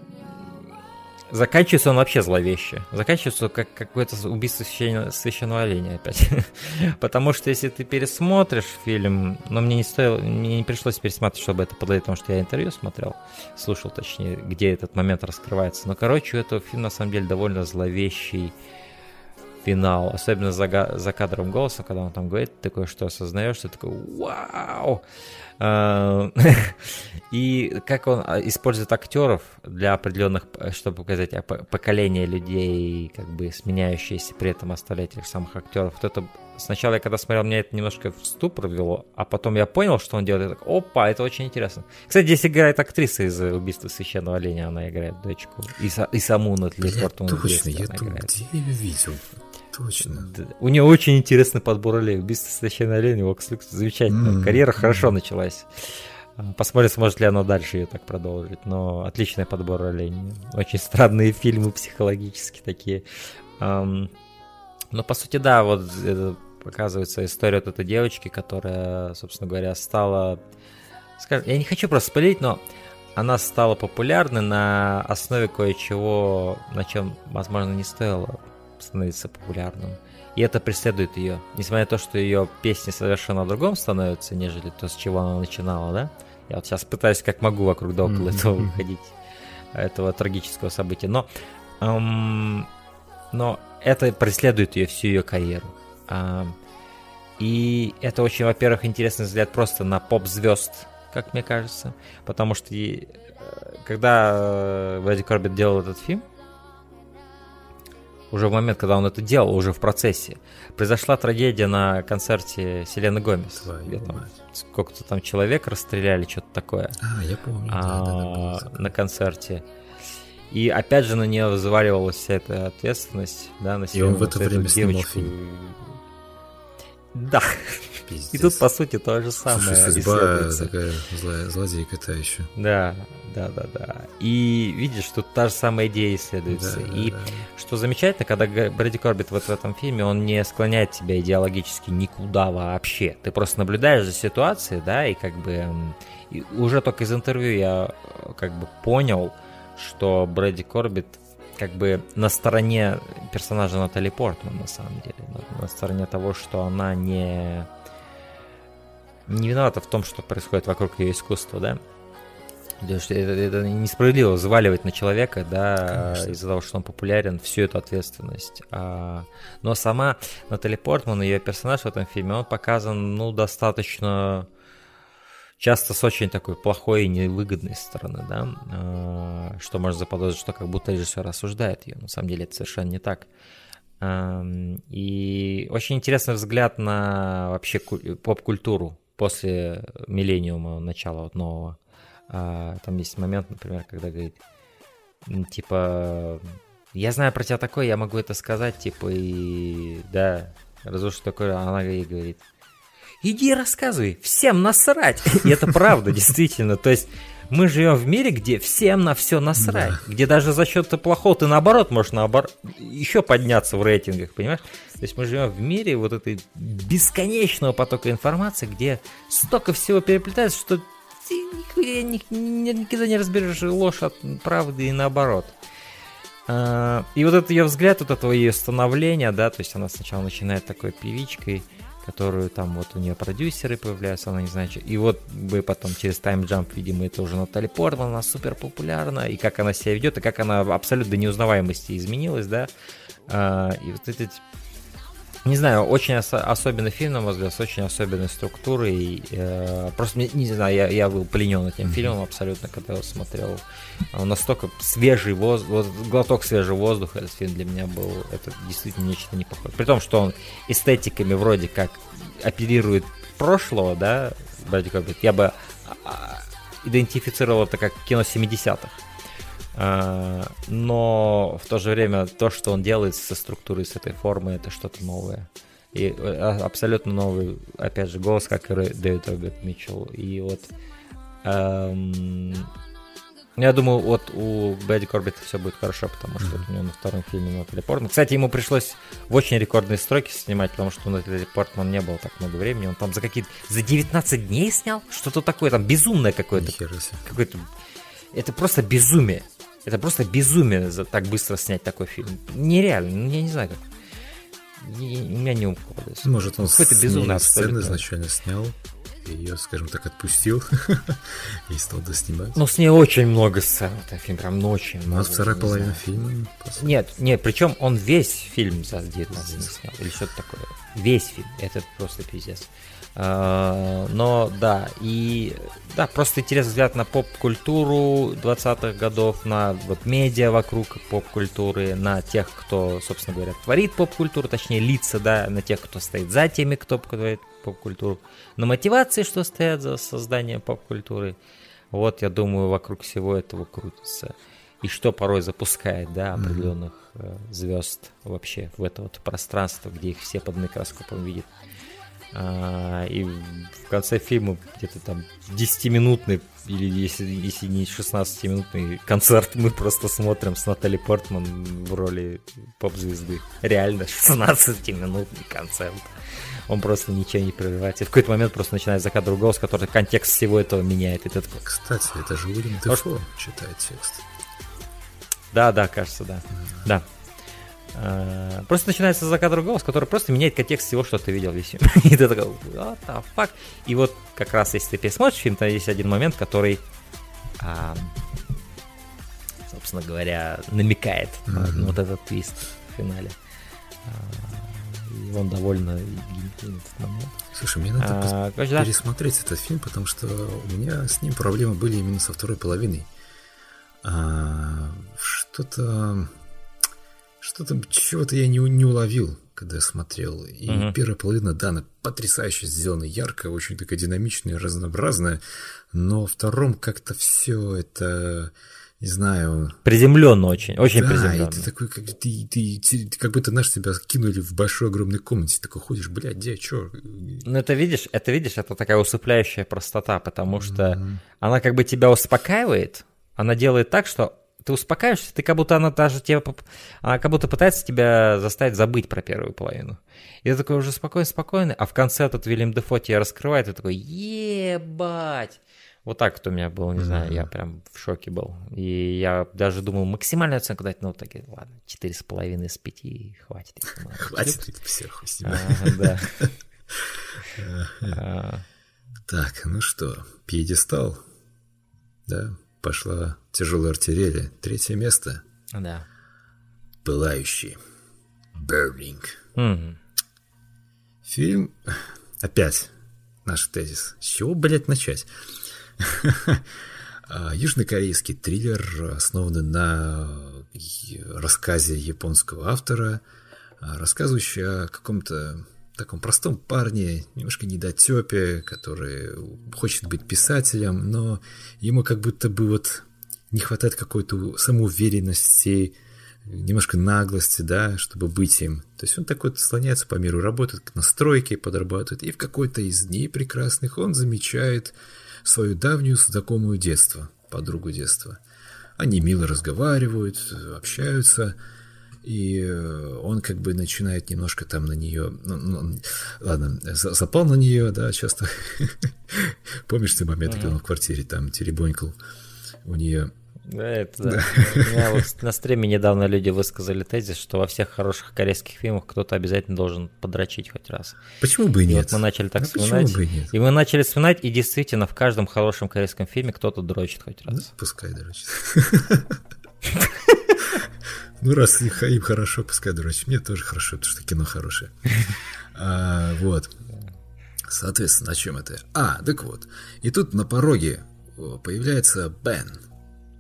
Speaker 2: заканчивается он вообще зловеще. Заканчивается как какое-то убийство священ- священного оленя опять. Потому что если ты пересмотришь фильм, но мне не стоило, мне не пришлось пересматривать, чтобы это подловить, потому что я интервью смотрел, слушал точнее, где этот момент раскрывается. Но, короче, у этого фильма на самом деле довольно зловещий финал, особенно за, за кадровым голосом, когда он там говорит, такое, что осознаешь, ты такой, вау! А, и как он а, использует актеров для определенных, чтобы показать поколение людей, как бы сменяющиеся, при этом оставлять тех самых актеров. Вот это сначала я когда смотрел, меня это немножко в ступор ввело, а потом я понял, что он делает. Я так, опа, это очень интересно. Кстати, здесь играет актриса из «Убийства священного оленя», она играет дочку. И, и саму Натали
Speaker 1: Портман. Точно, я тут где ее видел? Точно.
Speaker 2: У нее очень интересный подбор ролей. Убийство священного оленя, Вокс замечательно. Карьера хорошо началась. А, посмотрим, сможет ли она дальше ее так продолжить. Но отличный подбор ролей. Очень странные фильмы психологические такие. Но по сути, да, вот показывается история вот этой девочки, которая, собственно говоря, стала... Скажем, я не хочу просто спалить, но она стала популярной на основе кое-чего, на чем, возможно, не стоило становиться популярным. И это преследует ее. Несмотря на то, что ее песни совершенно другом становятся, нежели то, с чего она начинала, да? Я вот сейчас пытаюсь как могу вокруг да около этого выходить, этого трагического события. Но, эм, но это преследует ее всю ее карьеру. Эм, и это очень, во-первых, интересный взгляд просто на поп-звезд, как мне кажется. Потому что и, э, когда Вэдди Корбет делал этот фильм, уже в момент, когда он это делал, уже в процессе, произошла трагедия на концерте Селены Гомес. сколько-то там человек расстреляли, что-то такое.
Speaker 1: А, я помню. А,
Speaker 2: да, да, да, на концерте. И опять же на нее взваливалась вся эта ответственность, да, на
Speaker 1: себя. И он в это время девочку. снимал фильм.
Speaker 2: Да. Пиздец. И тут, по сути, то же самое.
Speaker 1: Слушай, судьба такая злая, злодейка та еще.
Speaker 2: Да, да, да, да. И видишь, тут та же самая идея исследуется. Да, и да, да. что замечательно, когда Брэди Корбит вот в этом фильме, он не склоняет тебя идеологически никуда вообще. Ты просто наблюдаешь за ситуацией, да, и как бы и уже только из интервью я э, как бы понял, что Брэди Корбит как бы на стороне персонажа Натали Портман, на самом деле. На, на стороне того, что она не, не виновата в том, что происходит вокруг ее искусства, да. Потому что это, это несправедливо взваливать на человека, да, из-за того, что он популярен, всю эту ответственность. А, но сама Натали Портман, ее персонаж в этом фильме, он показан, ну, достаточно часто с очень такой плохой и невыгодной стороны, да, а, что можно заподозрить, что как будто режиссер осуждает ее. На самом деле это совершенно не так. И очень интересный взгляд на вообще поп-культуру после миллениума, начала вот нового. А, там есть момент, например, когда говорит, типа, я знаю про тебя такое, я могу это сказать, типа, и да, разрушить такое, она ей говорит, иди рассказывай, всем насрать. И это правда, действительно. То есть мы живем в мире, где всем на все насрать, да. где даже за счет плохого ты наоборот можешь наоборот еще подняться в рейтингах, понимаешь? То есть мы живем в мире вот этой бесконечного потока информации, где столько всего переплетается, что ты никогда не разберешь ложь от правды и наоборот. А, и вот этот ее взгляд, вот этого ее становления, да, то есть она сначала начинает такой певичкой, которую там вот у нее продюсеры появляются, она не знает, что. И вот вы потом через Jump, видимо, это уже Натали Портман, она супер популярна, и как она себя ведет, и как она абсолютно до неузнаваемости изменилась, да. А, и вот эти не знаю, очень ос- особенный фильм, на мой взгляд, с очень особенной структурой. Э, просто, не, не знаю, я, я был пленен этим фильмом абсолютно, когда его смотрел. Он настолько свежий воздух, глоток свежего воздуха этот фильм для меня был, это действительно нечто не похоже. При том, что он эстетиками вроде как оперирует прошлого, да, Брэди Корбит, я бы а, а, идентифицировал это как кино 70-х. А, но в то же время то, что он делает со структурой, с этой формой, это что-то новое. И а, абсолютно новый, опять же, голос, как и Дэвид Роберт Митчелл. И вот эм, я думаю, вот у Бэдди Корбита все будет хорошо, потому что вот у него на втором фильме Натали Портман. Кстати, ему пришлось в очень рекордные строки снимать, потому что у Натали Портман не было так много времени. Он там за какие-то... За 19 дней снял? Что-то такое там безумное какое-то. Какое-то... Это просто безумие. Это просто безумие за так быстро снять такой фильм. Нереально, ну, я не знаю как. у меня не укладывается.
Speaker 1: Может, он какой-то безумный сцены изначально снял. ее, скажем так, отпустил и стал доснимать.
Speaker 2: Ну, с ней очень много сцен, это фильм прям очень
Speaker 1: много. У нас вторая половина фильма.
Speaker 2: Нет, нет, причем он весь фильм за 19 не снял, или что-то такое. Весь фильм, это просто пиздец. А, но да, и да, просто интересный взгляд на поп-культуру 20-х годов, на вот медиа вокруг поп-культуры, на тех, кто, собственно говоря, творит поп-культуру, точнее лица, да, на тех, кто стоит за теми, кто творит поп-культуру, на мотивации, что стоят за создание поп-культуры. Вот, я думаю, вокруг всего этого крутится. И что порой запускает, да, определенных mm-hmm. Э, звезд вообще в это вот пространство, где их все под микроскопом видят. А, и в конце фильма где-то там 10-минутный или если, если не 16-минутный концерт мы просто смотрим с Натали Портман в роли поп-звезды. Реально 16-минутный концерт. Он просто ничего не прерывает. И в какой-то момент просто начинает за кадр голос, который контекст всего этого меняет. И ты такой...
Speaker 1: Кстати, это же Уильям Дефо читает текст.
Speaker 2: Да, да, кажется, да. Mm-hmm. Да. Э, просто начинается за кадр голос, который просто меняет контекст всего, что ты видел весь фильм. И ты такой, what the fuck? И вот как раз, если ты пересмотришь фильм, то есть один момент, который, а, собственно говоря, намекает mm-hmm. на вот этот твист в финале. А, и он довольно
Speaker 1: Слушай, мне надо а, пос- да. пересмотреть этот фильм, потому что у меня с ним проблемы были именно со второй половиной. А, что-то что-то, чего-то я не, не уловил, когда я смотрел. И uh-huh. первая половина, да, она потрясающе сделана, яркая, очень такая динамичная, разнообразная. Но втором как-то все это не знаю.
Speaker 2: Приземленно очень, очень
Speaker 1: да,
Speaker 2: приземленно.
Speaker 1: и ты такой, как, ты, ты, ты как будто, знаешь, тебя кинули в большой огромной комнате, такой ходишь, блядь, где, чё?
Speaker 2: Ну, это видишь, это видишь, это такая усыпляющая простота, потому что mm-hmm. она как бы тебя успокаивает, она делает так, что ты успокаиваешься, ты как будто она даже тебе, она как будто пытается тебя заставить забыть про первую половину. И ты такой уже спокойный, спокойный, а в конце этот Вильям Дефо тебя раскрывает, и ты такой, ебать. Вот так вот у меня было, не mm-hmm. знаю, я прям в шоке был. И я даже думал максимальную оценку дать, ну, так, ладно, четыре с половиной из пяти, хватит.
Speaker 1: Хватит, все,
Speaker 2: Да.
Speaker 1: Так, ну что, пьедестал, да, пошла тяжелая артиллерия. Третье место.
Speaker 2: Да.
Speaker 1: Пылающий. Burning.
Speaker 2: Угу.
Speaker 1: Фильм... Опять наш тезис. С чего, блядь, начать? А, южнокорейский триллер, основанный на рассказе японского автора, а, рассказывающий о каком-то таком простом парне, немножко недотепе, который хочет быть писателем, но ему как будто бы вот не хватает какой-то самоуверенности, немножко наглости, да, чтобы быть им. То есть он такой слоняется по миру, работает на стройке, подрабатывает, и в какой-то из дней прекрасных он замечает свою давнюю знакомую детства, подругу детства. Они мило разговаривают, общаются, и э, он как бы начинает немножко там на нее, ну, ну, ладно, запал на нее, да, часто. Помнишь ты момент, когда он в квартире там теребонькал у нее
Speaker 2: да, это да. У меня вот на стриме недавно люди высказали тезис, что во всех хороших корейских фильмах кто-то обязательно должен подрочить хоть раз.
Speaker 1: Почему бы и нет?
Speaker 2: И вот мы начали так ну, вспоминать. Бы и, нет? и мы начали вспоминать, и действительно в каждом хорошем корейском фильме кто-то дрочит хоть раз. Ну,
Speaker 1: пускай дрочит. Ну, раз им хорошо, пускай дрочит. Мне тоже хорошо, потому что кино хорошее. А, вот. Соответственно, о чем это? А, так вот. И тут на пороге появляется Бен.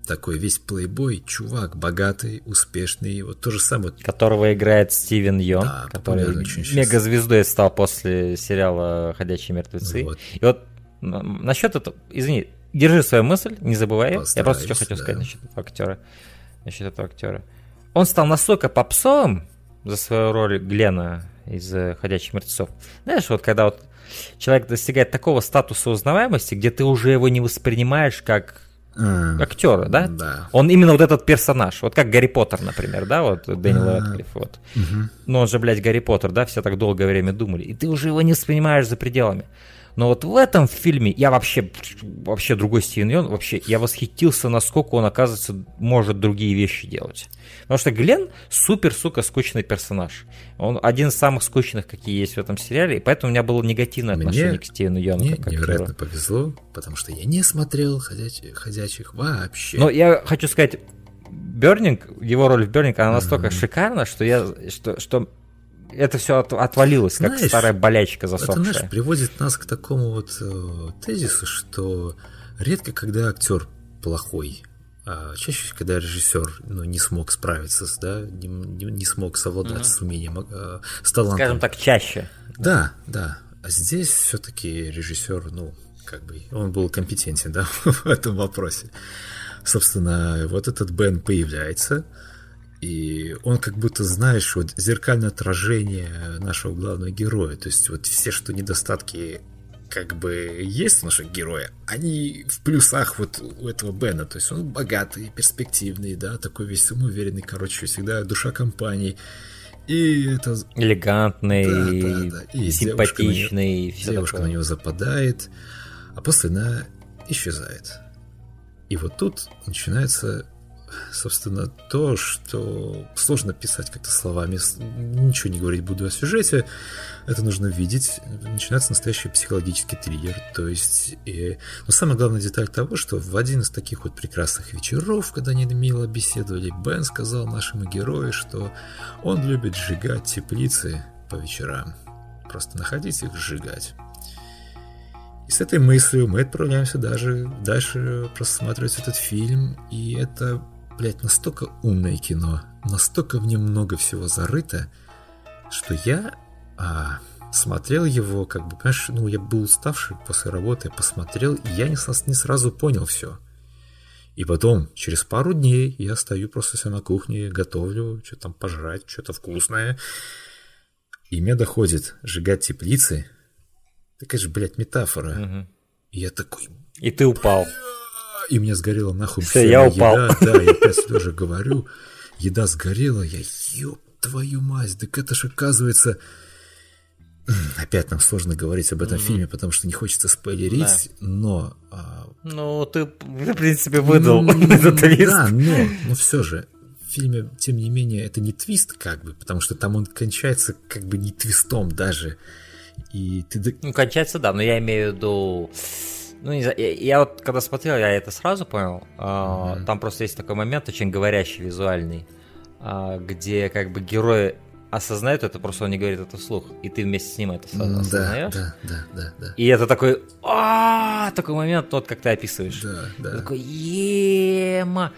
Speaker 1: Такой весь плейбой, чувак, богатый, успешный, вот то же самое.
Speaker 2: Которого играет Стивен Йон, да, который мегазвездой стал после сериала «Ходячие мертвецы». Вот. И вот насчет этого, извини, держи свою мысль, не забывай. Постараюсь, Я просто что хотел да. сказать насчет этого актера. Насчет этого актера. Он стал настолько попсовым за свою роль Глена из «Ходячих мертвецов». Знаешь, вот когда вот человек достигает такого статуса узнаваемости, где ты уже его не воспринимаешь как mm. актера, да?
Speaker 1: Да.
Speaker 2: Он именно вот этот персонаж, вот как Гарри Поттер, например, да, вот Дэниел mm. Рэдклифф, вот. Mm-hmm. Но он же, блядь, Гарри Поттер, да, все так долгое время думали, и ты уже его не воспринимаешь за пределами. Но вот в этом фильме я вообще, вообще другой Стивен Йон, вообще я восхитился, насколько он, оказывается, может другие вещи делать. Потому что Глен супер, сука, скучный персонаж. Он один из самых скучных, какие есть в этом сериале, и поэтому у меня было негативное мне, отношение к Стивену Йону.
Speaker 1: Мне как невероятно герою. повезло, потому что я не смотрел ходячих, ходячих вообще.
Speaker 2: Но я хочу сказать, Бернинг, его роль в Бернинг, она настолько mm-hmm. шикарна, что я, что, что это все от, отвалилось, знаешь, как старая болячка засохшая. Это, знаешь,
Speaker 1: приводит нас к такому вот э, тезису, что редко когда актер плохой, а чаще, когда режиссер ну, не смог справиться, с, да, не, не, не смог совладать mm-hmm. с умением, э, с талантом.
Speaker 2: Скажем так, чаще.
Speaker 1: Да, да. А здесь все-таки режиссер, ну, как бы, он был компетентен, да, в этом вопросе. Собственно, вот этот Бен появляется, и он как будто, знаешь, вот зеркальное отражение нашего главного героя. То есть вот все, что недостатки как бы есть у наших героя, они в плюсах вот у этого Бена. То есть он богатый, перспективный, да, такой весь самоуверенный, короче, всегда душа компании. И это...
Speaker 2: Элегантный, да, да, да. И симпатичный.
Speaker 1: Девушка, на, него, девушка такое. на него западает, а после она исчезает. И вот тут начинается собственно, то, что сложно писать как-то словами, ничего не говорить буду о сюжете, это нужно видеть, начинается настоящий психологический триллер, то есть, и, но самая главная деталь того, что в один из таких вот прекрасных вечеров, когда они мило беседовали, Бен сказал нашему герою, что он любит сжигать теплицы по вечерам, просто находить их, сжигать. И с этой мыслью мы отправляемся даже дальше просматривать этот фильм, и это блядь, настолько умное кино, настолько в нем много всего зарыто, что я а, смотрел его, как бы, понимаешь, ну, я был уставший после работы, посмотрел, и я не, не сразу понял все. И потом, через пару дней, я стою просто себе на кухне, готовлю, что там пожрать, что-то вкусное. И мне доходит сжигать теплицы. Такая же, блядь, метафора. Угу. И я такой...
Speaker 2: И ты упал
Speaker 1: и мне сгорела нахуй
Speaker 2: Все, я упал.
Speaker 1: еда. Да, я опять тоже говорю, еда сгорела, я, ёб твою мать, так это ж оказывается... Опять нам сложно говорить об этом mm-hmm. фильме, потому что не хочется спойлерить, да. но... А...
Speaker 2: Ну, ты, в принципе, выдал этот твист.
Speaker 1: Да, но, но все же, в фильме, тем не менее, это не твист, как бы, потому что там он кончается как бы не твистом даже. И ты...
Speaker 2: Ну, кончается, да, но я имею в виду ну, не знаю, я, я вот когда смотрел, я это сразу понял. Mm-hmm. Там просто есть такой момент, очень говорящий, визуальный, а, где как бы герои осознают это, просто он не говорит это вслух, и ты вместе с ним это осознаешь.
Speaker 1: Да, да, да, да,
Speaker 2: И это такой, а такой момент, тот, как ты описываешь.
Speaker 1: Да, да.
Speaker 2: Такой, ема.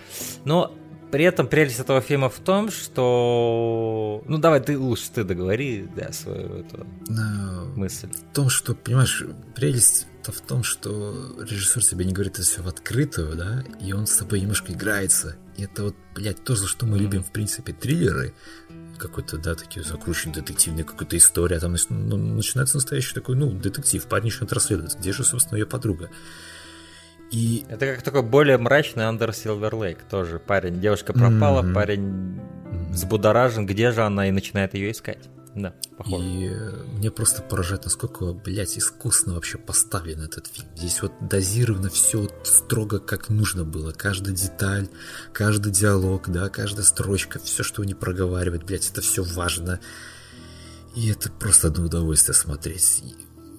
Speaker 2: Но при этом прелесть этого фильма в том, что... Ну, давай, ты лучше ты договори, да, свою эту Но... мысль.
Speaker 1: В том, что, понимаешь, прелесть то в том, что режиссер себе не говорит это все в открытую, да, и он с тобой немножко играется. И это вот, блядь, то, за что мы любим, в принципе, триллеры, какой-то, да, такие закрученные детективные какая-то история, там ну, начинается настоящий такой, ну, детектив, парень начинает расследовать, где же, собственно, ее подруга. И...
Speaker 2: Это как такой более мрачный Under Silver Lake тоже. Парень, девушка пропала, mm-hmm. парень взбудоражен, где же она, и начинает ее искать. Да,
Speaker 1: похоже. И э, мне просто поражает, насколько, блядь, искусно вообще поставлен этот фильм. Здесь вот дозировано все строго как нужно было. Каждая деталь, каждый диалог, да, каждая строчка, все, что они проговаривают, блядь, это все важно. И это просто одно удовольствие смотреть.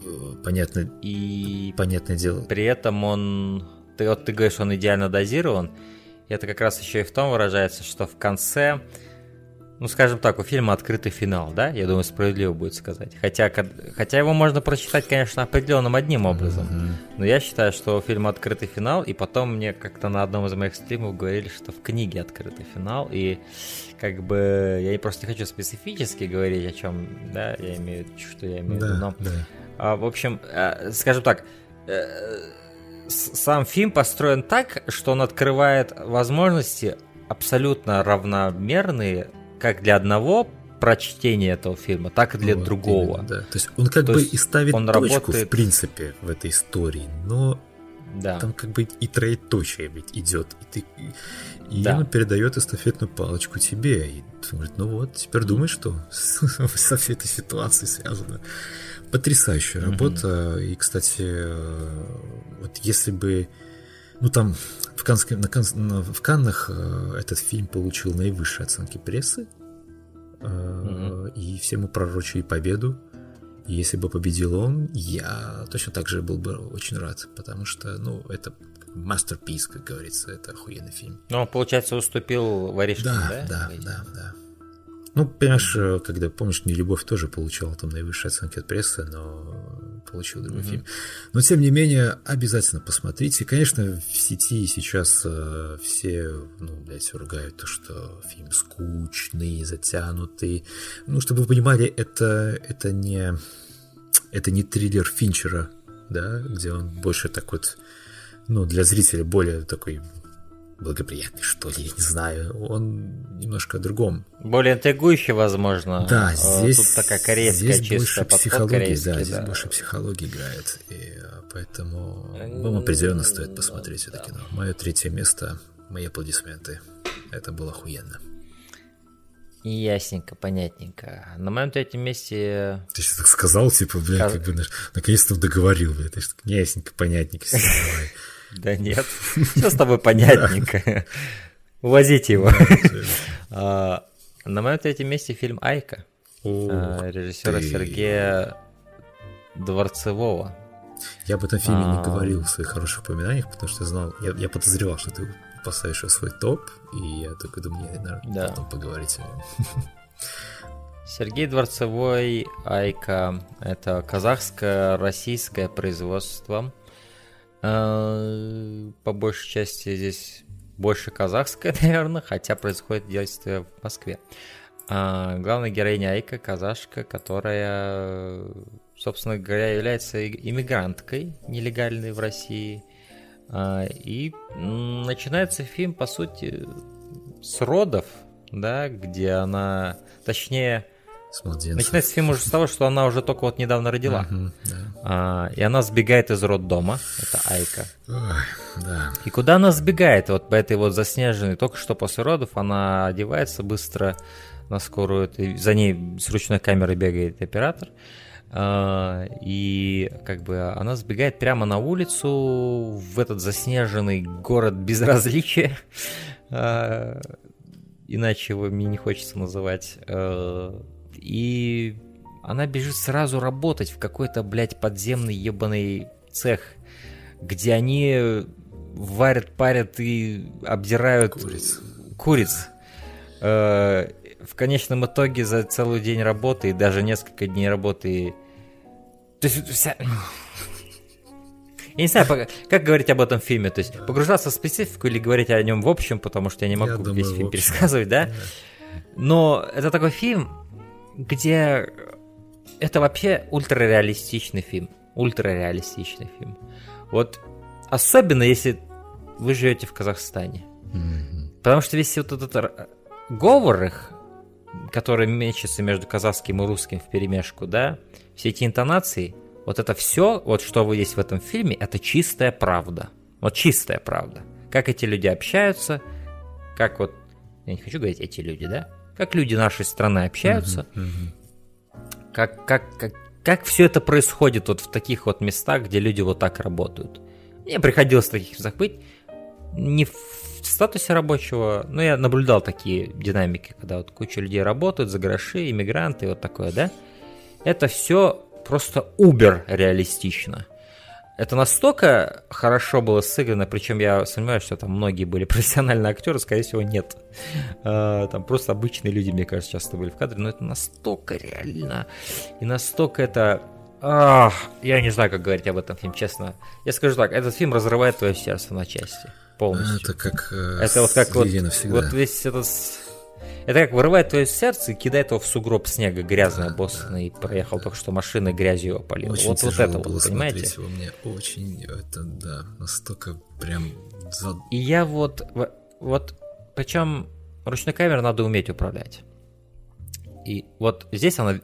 Speaker 1: Э, понятно. И понятное дело.
Speaker 2: При этом он, ты вот ты говоришь, он идеально дозирован. Это как раз еще и в том выражается, что в конце ну, скажем так, у фильма открытый финал, да? Я думаю, справедливо будет сказать. Хотя, хотя его можно прочитать, конечно, определенным одним образом. Mm-hmm. Но я считаю, что у фильма открытый финал, и потом мне как-то на одном из моих стримов говорили, что в книге открытый финал, и как бы я просто не хочу специфически говорить о чем, да, я имею, что я имею в виду, но, да. а, в общем, а, скажем так, э, сам фильм построен так, что он открывает возможности абсолютно равномерные как для одного прочтения этого фильма, так и для вот, другого. Именно,
Speaker 1: да. То есть он как То бы и ставит он точку, работает... в принципе, в этой истории, но да. там как бы и троеточие ведь идет, и ты и да. он передает эстафетную палочку тебе, и говорит, ну вот, теперь думай, что со всей этой ситуацией связано. Потрясающая работа. И, кстати, вот если бы... Ну, там в, Канском, на, в Каннах этот фильм получил наивысшие оценки прессы. Mm-hmm. И все ему пророчили победу. И если бы победил он, я точно так же был бы очень рад, потому что, ну, это masterpiece, как говорится, это охуенный фильм.
Speaker 2: Ну, получается, уступил Воришкин,
Speaker 1: да? Да, да, да, да. Ну, понимаешь, э, когда, помнишь, «Не любовь» тоже получал там наивысшие оценки от прессы, но получил другой mm-hmm. фильм. Но, тем не менее, обязательно посмотрите. Конечно, в сети сейчас э, все, ну, блядь, ругают то, что фильм скучный, затянутый. Ну, чтобы вы понимали, это, это не... Это не триллер Финчера, да, где он больше так вот, ну, для зрителя более такой благоприятный, что ли, я не знаю. Он немножко о другом.
Speaker 2: Более интригующий, возможно.
Speaker 1: Да, здесь,
Speaker 2: Тут такая корейская
Speaker 1: здесь больше психологии, да, да, здесь больше психологии играет. И э, поэтому вам определенно стоит посмотреть это кино. Мое третье место, мои аплодисменты. Это было охуенно.
Speaker 2: Ясненько, понятненько. На моем третьем месте...
Speaker 1: Ты сейчас так сказал, типа, бля, как бы, наконец-то договорил, бля, ты что ясненько, понятненько.
Speaker 2: Да нет, все с тобой понятненько. Увозите его. А, на моем третьем месте фильм «Айка» режиссера Сергея Дворцевого.
Speaker 1: Я об этом фильме не а. говорил в своих хороших упоминаниях, потому что знал, я, подозревал, что ты поставишь его в свой топ, и я только думаю, наверное, потом поговорить о нем.
Speaker 2: Сергей Дворцевой, Айка, это казахское, российское производство. Э, по большей части здесь больше казахское, наверное, хотя происходит действие в Москве. А главная героиня Айка, казашка, которая, собственно говоря, является иммигранткой нелегальной в России. А, и начинается фильм, по сути, с родов, да, где она, точнее, с Начинается фильм уже с того, что она уже только вот недавно родила. Да. а, и она сбегает из роддома. Это Айка.
Speaker 1: Ой, да.
Speaker 2: И куда она сбегает? Вот по этой вот заснеженной, только что после родов, она одевается быстро на скорую. За ней с ручной камерой бегает оператор. А, и как бы она сбегает прямо на улицу в этот заснеженный город безразличия. А, иначе его мне не хочется называть. И она бежит сразу работать в какой-то, блядь, подземный ебаный цех, где они варят, парят и обдирают
Speaker 1: куриц.
Speaker 2: куриц. Э, в конечном итоге за целый день работы и даже несколько дней работы... То есть вся... Я не знаю, как говорить об этом фильме, то есть погружаться в специфику или говорить о нем в общем, потому что я не могу я думаю, весь фильм пересказывать, да? Но это такой фильм, где это вообще ультрареалистичный фильм. Ультрареалистичный фильм. Вот особенно если вы живете в Казахстане. Mm-hmm. Потому что весь вот этот говор их, который мечется между казахским и русским в перемешку, да, все эти интонации, вот это все, вот что вы есть в этом фильме, это чистая правда. Вот чистая правда. Как эти люди общаются, как вот, я не хочу говорить эти люди, да, как люди нашей страны общаются, uh-huh, uh-huh. Как, как, как, как все это происходит вот в таких вот местах, где люди вот так работают. Мне приходилось в таких местах быть, не в статусе рабочего, но я наблюдал такие динамики, когда вот куча людей работают за гроши, иммигранты, вот такое, да. Это все просто убер реалистично это настолько хорошо было сыграно, причем я сомневаюсь, что там многие были профессиональные актеры, скорее всего, нет. А, там просто обычные люди, мне кажется, часто были в кадре, но это настолько реально, и настолько это... Ах, я не знаю, как говорить об этом фильме, честно. Я скажу так, этот фильм разрывает твое сердце на части полностью.
Speaker 1: Это как э,
Speaker 2: это вот как вот, вот весь этот это как вырывает твое сердце и кидает его в сугроб снега грязный, да, обоссанный, да, и проехал да. только что машина грязью опалила.
Speaker 1: Очень
Speaker 2: вот, вот это вот, понимаете?
Speaker 1: Его мне очень, это, да, настолько прям...
Speaker 2: И я вот, вот, причем ручной камерой надо уметь управлять. И вот здесь она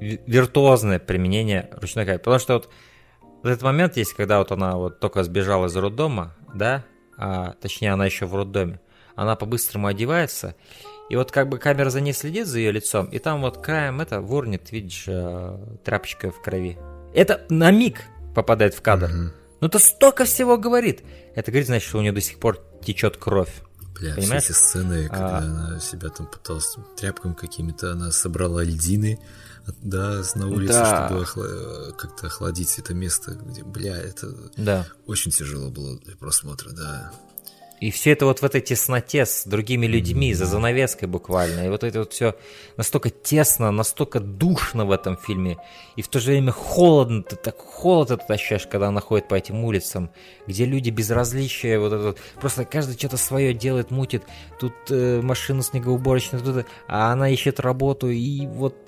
Speaker 2: виртуозное применение ручной камеры. Потому что вот, вот этот момент есть, когда вот она вот только сбежала из роддома, да, а, точнее она еще в роддоме, она по-быстрому одевается, И вот как бы камера за ней следит, за ее лицом, и там вот краем это ворнит, видишь, э, тряпочка в крови. Это на миг попадает в кадр. Угу. Ну это столько всего говорит. Это говорит, значит, что у нее до сих пор течет кровь.
Speaker 1: Бля, Понимаешь? все эти сцены, когда а... она себя там пыталась тряпками какими-то, она собрала льдины, да, на улице, да. чтобы охла- как-то охладить это место, где, бля, это да. очень тяжело было для просмотра, да.
Speaker 2: И все это вот в этой тесноте с другими людьми, за занавеской буквально. И вот это вот все настолько тесно, настолько душно в этом фильме. И в то же время холодно, ты так холод этот ощущаешь, когда она ходит по этим улицам, где люди безразличия, вот это просто каждый что-то свое делает, мутит. Тут э, машина снегоуборочная, тут, а она ищет работу, и вот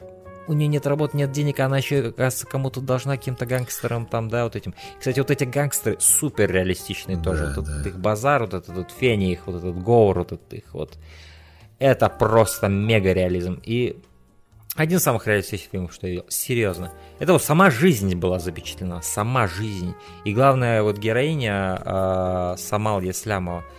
Speaker 2: у нее нет работы, нет денег, она еще, оказывается, кому-то должна каким-то гангстерам там, да, вот этим. Кстати, вот эти гангстеры супер реалистичные да, тоже. Тут да. их базар, вот этот вот фени их, вот этот говор, вот этот их вот. Это просто мега реализм. И один из самых реалистичных фильмов, что я видел. Серьезно. Это вот сама жизнь была запечатлена. Сама жизнь. И главная вот героиня э, Самал Яслямова –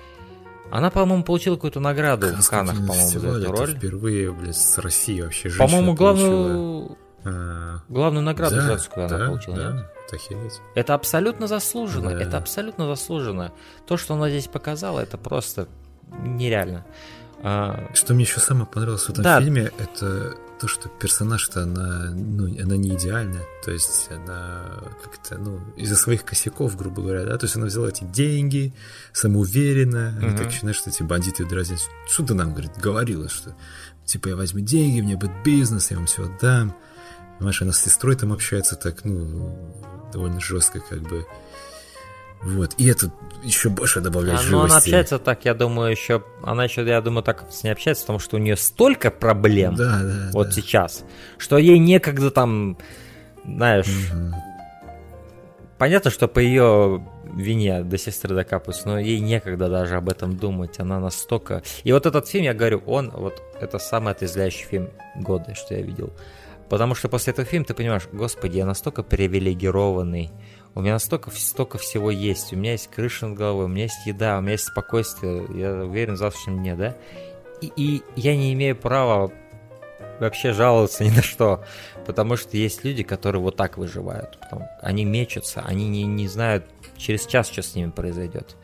Speaker 2: она, по-моему, получила какую-то награду в Каннах, по-моему, за эту роль.
Speaker 1: впервые, блядь, с России вообще
Speaker 2: По-моему, главную... А... Главную награду да, женскую да, она получила, да, нет?
Speaker 1: Это охереть.
Speaker 2: Это абсолютно заслуженно, да. это абсолютно заслуженно. То, что она здесь показала, это просто нереально.
Speaker 1: А... Что мне еще самое понравилось в этом да. фильме, это то, что персонаж-то она, ну, она не идеальная, то есть она как-то, ну, из-за своих косяков, грубо говоря, да, то есть она взяла эти деньги, самоуверенно, uh-huh. и так знаешь, что эти бандиты дразнят. Что ты нам, говорит, говорила, что, типа, я возьму деньги, мне будет бизнес, я вам все отдам. Понимаешь, она с сестрой там общается так, ну, довольно жестко, как бы. Вот, и это еще больше добавляет а, живости. Ну,
Speaker 2: она общается так, я думаю, еще... Она еще, я думаю, так с ней общается, потому что у нее столько проблем да, да, вот да. сейчас, что ей некогда там, знаешь... Угу. Понятно, что по ее вине до сестры докапываются, но ей некогда даже об этом думать. Она настолько... И вот этот фильм, я говорю, он, вот это самый отрезвляющий фильм года, что я видел. Потому что после этого фильма ты понимаешь, господи, я настолько привилегированный, у меня столько, столько всего есть. У меня есть крыша над головой, у меня есть еда, у меня есть спокойствие. Я уверен в завтрашнем дне, да? И, и я не имею права вообще жаловаться ни на что. Потому что есть люди, которые вот так выживают. Потом, они мечутся, они не, не знают через час, что с ними произойдет.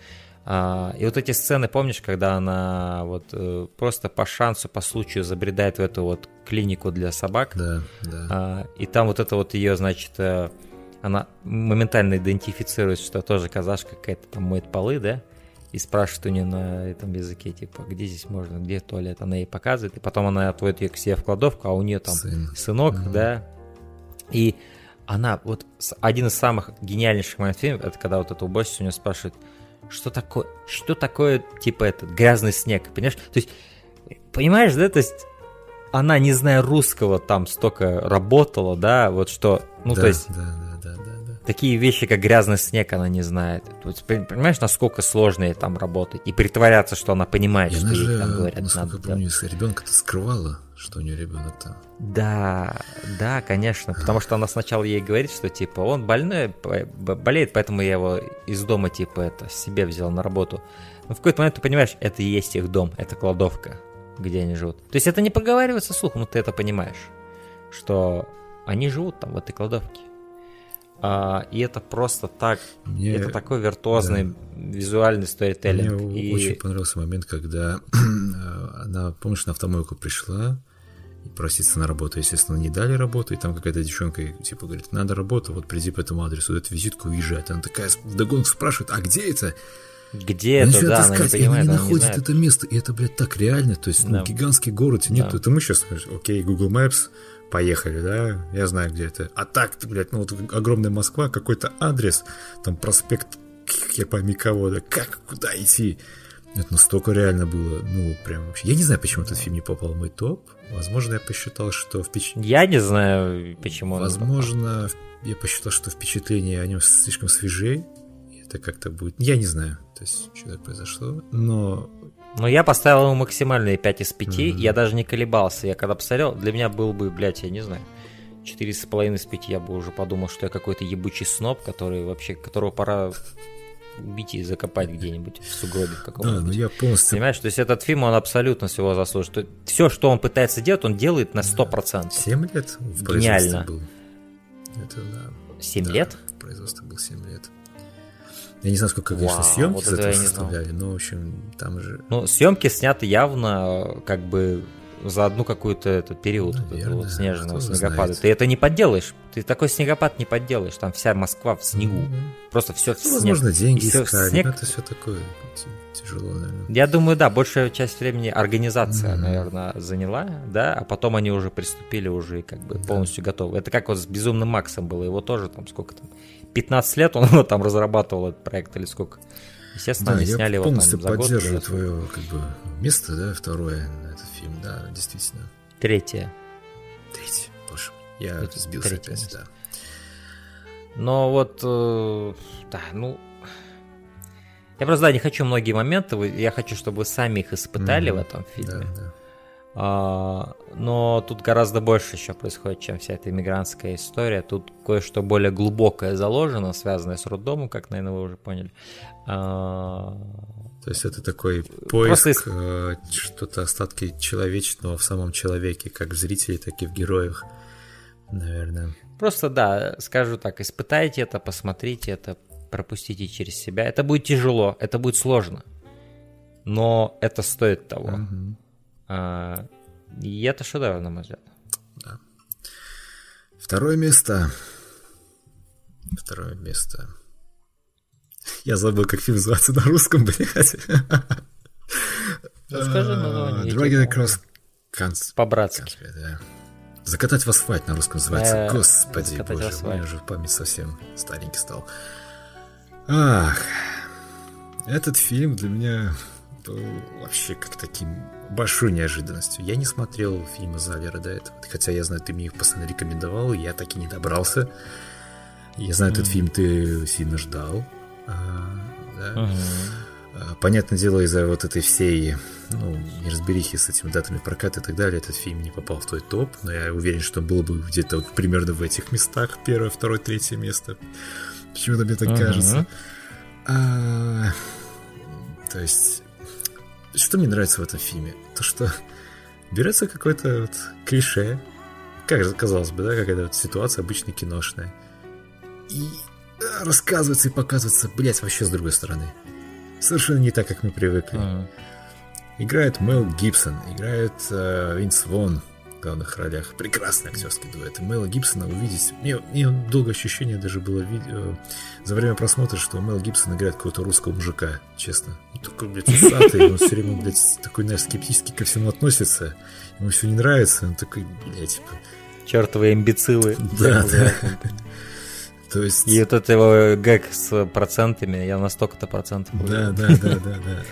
Speaker 2: А, и вот эти сцены, помнишь, когда она вот э, просто по шансу, по случаю забредает в эту вот клинику для собак.
Speaker 1: Да, да.
Speaker 2: А, и там вот это вот ее, значит, э, она моментально идентифицирует, что тоже казашка какая-то там моет полы, да, и спрашивает у нее на этом языке, типа, где здесь можно, где туалет, она ей показывает, и потом она отводит ее к себе в кладовку, а у нее там Сын. сынок, угу. да, и она, вот один из самых гениальнейших моментов фильма, это когда вот эта уборщица у нее спрашивает, что такое, что такое, типа, этот грязный снег, понимаешь? То есть, понимаешь, да, то есть она, не зная русского, там столько работала, да, вот что, ну, да, то есть... Да, да такие вещи, как грязный снег, она не знает. Тут, понимаешь, насколько сложно ей там работать? И притворяться, что она понимает, и что
Speaker 1: ей там говорят. Насколько надо помню, ребенка-то скрывала, что у нее ребенок-то.
Speaker 2: Да, да, конечно. Потому что она сначала ей говорит, что типа он больной, болеет, поэтому я его из дома типа это себе взял на работу. Но в какой-то момент ты понимаешь, это и есть их дом, это кладовка, где они живут. То есть это не проговаривается слухом, но ты это понимаешь, что они живут там в этой кладовке. А, и это просто так, мне, это такой виртуозный да, визуальный сторителлинг.
Speaker 1: Мне
Speaker 2: и...
Speaker 1: очень понравился момент, когда она, помнишь, на автомойку пришла и проситься на работу. Естественно, не дали работу, и там какая-то девчонка типа говорит, надо работу, вот приди по этому адресу, эту визитку уезжает. Она такая вдогонку спрашивает, а где это?
Speaker 2: Где это, да,
Speaker 1: она не понимает, и она не находит не это место, и это, блядь, так реально, то есть, ну, да. ну, гигантский город, нет, да. это мы сейчас, окей, Google Maps, поехали, да, я знаю, где это. А так, блядь, ну вот огромная Москва, какой-то адрес, там проспект, я пойми кого, да, как, куда идти? Это настолько реально было, ну, прям вообще. Я не знаю, почему этот фильм не попал в мой топ. Возможно, я посчитал, что впечатление...
Speaker 2: Я не знаю, почему
Speaker 1: Возможно, я посчитал, что впечатление о нем слишком свежее. Это как-то будет... Я не знаю, то есть, что так произошло. Но
Speaker 2: ну, я поставил ему максимальные 5 из 5, mm-hmm. я даже не колебался. Я когда посмотрел, для меня был бы, блядь, я не знаю, 4,5 из 5 я бы уже подумал, что я какой-то ебучий сноб, который вообще, которого пора убить и закопать где-нибудь в сугробе каком-то.
Speaker 1: Да, ну я полностью...
Speaker 2: Понимаешь, то есть этот фильм, он абсолютно всего заслуживает. Все, что он пытается делать, он делает на 100%.
Speaker 1: 7 лет в
Speaker 2: Гениально.
Speaker 1: был. Это да.
Speaker 2: 7
Speaker 1: да,
Speaker 2: лет?
Speaker 1: В производстве был 7 лет. Я не знаю, сколько, конечно,
Speaker 2: Вау,
Speaker 1: съемки
Speaker 2: вот
Speaker 1: из
Speaker 2: это
Speaker 1: составляли, но, в общем, там же...
Speaker 2: Ну, съемки сняты явно как бы за одну какую-то этот период
Speaker 1: Наверное,
Speaker 2: этого вот снежного
Speaker 1: кто
Speaker 2: снегопада.
Speaker 1: знает.
Speaker 2: Ты это не подделаешь. Ты такой снегопад не подделаешь. Там вся Москва в снегу.
Speaker 1: Мгм.
Speaker 2: Просто все в
Speaker 1: Ну,
Speaker 2: снег.
Speaker 1: возможно, деньги
Speaker 2: И всё в
Speaker 1: искали,
Speaker 2: снег.
Speaker 1: но это все такое тяжело, наверное.
Speaker 2: Я думаю, да, большая часть времени организация,
Speaker 1: Мгм.
Speaker 2: наверное, заняла, да, а потом они уже приступили, уже как бы полностью готовы. Это как вот с Безумным Максом было, его тоже там сколько там, 15 лет он там разрабатывал этот проект или сколько. Естественно,
Speaker 1: Да,
Speaker 2: они сняли его там за год.
Speaker 1: поддерживаю твое как бы, место, да, второе на этот фильм, да, действительно.
Speaker 2: Третье.
Speaker 1: Третий, боже я
Speaker 2: Это
Speaker 1: сбился
Speaker 2: третье
Speaker 1: опять,
Speaker 2: место.
Speaker 1: да.
Speaker 2: Но вот, э, да, ну... Я просто, да, не хочу многие моменты, я хочу, чтобы вы сами их испытали
Speaker 1: Мгм.
Speaker 2: в этом фильме.
Speaker 1: Да, да.
Speaker 2: А, но тут гораздо больше еще происходит, чем вся эта иммигрантская история. Тут кое-что более глубокое заложено, связанное с роддомом, как, наверное, вы уже поняли. А,
Speaker 1: То есть это такой
Speaker 2: Просто
Speaker 1: поиск э, что-то остатки человечного в самом человеке, как в зрителе, так и в героях, наверное.
Speaker 2: просто, да, скажу так, испытайте это, посмотрите это, пропустите через себя. Это будет тяжело, это будет сложно, но это стоит того.
Speaker 1: Мгм.
Speaker 2: А, и это шедевр, на мой взгляд.
Speaker 1: Второе место. Второе место. Я забыл, как фильм называется на русском, блядь.
Speaker 2: Ну, скажи название, я
Speaker 1: Dragon
Speaker 2: тебе
Speaker 1: Across Cons-
Speaker 2: По-братски.
Speaker 1: Да. Закатать в асфальт на русском называется. Господи,
Speaker 2: «Закатать в
Speaker 1: боже, у
Speaker 2: асфальт».
Speaker 1: меня уже память совсем старенький стал. Ах, этот фильм для меня был вообще как таким большой неожиданностью. Я не смотрел фильмы Завера до этого, хотя я знаю, ты мне их постоянно рекомендовал, и я так и не добрался. Я знаю, этот
Speaker 2: Мгм.
Speaker 1: фильм ты сильно ждал. А, да. А, Понятное дело, из-за вот этой всей ну, неразберихи с этими датами проката и так далее, этот фильм не попал в твой топ, но я уверен, что он был бы где-то вот примерно в этих местах, первое, второе, третье место. Почему-то мне так
Speaker 2: Мгм.
Speaker 1: кажется. А, то есть, что мне нравится в этом фильме? То, что берется какое-то вот клише, как же казалось бы, да, какая-то вот ситуация обычно киношная, и а, рассказывается и показывается, блядь, вообще с другой стороны. Совершенно не так, как мы привыкли.
Speaker 2: Мгм.
Speaker 1: Играет Мел Гибсон, играет э, Винс Вон главных ролях. Прекрасный актерский дуэт. И Мела Гибсона увидеть... Мне, мне долгое ощущение даже было видео за время просмотра, что Мел Гибсон играет какого-то русского мужика, честно. Он такой, блядь, усатый, он все время, блядь, такой, знаешь, скептически ко всему относится. Ему все не нравится, он такой, блядь, типа...
Speaker 2: Чертовые имбецилы.
Speaker 1: Да, да. То есть...
Speaker 2: И вот это его гэг с процентами, я на столько-то процентов.
Speaker 1: Да, да, да, да, да.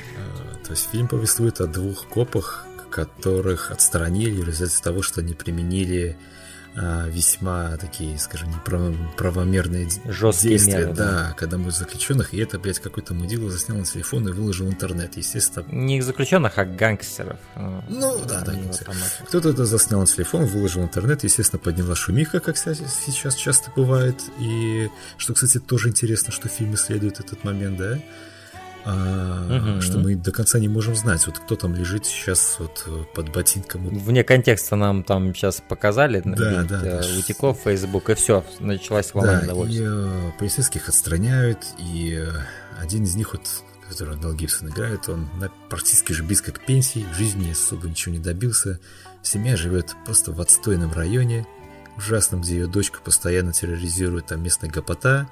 Speaker 1: То есть фильм повествует о двух копах, которых отстранили в результате того, что они применили а, весьма такие, скажем, неправомерные
Speaker 2: Жесткие
Speaker 1: действия,
Speaker 2: меры, да.
Speaker 1: да, когда мы заключенных, и это, блядь, какой-то мудила заснял на телефон и выложил в интернет, естественно.
Speaker 2: Не заключенных, а гангстеров.
Speaker 1: Ну, да, да, гангстеров.
Speaker 2: там
Speaker 1: Кто-то это заснял на телефон, выложил в интернет, естественно, подняла шумиха, как сейчас часто бывает. И что, кстати, тоже интересно, что фильм исследует этот момент, да? А,
Speaker 2: Мгм.
Speaker 1: Что мы до конца не можем знать, вот кто там лежит сейчас вот э, под ботинком.
Speaker 2: Вне контекста нам там сейчас показали
Speaker 1: Да,
Speaker 2: где-нибудь,
Speaker 1: да,
Speaker 2: э,
Speaker 1: да.
Speaker 2: утеков Facebook, и все, началась волна
Speaker 1: Да, и
Speaker 2: недовольства.
Speaker 1: э, полицейских отстраняют, и э, один из них, вот, который Мел Гибсон играет, он на- практически же близко к пенсии, в жизни особо ничего не добился. Семья живет просто в отстойном районе, ужасном, где ее дочка постоянно терроризирует там местная гопота,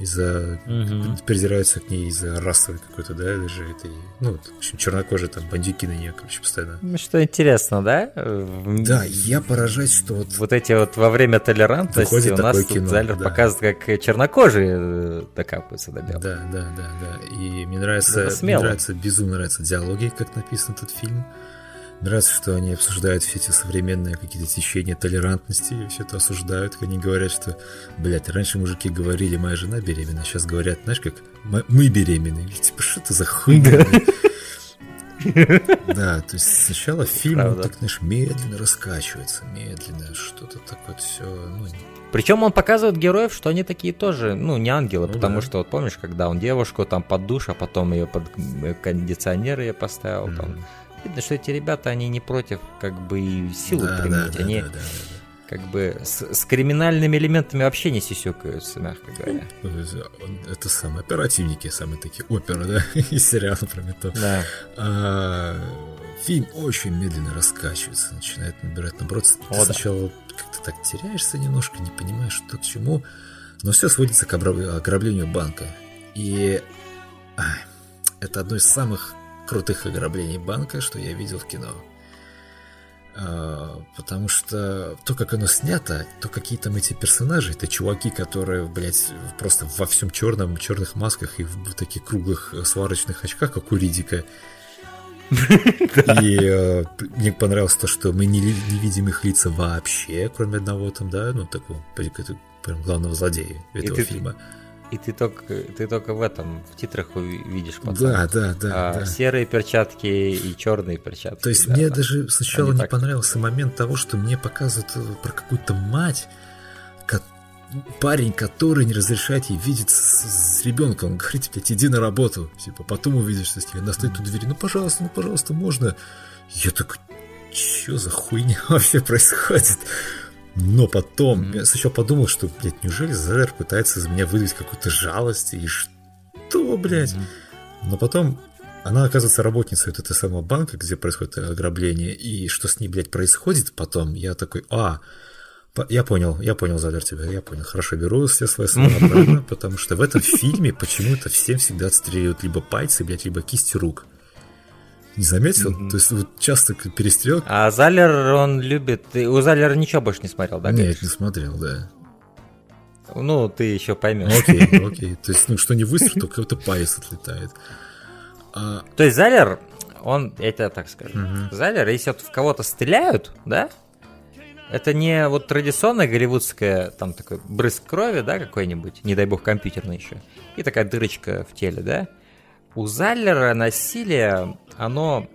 Speaker 1: из-за
Speaker 2: Мгм.
Speaker 1: придираются к ней из-за расовой какой-то, да, даже этой, ну, вот, в общем, чернокожие там бандюки на нее, короче, постоянно.
Speaker 2: Ну, Что интересно, да?
Speaker 1: Да, я поражаюсь, что вот
Speaker 2: Вот эти вот во время толерантности у нас тут
Speaker 1: кино,
Speaker 2: Зайлер
Speaker 1: да.
Speaker 2: показывает, как чернокожие э, докапываются до белого.
Speaker 1: Да, да, да, да. И мне нравится, мне нравится, безумно нравятся диалоги, как написан этот фильм. Нравится, что они обсуждают все эти современные какие-то течения толерантности, все это осуждают, они говорят, что, блядь, раньше мужики говорили, моя жена беременна, сейчас говорят, знаешь, как, «Мы- беременны. И Типа, что это за хуйня? Да, то есть сначала фильм, он так, знаешь, медленно раскачивается, медленно, что-то такое все, ну,
Speaker 2: причем он показывает героев, что они такие тоже, ну, не ангелы, ну, потому да. что, вот помнишь, когда он девушку там под душ, а потом ее под э, кондиционер ее поставил, mm-hmm. там, видно, что эти ребята, они не против, как бы, силы да, применить, да, они... Да, да, да, как бы с, с криминальными элементами вообще не сисюкаются, мягко говоря.
Speaker 1: Это самые оперативники, самые такие оперы, да, из сериала про метод. Да. А, фильм очень медленно раскачивается, начинает набирать, наоборот, О, ты да. сначала как-то так теряешься немножко, не понимаешь, что к чему, но все сводится к ограблению банка. И это одно из самых крутых ограблений банка, что я видел в кино. А, потому что то, как оно снято, то какие там эти персонажи, это чуваки, которые, блядь, просто во всем черном, черных масках и в таких круглых сварочных очках, как у Ридика. И э, мне понравилось то, что мы не, не видим их лица вообще, кроме одного там, да, ну, такого, прям главного злодея этого фильма.
Speaker 2: И ты только, ты только в этом, в титрах увидишь
Speaker 1: потом. Да, да, да,
Speaker 2: а,
Speaker 1: да.
Speaker 2: Серые перчатки и черные перчатки.
Speaker 1: То есть да, мне да. даже сначала Они не понравился момент того, что мне показывают э, про какую-то мать, парень, который не разрешает ей видеться с, с ребенком. Он говорит, блядь, иди на работу. Типа, потом увидишься с ней. Она стоит у двери. Ну, пожалуйста, ну, пожалуйста, можно. Я такой, что за хуйня вообще происходит? Но потом, mm-hmm. я сначала подумал, что, блядь, неужели Зелер пытается из меня выдать какую-то жалость? И что, блядь? Mm-hmm. Но потом она оказывается работницей вот этого самого банка, где происходит ограбление, и что с ней, блядь, происходит потом, я такой, а, я понял, я понял, Залер, тебя, я понял. Хорошо, беру все свои слова обратно, потому что в этом фильме почему-то всем всегда отстреливают либо пальцы, блядь, либо кисти рук. Не заметил? Mm-hmm. То есть вот часто перестрелка.
Speaker 2: А Залер, он любит... У Залера ничего больше не смотрел, да?
Speaker 1: Нет, конечно? не смотрел, да.
Speaker 2: Ну, ты еще поймешь.
Speaker 1: Окей, окей. То есть, ну, что не выстрел, то какой-то палец отлетает.
Speaker 2: А... То есть Залер, он, я тебе так скажу, угу. Залер, если вот в кого-то стреляют, да, это не вот традиционная голливудская, там такой брызг крови, да, какой-нибудь, не дай бог компьютерный еще, и такая дырочка в теле, да. У Заллера насилие, оно,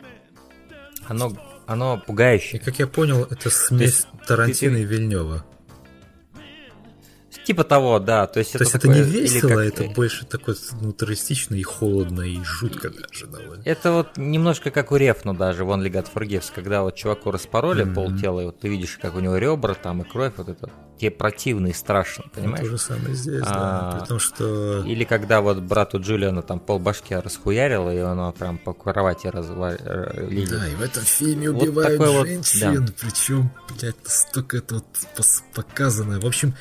Speaker 2: оно, оно пугающее.
Speaker 1: И, как я понял, это смесь Тарантино и Вильнева.
Speaker 2: Типа того, да. То есть,
Speaker 1: То это, есть это не весело, как... это больше такое ну, туристично и холодно, и жутко даже довольно.
Speaker 2: Это вот немножко как у Рефну даже, вон Легат Форгевс, когда вот чуваку распороли mm-hmm. полтела, и вот ты видишь, как у него ребра там и кровь, вот это тебе противно и страшно, ну, понимаешь? Ну,
Speaker 1: то же самое здесь, а, да. Потому что...
Speaker 2: Или когда вот брату Джулиана там пол башки расхуярило, и оно прям по кровати развалили.
Speaker 1: Э, да, и в этом фильме убивают вот женщин, вот, да. причем, блядь, настолько это вот показано. В общем,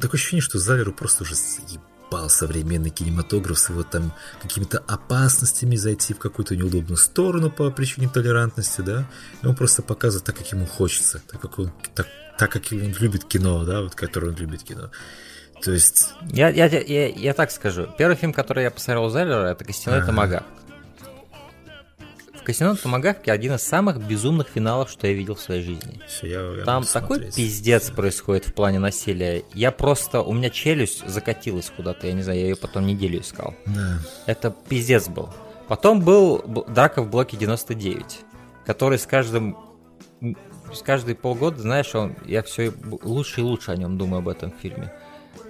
Speaker 1: такое ощущение, что Заверу просто уже заебал современный кинематограф с его там какими-то опасностями зайти в какую-то неудобную сторону по причине толерантности, да, и он просто показывает так, как ему хочется, так, как он, так, так как он любит кино, да, вот, которое он любит кино. То есть...
Speaker 2: Я, я, я, я так скажу. Первый фильм, который я посмотрел у Зеллера, это «Костяной ага. томагавк». Казино Томагавки один из самых безумных финалов, что я видел в своей жизни. Все, я, я Там такой смотреть. пиздец Все. происходит в плане насилия. Я просто, у меня челюсть закатилась куда-то, я не знаю, я ее потом неделю искал. Да. Это пиздец был. Потом был драка в блоке 99, который с каждым с каждые полгода, знаешь, он, я все лучше и лучше о нем думаю об этом фильме.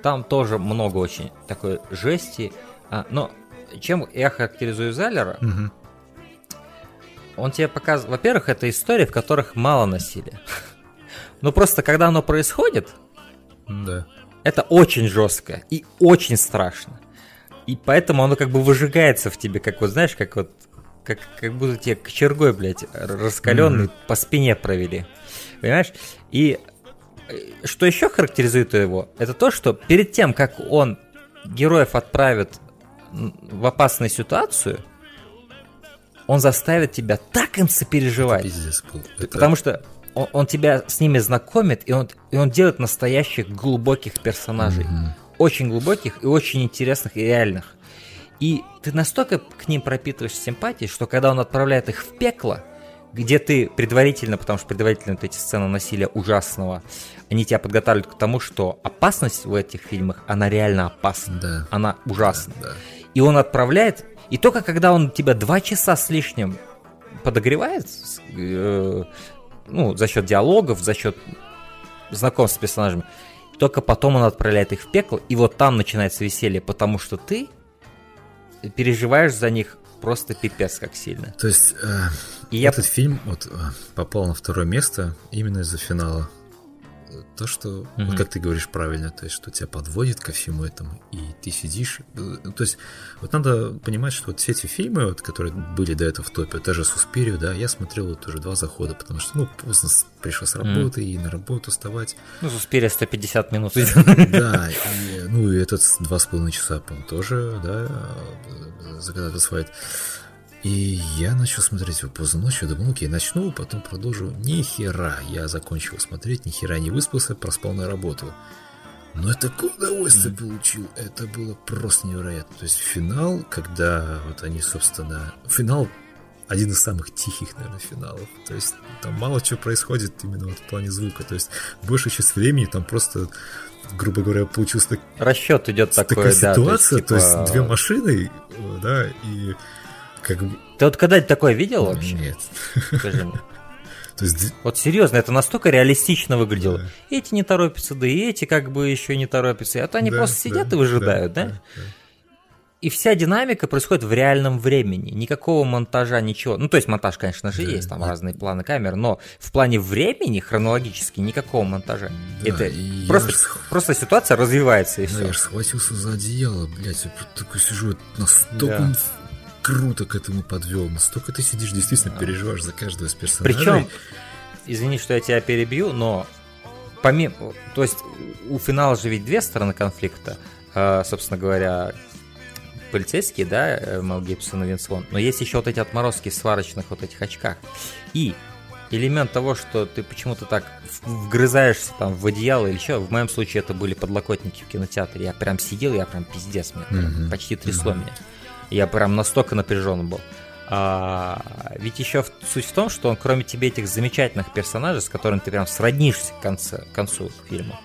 Speaker 2: Там тоже много очень такой жести. А, но чем я характеризую Залера, угу он тебе показывает... Во-первых, это истории, в которых мало насилия. Но просто когда оно происходит, да. это очень жестко и очень страшно. И поэтому оно как бы выжигается в тебе, как вот, знаешь, как вот как, как будто тебе кочергой, блядь, раскаленный mm-hmm. по спине провели. Понимаешь? И э, что еще характеризует его, это то, что перед тем, как он героев отправит в опасную ситуацию, он заставит тебя так им сопереживать. Это пиздец был. Это... Потому что он, он тебя с ними знакомит, и он, и он делает настоящих глубоких персонажей. Mm-hmm. Очень глубоких и очень интересных и реальных. И ты настолько к ним пропитываешь симпатии, что когда он отправляет их в пекло, где ты предварительно, потому что предварительно вот эти сцены насилия ужасного, они тебя подготавливают к тому, что опасность в этих фильмах, она реально опасна. Да. Она ужасна. Да, да. И он отправляет И только когда он тебя два часа с лишним подогревает, э, ну, за счет диалогов, за счет знакомств с персонажами, только потом он отправляет их в пекло, и вот там начинается веселье, потому что ты переживаешь за них просто пипец как сильно.
Speaker 1: То есть э, и этот я... фильм вот, э, попал на второе место именно из-за финала то, что, mm-hmm. вот как ты говоришь правильно, то есть, что тебя подводит ко всему этому, и ты сидишь. Э, то есть, вот надо понимать, что вот все эти фильмы, вот, которые были до этого в топе, даже Суспирию, да, я смотрел вот уже два захода, потому что, ну, поздно пришел с работы, mm-hmm. и на работу вставать.
Speaker 2: Ну, Суспирия 150 минут.
Speaker 1: Да, и, ну, и этот два с половиной часа, по-моему, тоже, да, загадать свайт. И я начал смотреть его поздно ночью, думал, окей, начну, потом продолжу. Ни хера, я закончил смотреть, ни хера не выспался, проспал на работу. Но это удовольствие mm получил, это было просто невероятно. То есть финал, когда вот они, собственно... Финал один из самых тихих, наверное, финалов. То есть там мало чего происходит именно вот в плане звука. То есть большая часть времени там просто, грубо говоря, получился так...
Speaker 2: Расчет идет такой,
Speaker 1: такая да, ситуация. То есть, типа... то есть две машины, да, и как.
Speaker 2: Ты вот когда-нибудь такое видел вообще?
Speaker 1: Нет.
Speaker 2: Скажи мне. То есть... Вот серьезно, это настолько реалистично выглядело. Да. Эти не торопятся, да и эти как бы еще не торопятся. А то они да, просто сидят да, и выжидают, да? да? да? И вся динамика происходит в реальном времени. Никакого монтажа, ничего. Ну, то есть монтаж, конечно же, да, есть, там да. разные планы камер, но в плане времени хронологически никакого монтажа. Да, это просто, ж... просто ситуация развивается и
Speaker 1: да,
Speaker 2: все.
Speaker 1: Я же схватился за одеяло, блядь, я такой сижу, настолько да круто к этому подвел. Настолько ты сидишь, действительно да. переживаешь за каждого из персонажей.
Speaker 2: Причем, извини, что я тебя перебью, но помимо, то есть у финала же ведь две стороны конфликта, э, собственно говоря, полицейские, да, э, Мел Гибсон и Винс Вон, но есть еще вот эти отморозки в сварочных вот этих очках. И элемент того, что ты почему-то так вгрызаешься там в одеяло или что, в моем случае это были подлокотники в кинотеатре, я прям сидел, я прям пиздец, мне mm-hmm. почти трясло mm-hmm. меня. Я прям настолько напряжен был. А, ведь еще суть в том, что он, кроме тебе этих замечательных персонажей, с которыми ты прям сроднишься к, конце, к концу фильма,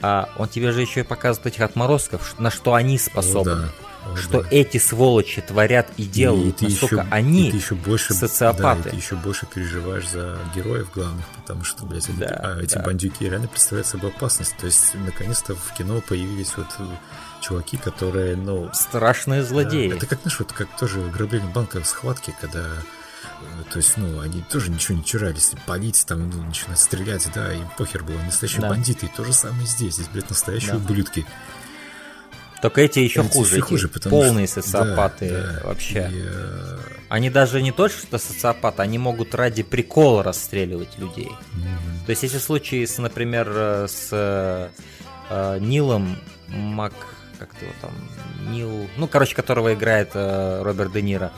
Speaker 2: а, он тебе же еще и показывает этих отморозков, на что они способны. О, да. О, что да. эти сволочи творят и делают, и насколько еще, они и еще больше, социопаты.
Speaker 1: Да, и ты еще больше переживаешь за героев главных, потому что, блядь, да, а, эти да. бандюки реально представляют собой опасность. То есть, наконец-то в кино появились вот чуваки, которые, ну...
Speaker 2: Страшные злодеи.
Speaker 1: Да, это как, знаешь, вот как тоже ограбление банка в схватке, когда э, то есть, ну, они тоже ничего не чурались. Палить, там, ну, начинать стрелять, да, им похер было. Настоящие да. бандиты. И то же самое здесь. Здесь, блядь, настоящие да. ублюдки.
Speaker 2: Только эти еще эти хуже. Еще хуже полные что... социопаты да, да, вообще. И, э... Они даже не то, что социопаты, они могут ради прикола расстреливать людей. Mm-hmm. То есть, если случаи, с, например, э, с э, Нилом Мак как его там, Нил, ну, короче, которого играет э, Роберт Де Ниро.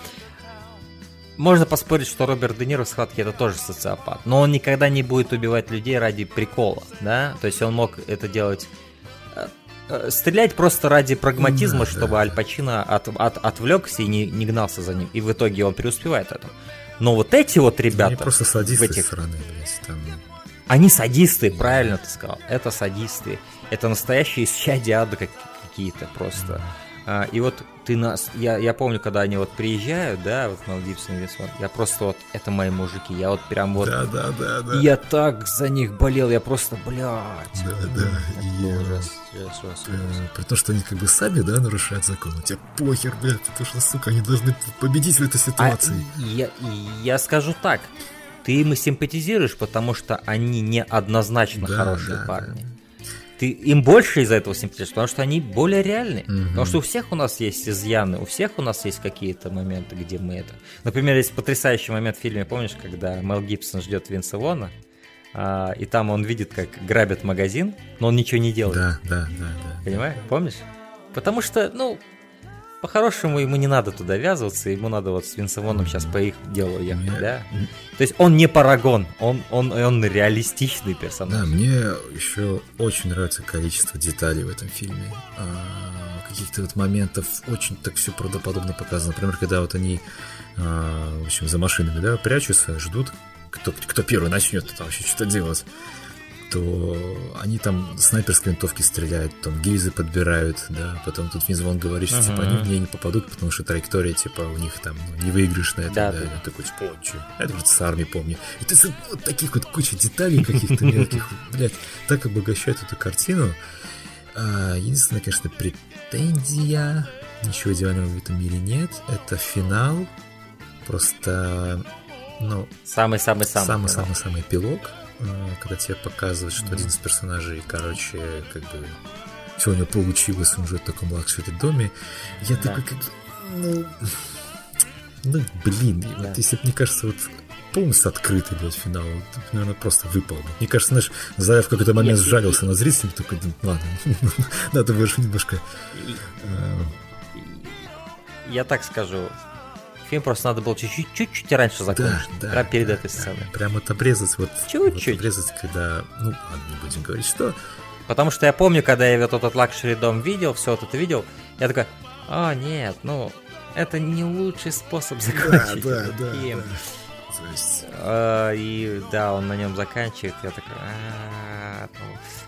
Speaker 2: Можно поспорить, что Роберт Де Ниро в схватке это тоже социопат, но он никогда не будет убивать людей ради прикола, да, то есть он мог это делать э, э, стрелять просто ради прагматизма, да, чтобы да. Аль Пачино от, от, отвлекся и не, не гнался за ним. И в итоге он преуспевает в этом. Но вот эти вот ребята... Они
Speaker 1: просто садисты в этих... стороны, блядь, там...
Speaker 2: Они садисты, правильно ты сказал. Это садисты. Это настоящие исчадия ада, как, какие-то просто. А, и вот ты нас, я, я помню, когда они вот приезжают, да, вот Гибсон и я просто вот, это мои мужики, я вот прям вот,
Speaker 1: да, да, да, да.
Speaker 2: я так за них болел, я просто, блядь.
Speaker 1: Да, да, и, ужас, ужас, ужас, ужас. При том, что они как бы сами, да, нарушают закон, у тебя похер, блядь, потому что, сука, они должны победить в этой ситуации.
Speaker 2: А, я, я скажу так, ты им симпатизируешь, потому что они неоднозначно да, хорошие да, парни. Да ты им больше из-за этого симпатизируешь, потому что они более реальны. Угу. Потому что у всех у нас есть изъяны, у всех у нас есть какие-то моменты, где мы это... Например, есть потрясающий момент в фильме, помнишь, когда Мел Гибсон ждет Винса Вона, а, и там он видит, как грабят магазин, но он ничего не делает.
Speaker 1: Да, да, да. да
Speaker 2: Понимаешь? Помнишь? Потому что, ну, по-хорошему ему не надо туда ввязываться, ему надо вот с Винсовоном сейчас по их делу ехать, да? То есть он не парагон, он, он, он реалистичный персонаж.
Speaker 1: Да, мне еще очень нравится количество деталей в этом фильме. А, каких-то вот моментов очень так все правдоподобно показано. Например, когда вот они, а, в общем, за машинами, да, прячутся, ждут, кто, кто первый начнет там вообще что-то делать то они там снайперской винтовки стреляют, там гильзы подбирают, да, потом тут Винс Вон говорит, что, типа, они в ней не попадут, потому что траектория, типа, у них там ну, не выигрышная, да, да, да. такой, типа, о, что? Это, говорит, с армией помню. И ты вот таких вот куча деталей каких-то мелких, блядь, так обогащает эту картину. А, единственная, конечно, претензия, ничего идеального в этом мире нет, это финал, просто, ну...
Speaker 2: Самый-самый-самый.
Speaker 1: Самый-самый-самый эпилог, а, когда тебе показывают, что один из персонажей, короче, как бы все у него получилось, он живет в таком luxury доме. Я да. такой, как ну, ну, блин, да. вот если бы, мне кажется, вот полностью открытый, блядь, финал, наверное, просто выпал. Мне кажется, знаешь, Заев в какой-то момент Нет, сжалился на зрителей, такой, ладно, надо больше немножко...
Speaker 2: Э, я так скажу, фильм просто надо было чуть-чуть, раньше закончить. Да, да, прямо перед этой сценой.
Speaker 1: Прям вот обрезать вот... Чуть-чуть. Вот обрезать, когда... Ну, ладно, не будем говорить, что...
Speaker 2: Потому что я помню, когда я вот этот luxury дом видел, все вот это видел, я такой, а, нет, ну, это не лучший способ закончить да, да, фильм. Да, да. То есть... а, и да, он на нем заканчивает, я такой, а,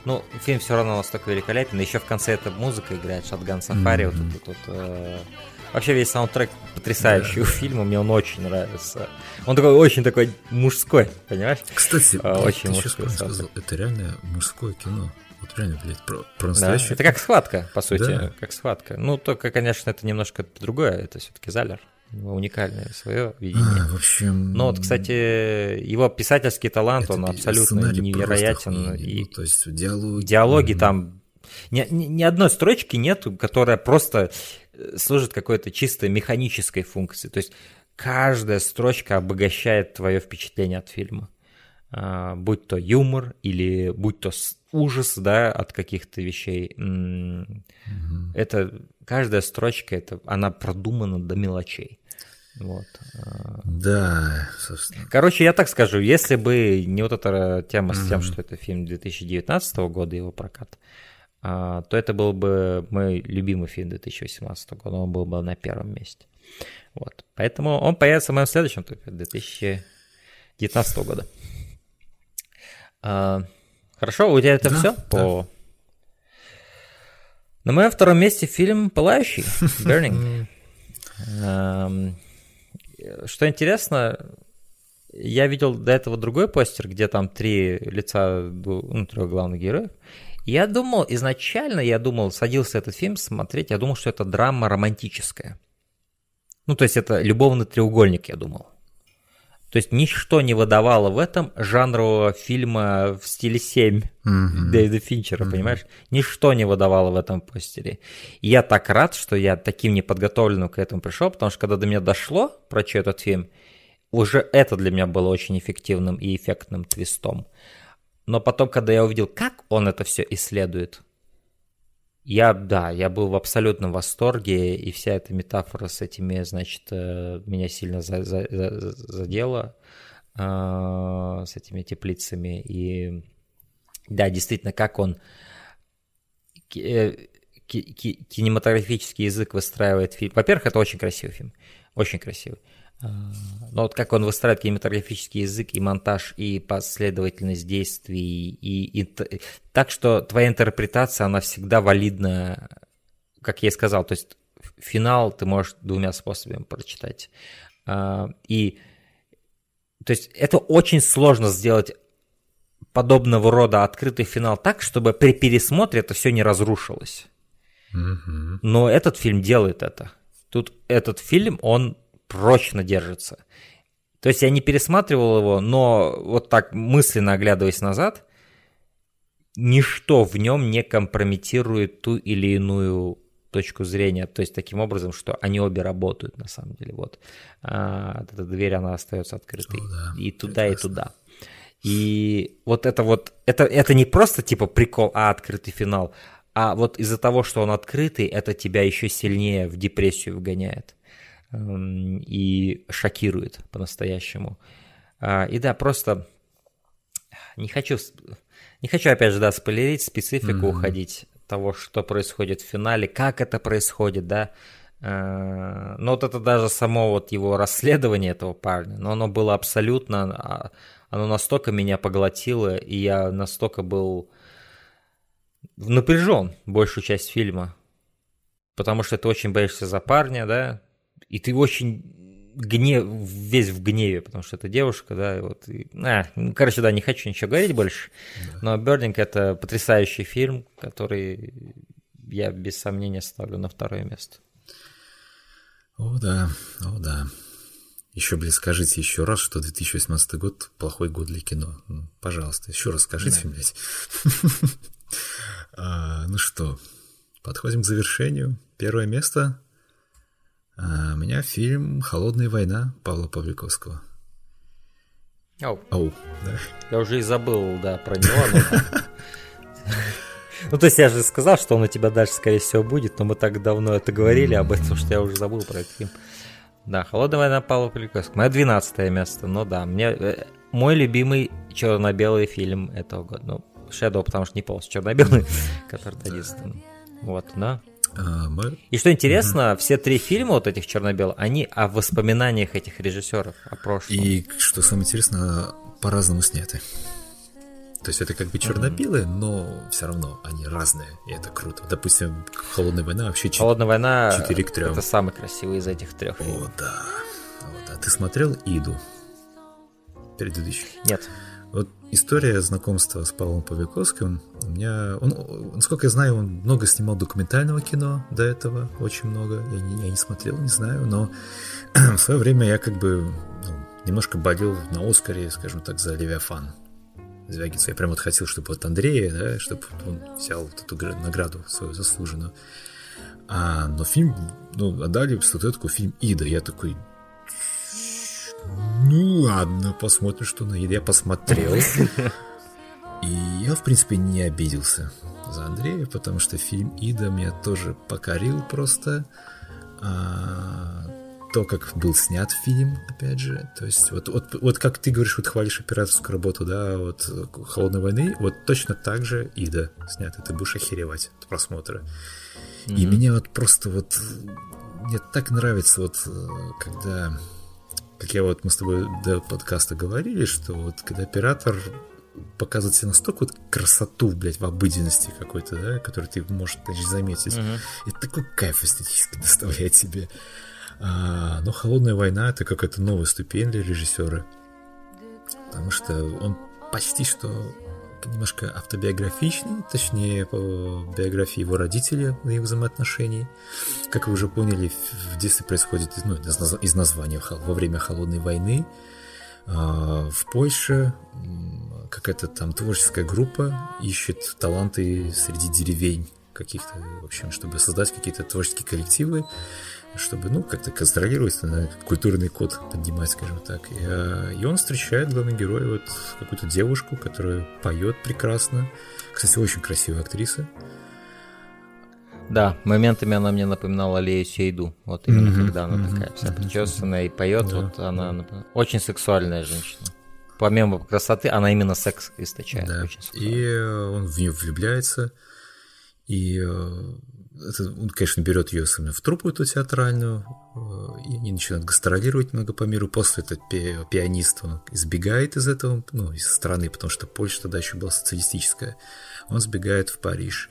Speaker 2: ну, ну, фильм все равно настолько великолепен, еще в конце эта музыка играет, Шатган Сафари, вот этот вот... Э, Вообще весь саундтрек потрясающий да. у фильма, мне он очень нравится. Он такой очень такой мужской, понимаешь?
Speaker 1: Кстати, а, очень мужской. Сказал, это реально мужское кино. Вот реально, блядь, про, про настоящее.
Speaker 2: Да, это как схватка, по сути, да. как схватка. Ну, только, конечно, это немножко другое, это все-таки Залер уникальное свое видение. А,
Speaker 1: в общем...
Speaker 2: Но вот, кстати, его писательский талант, он абсолютно невероятен. И ну,
Speaker 1: то есть диалоги...
Speaker 2: Диалоги mm-hmm. там... Ни, ни, ни одной строчки нет, которая просто служит какой-то чисто механической функции. То есть каждая строчка обогащает твое впечатление от фильма. А, будь то юмор или будь то ужас, да, от каких-то вещей. Mm-hmm. Это каждая строчка, это она продумана до мелочей. Вот.
Speaker 1: А. Да, собственно.
Speaker 2: Короче, я так скажу, если бы не вот эта тема с тем, mm-hmm. что это фильм 2019 года, его прокат, то это был бы мой любимый фильм 2018 года, он был бы на первом месте. Вот. Поэтому он появится в моем следующем топе 2019 года. А, хорошо, у тебя это да, все да. по... На моем втором месте фильм «Пылающий», «Burning». Что интересно, я видел до этого другой постер, где там три лица, ну, трех главных героев, я думал, изначально я думал, садился этот фильм смотреть, я думал, что это драма романтическая. Ну, то есть это любовный треугольник, я думал. То есть ничто не выдавало в этом жанрового фильма в стиле 7 mm-hmm. Дэвида Финчера, mm-hmm. понимаешь? Ничто не выдавало в этом постере. И я так рад, что я таким неподготовленным к этому пришел, потому что когда до меня дошло про что этот фильм, уже это для меня было очень эффективным и эффектным твистом. Но потом, когда я увидел, как он это все исследует, я, да, я был в абсолютном восторге, и вся эта метафора с этими, значит, э, меня сильно за, за, за, задела, э, с этими теплицами. И да, действительно, как он э, кинематографический язык выстраивает фильм. Во-первых, это очень красивый фильм, очень красивый. А, но вот как он выстраивает кинематографический язык и монтаж, и последовательность действий, и, и так, что твоя интерпретация, она всегда валидна, как я и сказал, то есть финал ты можешь двумя способами прочитать. А, и то есть это очень сложно сделать подобного рода открытый финал так, чтобы при пересмотре это все не разрушилось. Mm-hmm. Но этот фильм делает это. Тут этот фильм, он прочно держится. То есть я не пересматривал его, но вот так мысленно оглядываясь назад, ничто в нем не компрометирует ту или иную точку зрения, то есть таким образом, что они обе работают на самом деле. Вот а, эта дверь она остается открытой oh, да. и туда Прекрасно. и туда. И вот это вот это это не просто типа прикол, а открытый финал, а вот из-за того, что он открытый, это тебя еще сильнее в депрессию вгоняет. И шокирует по-настоящему. А, и да, просто не хочу, не хочу опять же, да, спойлерить, специфику mm-hmm. уходить того, что происходит в финале, как это происходит, да. Э, но вот это даже само вот его расследование этого парня, но оно было абсолютно, а, оно настолько меня поглотило, и я настолько был напряжен большую часть фильма, потому что ты очень боишься за парня, да, и ты очень гнев, весь в гневе, потому что это девушка, да, и вот, и, а, ну, короче, да, не хочу ничего говорить больше, но «Бёрдинг» — это потрясающий фильм, который я без сомнения ставлю на второе место.
Speaker 1: О, да, о, да. Еще, блин, скажите еще раз, что 2018 год плохой год для кино. Ну, пожалуйста, еще раз скажите, да. блядь. а, ну что, подходим к завершению. Первое место. А, у меня фильм «Холодная война» Павла Павликовского.
Speaker 2: Ау. Ау, да. Я уже и забыл, да, про него. Ну, то есть я же сказал, что он у тебя дальше, скорее всего, будет, но мы так давно это говорили об этом, что я уже забыл про этот фильм. Да, «Холодная война» Павла Павликовского. Мое 12 место, ну да, мне... Э, мой любимый черно-белый фильм этого года. Ну, Shadow, потому что не полностью черно-белый, который 11 Вот, да. И что интересно, угу. все три фильма вот этих черно-белых, они о воспоминаниях этих режиссеров, о прошлом.
Speaker 1: И что самое интересное, по-разному сняты. То есть это как бы черно-белые, mm-hmm. но все равно они разные, и это круто. Допустим, Холодная война вообще 4,
Speaker 2: Холодная война
Speaker 1: 4 к 3.
Speaker 2: Это самый красивый из этих трех.
Speaker 1: О, да. Вот. А ты смотрел Иду? Предыдущий?
Speaker 2: Нет.
Speaker 1: Вот история знакомства с Павлом Павликовским у меня... Он, насколько я знаю, он много снимал документального кино до этого, очень много. Я не, я не смотрел, не знаю, но в свое время я как бы ну, немножко болел на Оскаре, скажем так, за Левиафан. Звягинцева. Я прям вот хотел, чтобы вот Андрея, да, чтобы он взял вот эту награду свою заслуженную. А, но фильм, ну, отдали статуэтку фильм Ида. Я такой, ну ладно, посмотрим, что на Ида. Я посмотрел. И я, в принципе, не обиделся за Андрея, потому что фильм Ида меня тоже покорил просто. А, то, как был снят фильм, опять же. То есть, вот, вот, вот как ты говоришь, вот хвалишь операторскую работу, да, вот «Холодной войны», вот точно так же «Ида» снят, и ты будешь охеревать от просмотра. Mm-hmm. И меня вот просто вот... Мне так нравится вот, когда... Как я вот, мы с тобой до подкаста говорили, что вот когда оператор показывает себе настолько вот красоту, блядь, в обыденности какой-то, да, который ты можешь даже заметить. Mm-hmm. Это такой кайф эстетически доставляет себе. А, но «Холодная война» — это какая-то новая ступень для режиссера. Потому что он почти что немножко автобиографичный, точнее, по биографии его родителей и их взаимоотношений. Как вы уже поняли, в детстве происходит ну, из названия во время Холодной войны. А, в Польше какая-то там творческая группа ищет таланты среди деревень каких-то, в общем, чтобы создать какие-то творческие коллективы чтобы, ну, как-то контролировать, на культурный код поднимать, скажем так. И, а, и он встречает главный герой, вот какую-то девушку, которая поет прекрасно. Кстати, очень красивая актриса.
Speaker 2: Да, моментами она мне напоминала Лею Сейду. Вот именно mm-hmm, когда она mm-hmm, такая вся причесанная и поет, да, вот она да. очень сексуальная женщина. Помимо красоты, она именно секс источает. Да.
Speaker 1: и он в нее влюбляется. И э, это, он, конечно, берет ее сами в труппу эту театральную, э, и они начинают гастролировать много по миру. После этот пи пианист он избегает из этого, ну, из страны, потому что Польша тогда еще была социалистическая. Он сбегает в Париж.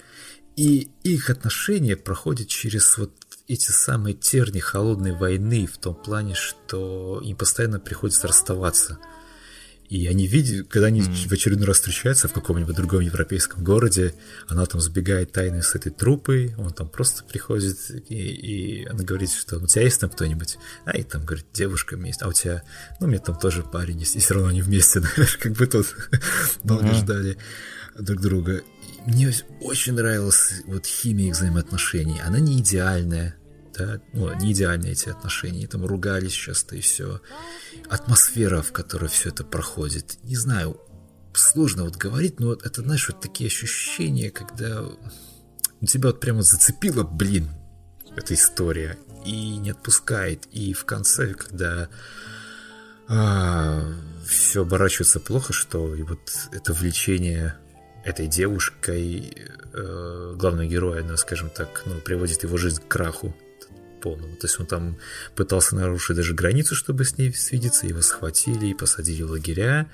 Speaker 1: И их отношения проходят через вот эти самые терни холодной войны в том плане, что им постоянно приходится расставаться – и они видят, когда они mm-hmm. в очередной раз встречаются в каком-нибудь другом европейском городе, она там сбегает тайно с этой трупой, он там просто приходит, и, и она говорит, что у тебя есть там кто-нибудь? А и там, говорит, девушка есть, а у тебя, ну, у меня там тоже парень есть, и все равно они вместе, как бы тут долго ждали друг друга. мне очень нравилась вот химия их взаимоотношений. Она не идеальная, да, ну, не идеальные эти отношения, там ругались часто и все. Атмосфера, в которой все это проходит, не знаю, сложно вот говорить, но это, знаешь, вот такие ощущения, когда тебя вот прямо зацепило, блин, эта история, и не отпускает, и в конце, когда а, все оборачивается плохо, что и вот это влечение этой девушкой, э, главного героя, она, скажем так, ну, приводит его жизнь к краху, по-полному. То есть он там пытался нарушить даже границу, чтобы с ней свидеться, его схватили и посадили в лагеря.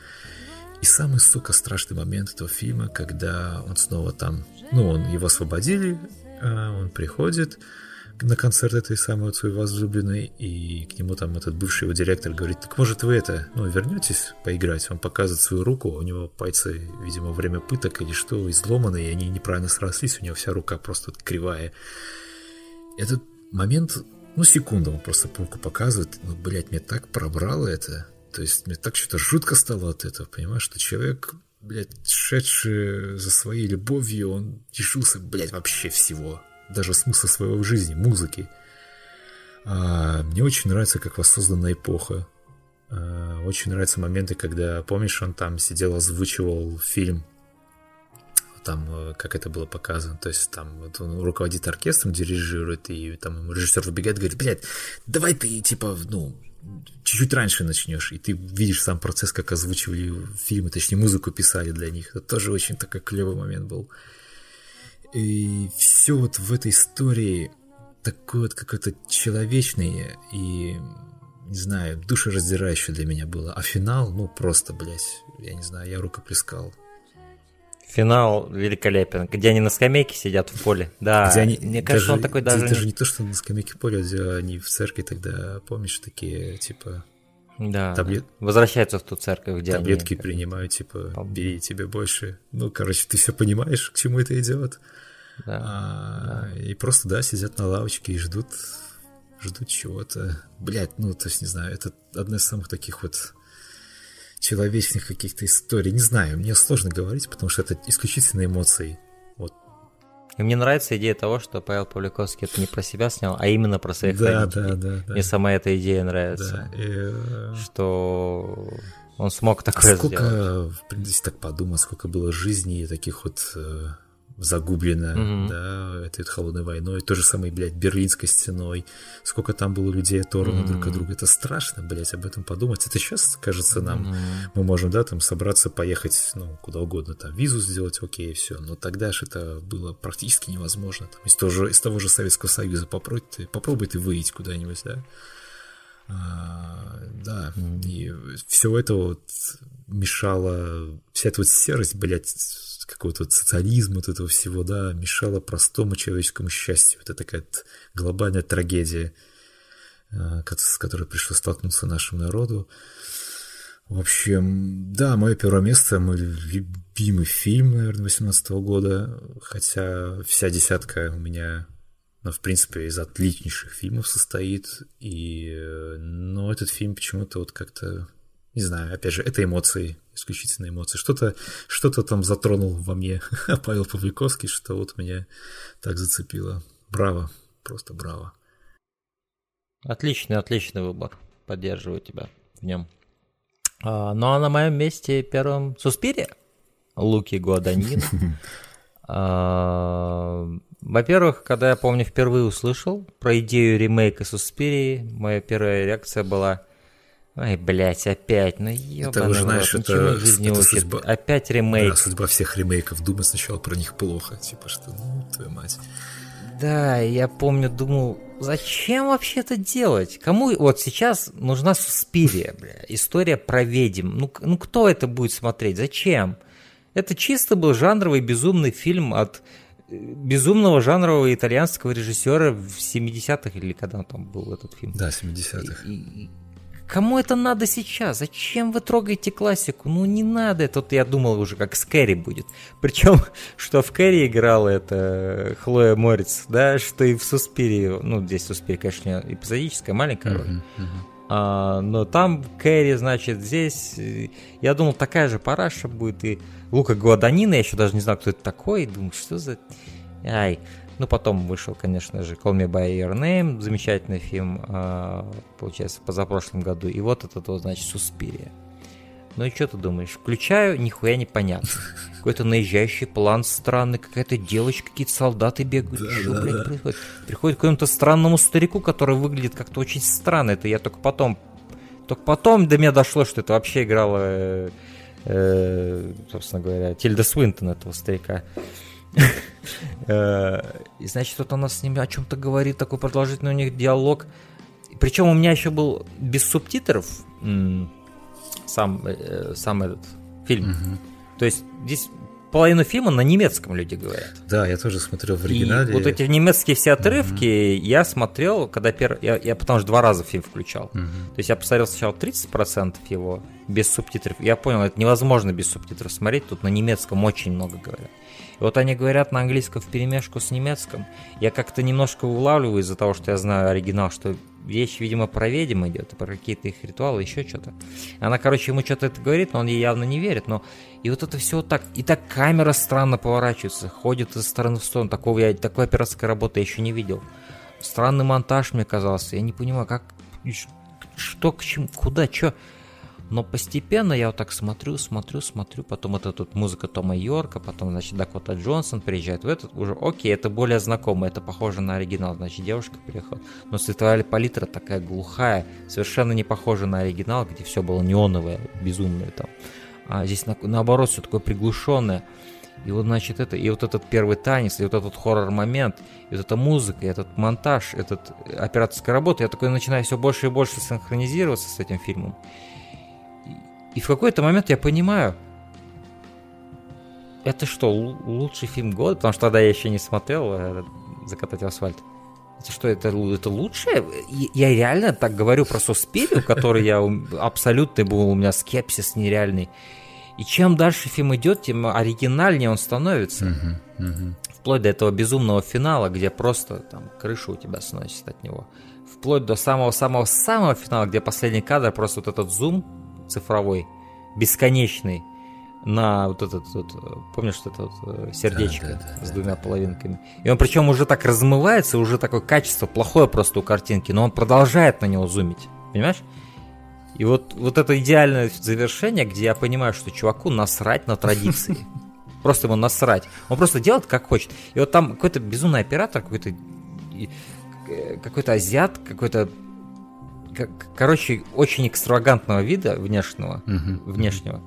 Speaker 1: И самый, сука, страшный момент этого фильма, когда он снова там, ну, он его освободили, а он приходит, на концерт этой самой вот своей возлюбленной, и к нему там этот бывший его директор говорит, так может вы это, ну, вернетесь поиграть? Он показывает свою руку, у него пальцы, видимо, во время пыток или что, изломаны, и они неправильно срослись, у него вся рука просто кривая. Этот момент, ну, секунду он просто руку показывает, ну, блядь, мне так пробрало это, то есть мне так что-то жутко стало от этого, понимаешь, что человек блядь, шедший за своей любовью, он лишился, блядь, вообще всего даже смысла своего жизни, музыки. А, мне очень нравится, как воссоздана эпоха. А, очень нравятся моменты, когда, помнишь, он там сидел, озвучивал фильм, там, э, как это было показано, то есть там вот он руководит оркестром, дирижирует, и там режиссер выбегает, говорит, блядь, давай ты, типа, ну, чуть-чуть раньше начнешь, и ты видишь сам процесс, как озвучивали фильмы, точнее, музыку писали для них. Это тоже очень такой клевый момент был. И все вот в этой истории такое вот какое-то человечное и, не знаю, душераздирающее для меня было. А финал, ну просто, блядь, я не знаю, я рукоплескал.
Speaker 2: Финал великолепен, где они на скамейке сидят в поле. Да,
Speaker 1: где они, мне кажется, даже, он такой даже... Даже не то, что на скамейке поля, где они в церкви тогда, помнишь, такие, типа...
Speaker 2: Да, таблет... возвращаются в ту церковь, где
Speaker 1: Таблетки они... принимают, типа, бери тебе больше. Ну, короче, ты все понимаешь, к чему это идет. Да, а, да. И просто, да, сидят на лавочке и ждут, ждут чего-то. Блять, ну, то есть, не знаю, это одна из самых таких вот человечных каких-то историй. Не знаю, мне сложно говорить, потому что это исключительно эмоции. Вот.
Speaker 2: И мне нравится идея того, что Павел Павликовский это не про себя снял, а именно про своих
Speaker 1: да, родителей. Да, да, да.
Speaker 2: Мне сама эта идея нравится. Да, и... Э, что он смог такое
Speaker 1: сколько,
Speaker 2: сделать.
Speaker 1: в принципе, так подумать, сколько было жизней таких вот э, загублено, mm-hmm. да, этой холодной войной, то же самое, блядь, Берлинской стеной, сколько там было людей оторвано mm-hmm. друг от друга, это страшно, блядь, об этом подумать, это сейчас, кажется, нам, mm-hmm. мы можем, да, там, собраться, поехать, ну, куда угодно, там, визу сделать, окей, все, но тогда же это было практически невозможно, там, из того же, из того же Советского Союза попробуй ты, попробуй ты выйти куда-нибудь, да, а, да, mm-hmm. и все это вот мешало, вся эта вот серость, блядь, какого-то социализма, вот этого всего, да, мешало простому человеческому счастью. Это такая глобальная трагедия, э, с которой пришлось столкнуться нашему народу. В общем, да, мое первое место, мой любимый фильм, наверное, 18 года, хотя вся десятка у меня, ну, в принципе, из отличнейших фильмов состоит, и, э, но этот фильм почему-то вот как-то не знаю, опять же, это эмоции, исключительно эмоции. Что-то что там затронул во мне Павел Павликовский, что вот меня так зацепило. Браво, просто браво.
Speaker 2: Отличный, отличный выбор. Поддерживаю тебя в нем. А, ну а на моем месте первым Суспирия Луки Гуаданин. а, во-первых, когда я помню впервые услышал про идею ремейка Суспирии, моя первая реакция была Ой, блядь, опять, ну ёбаный Это уже, знаешь, рот, это, жизни это судьба... Опять ремейк. Да,
Speaker 1: судьба всех ремейков. Думать сначала про них плохо. Типа, что, ну, твою мать.
Speaker 2: Да, я помню, думал, зачем вообще это делать? Кому вот сейчас нужна Суспирия, бля, история про ведьм. Ну, ну кто это будет смотреть? Зачем? Это чисто был жанровый безумный фильм от э, безумного жанрового итальянского режиссера в 70-х или когда там был этот фильм.
Speaker 1: Да, 70-х.
Speaker 2: И, Кому это надо сейчас? Зачем вы трогаете классику? Ну не надо. Тут я думал уже, как с Кэрри будет. Причем, что в Кэрри играла это Хлоя Морец, да, что и в Суспире. Ну, здесь Суспире, конечно, эпизодическая, маленькая роль. Uh-huh, uh-huh. А, но там Кэрри, значит, здесь... Э, я думал, такая же параша будет. И Лука Гуаданина, я еще даже не знал, кто это такой. Думаю, что за... Ай, ну, потом вышел, конечно же, Call Me By Your Name, замечательный фильм, а, получается, позапрошлом году. И вот это вот, значит, Суспирия. Ну и что ты думаешь? Включаю, нихуя не понятно. Какой-то наезжающий план странный, какая-то девочка, какие-то солдаты бегают. Да, что, да, блядь, да. происходит? Приходит к какому-то странному старику, который выглядит как-то очень странно. Это я только потом... Только потом до меня дошло, что это вообще играла, э, э, собственно говоря, Тильда Свинтон этого старика. Э, и значит, вот она с ними о чем-то говорит, такой продолжительный у них диалог. Причем у меня еще был без субтитров сам, э, сам этот фильм. То есть здесь половину фильма на немецком люди говорят.
Speaker 1: Да, я тоже смотрел в оригинале.
Speaker 2: И вот эти немецкие все отрывки mm-hmm. я смотрел, когда первый... Я, я потому что два раза фильм включал. Mm-hmm. То есть я посмотрел сначала 30% его без субтитров. Я понял, это невозможно без субтитров смотреть. Тут на немецком очень много говорят. Вот они говорят на английском в перемешку с немецком. Я как-то немножко улавливаю из-за того, что я знаю оригинал, что вещь, видимо, про ведьм идет, про какие-то их ритуалы, еще что-то. Она, короче, ему что-то это говорит, но он ей явно не верит. Но и вот это все вот так. И так камера странно поворачивается, ходит из стороны в сторону. Такого я, такой операторской работы я еще не видел. Странный монтаж мне казался. Я не понимаю, как... Что к чему, куда, что... Но постепенно я вот так смотрю, смотрю, смотрю, потом это тут музыка Тома Йорка, потом, значит, Дакота Джонсон приезжает в этот, уже, окей, это более знакомо, это похоже на оригинал, значит, девушка приехала. Но световая палитра такая глухая, совершенно не похожа на оригинал, где все было неоновое, безумное там. А здесь на, наоборот все такое приглушенное. И вот, значит, это, и вот этот первый танец, и вот этот хоррор-момент, и вот эта музыка, и этот монтаж, этот операторская работа, я такой начинаю все больше и больше синхронизироваться с этим фильмом. И в какой-то момент я понимаю, это что, лучший фильм года? Потому что тогда я еще не смотрел э, «Закатать в асфальт». Это что, это, это лучшее? Я реально так говорю про Суспирию, который я абсолютно был, у меня скепсис нереальный. И чем дальше фильм идет, тем оригинальнее он становится. Uh-huh, uh-huh. Вплоть до этого безумного финала, где просто там крышу у тебя сносит от него. Вплоть до самого-самого-самого финала, где последний кадр, просто вот этот зум цифровой, бесконечный, на вот этот, вот, помнишь, вот это вот сердечко да, да, да, с двумя половинками. И он причем уже так размывается, уже такое качество плохое просто у картинки, но он продолжает на него зумить, понимаешь? И вот, вот это идеальное завершение, где я понимаю, что чуваку насрать на традиции. Просто ему насрать. Он просто делает как хочет. И вот там какой-то безумный оператор, какой-то э, какой-то азиат, какой-то короче, очень экстравагантного вида внешнего, угу. внешнего,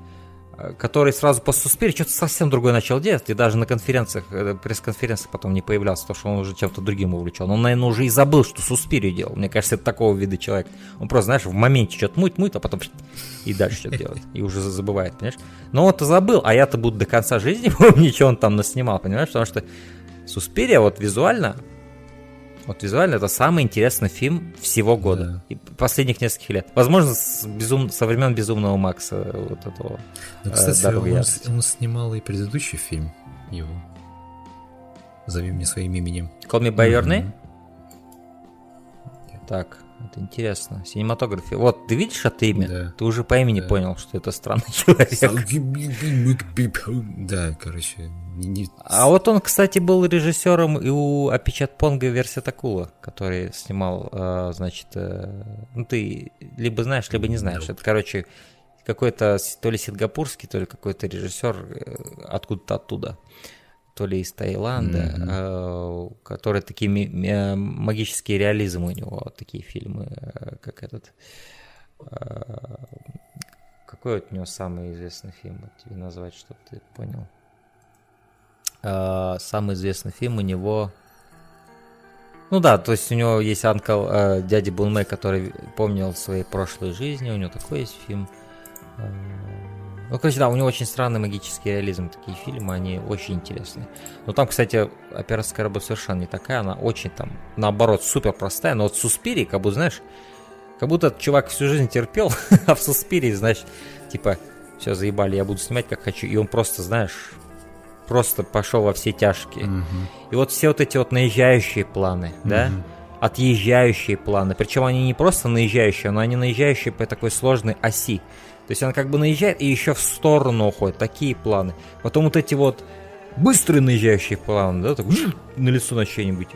Speaker 2: э, который сразу после Суспири что-то совсем другое начал делать, и даже на конференциях, э, пресс-конференциях потом не появлялся, потому что он уже чем-то другим увлечен. Он, наверное, уже и забыл, что Суспири делал. Мне кажется, это такого вида человек. Он просто, знаешь, в моменте что-то муть-муть, а потом и дальше что-то делает. И уже забывает, понимаешь? Но он-то забыл, а я-то буду до конца жизни помнить, что он там наснимал, понимаешь? Потому что Суспирия вот визуально вот визуально это самый интересный фильм всего года. Да. И последних нескольких лет. Возможно, с безум... со времен Безумного Макса вот этого.
Speaker 1: Ну, кстати, э, он, он снимал и предыдущий фильм его. Зови мне своим именем.
Speaker 2: Call Me By Your Name? Так, это интересно. Синематография. Вот, ты видишь это имя? Да. Ты уже по имени да. понял, что это странный человек.
Speaker 1: Да, короче,
Speaker 2: не... А вот он, кстати, был режиссером и у Апичат Понга версия Такула, который снимал, э, значит, э, ну ты либо знаешь, либо не знаешь. Это, короче, какой-то то ли сингапурский, то ли какой-то режиссер э, откуда-то оттуда, то ли из Таиланда, mm-hmm. который такие магические реализмы у него, такие фильмы, как этот. Какой от него самый известный фильм? Вот тебе назвать, чтобы ты понял. Э, самый известный фильм у него... Ну да, то есть у него есть анкл э, дяди Бунмэй, который помнил свои прошлые жизни, у него такой есть фильм. Э, ну, короче, да, у него очень странный магический реализм, такие фильмы, они очень интересные. Но там, кстати, операторская работа совершенно не такая, она очень там, наоборот, супер простая, но вот Суспири, как будто, знаешь, как будто чувак всю жизнь терпел, а в Суспири, знаешь, типа, все, заебали, я буду снимать как хочу, и он просто, знаешь, просто пошел во все тяжкие. Угу. И вот все вот эти вот наезжающие планы, угу. да, отъезжающие планы, причем они не просто наезжающие, но они наезжающие по такой сложной оси. То есть она как бы наезжает и еще в сторону уходит, такие планы. Потом вот эти вот быстрые наезжающие планы, да, так на лицо на что-нибудь.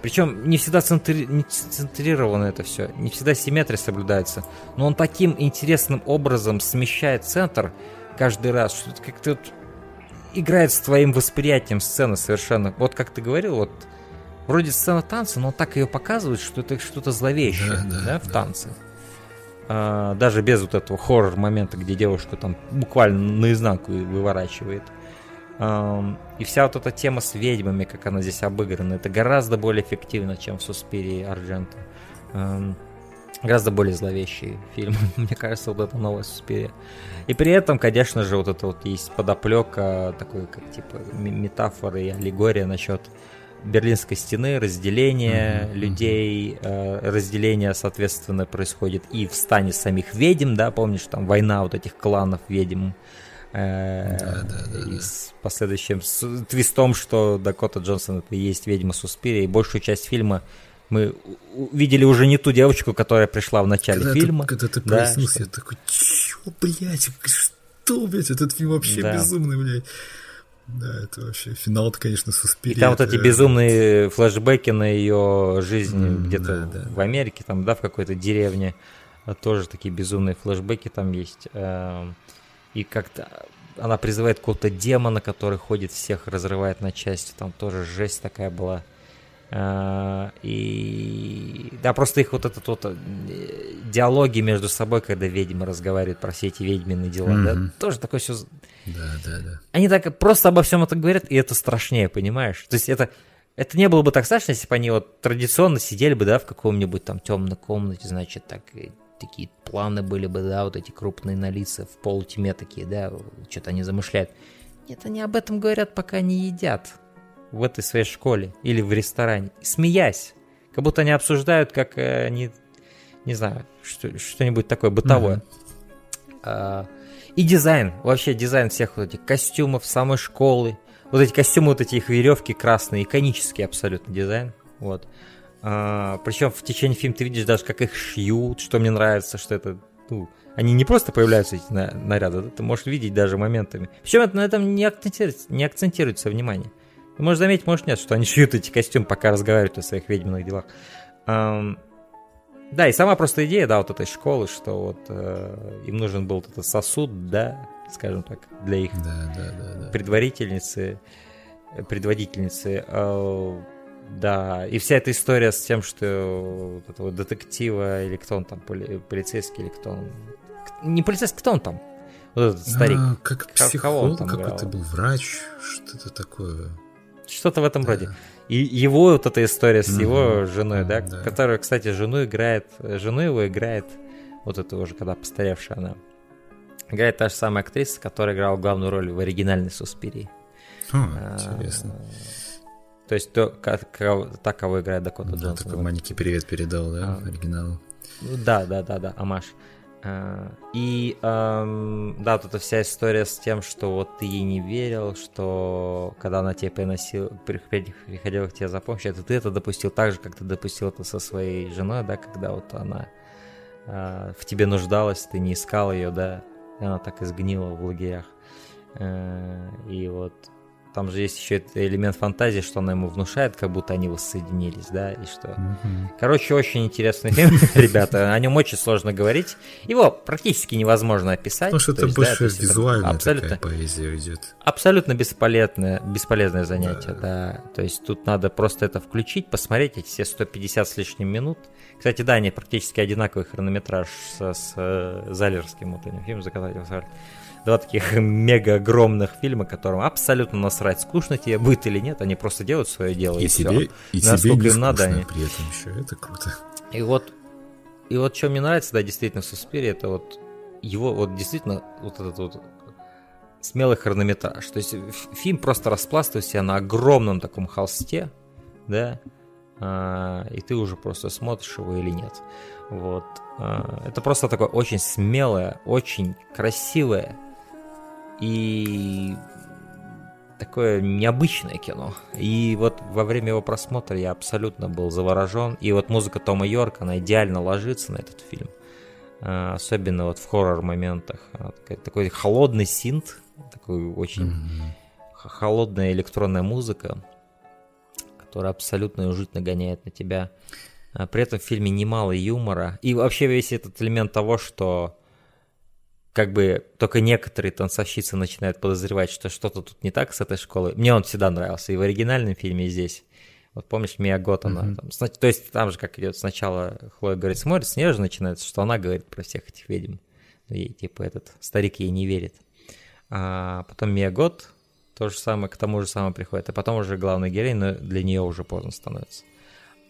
Speaker 2: Причем не всегда центри... не центрировано это все, не всегда симметрия соблюдается. Но он таким интересным образом смещает центр каждый раз, что как-то играет с твоим восприятием сцены совершенно. Вот как ты говорил, вот вроде сцена танца, но он так ее показывает, что это что-то зловещее, да, да, да в да. танце. А, даже без вот этого хоррор момента, где девушка там буквально наизнанку выворачивает. И вся вот эта тема с ведьмами, как она здесь обыграна, это гораздо более эффективно, чем в Суспирии Арджента. Гораздо более зловещий фильм, мне кажется, вот это новая Суспирия. И при этом, конечно же, вот это вот есть подоплека, такой как типа метафоры и аллегория насчет Берлинской стены, разделение mm-hmm. людей, э, разделение, соответственно, происходит и в стане самих ведьм, да, помнишь, там война вот этих кланов ведьм, э, да, да, да, и с последующим с твистом, что Дакота Джонсон это и есть ведьма Суспирия, и большую часть фильма мы видели уже не ту девочку, которая пришла в начале
Speaker 1: когда
Speaker 2: фильма.
Speaker 1: Ты, когда ты да, проснулся, что... я такой, чё, блядь, что, блядь, этот фильм вообще да. безумный, блядь. Да, это вообще финал, -то, конечно, Суспирия.
Speaker 2: И там вот эти безумные флешбеки на ее жизнь mm, где-то да, да. в Америке, там, да, в какой-то деревне. Тоже такие безумные флешбеки там есть. Эм, и как-то она призывает какого-то демона, который ходит всех, разрывает на части. Там тоже жесть такая была. Э, и да, просто их вот этот вот э, диалоги между собой, когда ведьмы разговаривают про все эти ведьмины дела, mm-hmm. да, тоже такое все.
Speaker 1: Да, да, да.
Speaker 2: Они так просто обо всем это говорят, и это страшнее, понимаешь? То есть это это не было бы так страшно, если бы они вот традиционно сидели бы, да, в каком-нибудь там темной комнате, значит, так такие планы были бы, да, вот эти крупные на лица в полутьме такие, да, что-то они замышляют. Нет, они об этом говорят, пока не едят в этой своей школе или в ресторане, смеясь, как будто они обсуждают, как э, они, не знаю, что, что-нибудь такое бытовое. Mm-hmm. А, и дизайн, вообще дизайн всех вот этих костюмов самой школы, вот эти костюмы, вот эти их веревки красные, иконический абсолютно дизайн, вот. А, причем в течение фильма ты видишь даже, как их шьют, что мне нравится, что это, ну, они не просто появляются, эти наряды, ты можешь видеть даже моментами. Причем это, на этом не акцентируется, не акцентируется внимание. Можешь заметить, может нет, что они шьют эти костюмы, пока разговаривают о своих ведьминых делах. Um, да, и сама просто идея, да, вот этой школы, что вот э, им нужен был этот сосуд, да, скажем так, для их да, да, да, да. предварительницы, предводительницы. Э, да, и вся эта история с тем, что вот этого детектива, или кто он там, поли, полицейский, или кто он... Не полицейский, кто он там? Вот этот старик. А,
Speaker 1: как психолог, какой-то был врач, что-то такое.
Speaker 2: Что-то в этом да. роде. И его вот эта история с mm-hmm. его женой, да, да, которая, кстати, жену играет, жену его играет, вот это уже когда постаревшая она, играет та же самая актриса, которая играла главную роль в оригинальной Суспирии.
Speaker 1: А, интересно.
Speaker 2: То есть то, как, как, так, кого играет Дакота да, Джонсон.
Speaker 1: Такой маленький привет передал, да, а, оригиналу.
Speaker 2: Да, да, да, да, Амаш. А, и эм, да, тут вся история с тем, что вот ты ей не верил, что когда она тебе приносила, приходила к тебе за помощью, это ты это допустил так же, как ты допустил это со своей женой, да, когда вот она э, в тебе нуждалась, ты не искал ее, да, и она так изгнила в лагерях. Э, и вот там же есть еще элемент фантазии, что она ему внушает, как будто они воссоединились, да, и что... Mm-hmm. Короче, очень интересный фильм, ребята, о нем очень сложно говорить. Его практически невозможно описать.
Speaker 1: Потому что это есть, больше да, визуальная абсолютно, такая поэзия идет.
Speaker 2: Абсолютно бесполезное, бесполезное занятие, да. да. То есть тут надо просто это включить, посмотреть эти все 150 с лишним минут. Кстати, да, они практически одинаковый хронометраж с, с э, Залерским вот этим фильмом «Заказатель два таких мега огромных фильма, которым абсолютно насрать, скучно тебе будет или нет, они просто делают свое дело.
Speaker 1: И, и себе, и Насколько тебе им надо. Они... При этом еще это круто.
Speaker 2: И вот, и вот что мне нравится, да, действительно, в Суспире, это вот его, вот действительно, вот этот вот смелый хронометраж. То есть фильм просто распластывает себя на огромном таком холсте, да, а, и ты уже просто смотришь его или нет. Вот. А, это просто такое очень смелое, очень красивое и такое необычное кино. И вот во время его просмотра я абсолютно был заворожен. И вот музыка Тома Йорка, она идеально ложится на этот фильм. А, особенно вот в хоррор-моментах. Такой, такой холодный синт, такой очень mm-hmm. холодная электронная музыка, которая абсолютно жуть нагоняет на тебя. А при этом в фильме немало юмора. И вообще весь этот элемент того, что как бы только некоторые танцовщицы начинают подозревать, что что-то тут не так с этой школой. Мне он всегда нравился и в оригинальном фильме, и здесь. Вот помнишь, Мия Гот, она mm-hmm. там, то есть там же как идет сначала Хлоя говорит, смотрит, с нее же начинается, что она говорит про всех этих ведьм. Ей, типа, этот старик ей не верит. А потом Мия Гот то же самое, к тому же самому приходит. И потом уже главный герой, но для нее уже поздно становится.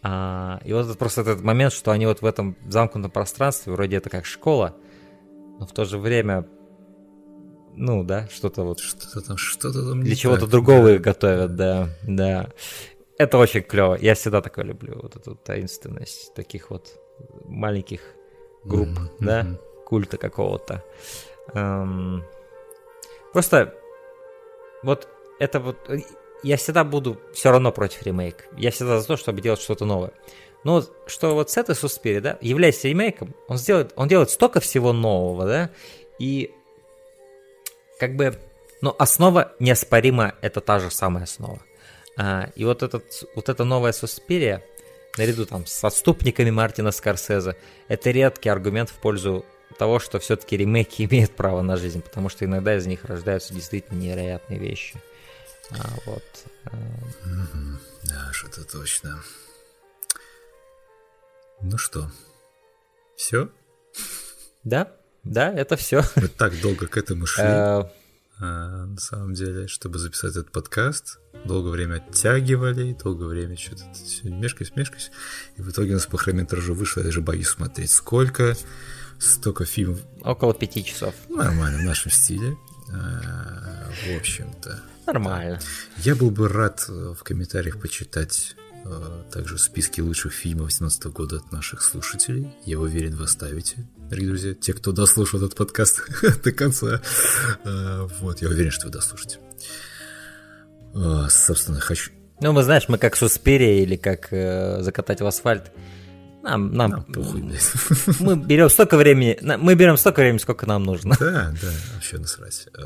Speaker 2: А, и вот просто этот момент, что они вот в этом замкнутом пространстве, вроде это как школа, но в то же время, ну да, что-то вот...
Speaker 1: Что-то там, что-то там
Speaker 2: Для чего-то другого да. их готовят, да, да. Это очень клево. Я всегда такое люблю, вот эту таинственность таких вот маленьких групп, mm-hmm. да, культа какого-то. Эм... Просто вот это вот я всегда буду все равно против ремейк. Я всегда за то, чтобы делать что-то новое. Но что вот с этой Суспири, да, являясь ремейком, он, сделает, он делает столько всего нового, да, и как бы, ну, основа неоспоримо это та же самая основа. А, и вот, этот, вот эта новая Суспирия, наряду там с отступниками Мартина Скорсезе, это редкий аргумент в пользу того, что все-таки ремейки имеют право на жизнь, потому что иногда из них рождаются действительно невероятные вещи. А, вот.
Speaker 1: Mm-hmm. Да, что-то точно. Ну что, все?
Speaker 2: Да, да, это все.
Speaker 1: Мы так долго к этому шли. Э, а, на самом деле, чтобы записать этот подкаст, долгое время оттягивали, долгое время что-то мешкаюсь, мешкаюсь. И в итоге у нас по хронометражу вышло, я даже боюсь смотреть, сколько, столько фильмов.
Speaker 2: Около пяти часов.
Speaker 1: Нормально, в нашем стиле. А, в общем-то.
Speaker 2: Нормально.
Speaker 1: Я был бы рад э, в комментариях почитать э, также списки лучших фильмов 2018 года от наших слушателей. Я уверен, вы оставите, дорогие друзья, те, кто дослушал этот подкаст до конца. Э, вот, я уверен, что вы дослушаете. Собственно, хочу...
Speaker 2: Ну, мы знаешь, мы как Суспирия или как э, закатать в асфальт. Нам, нам, нам похуй, Мы берем столько времени, мы берем столько времени, сколько нам нужно.
Speaker 1: Да, да, вообще насрать. Э,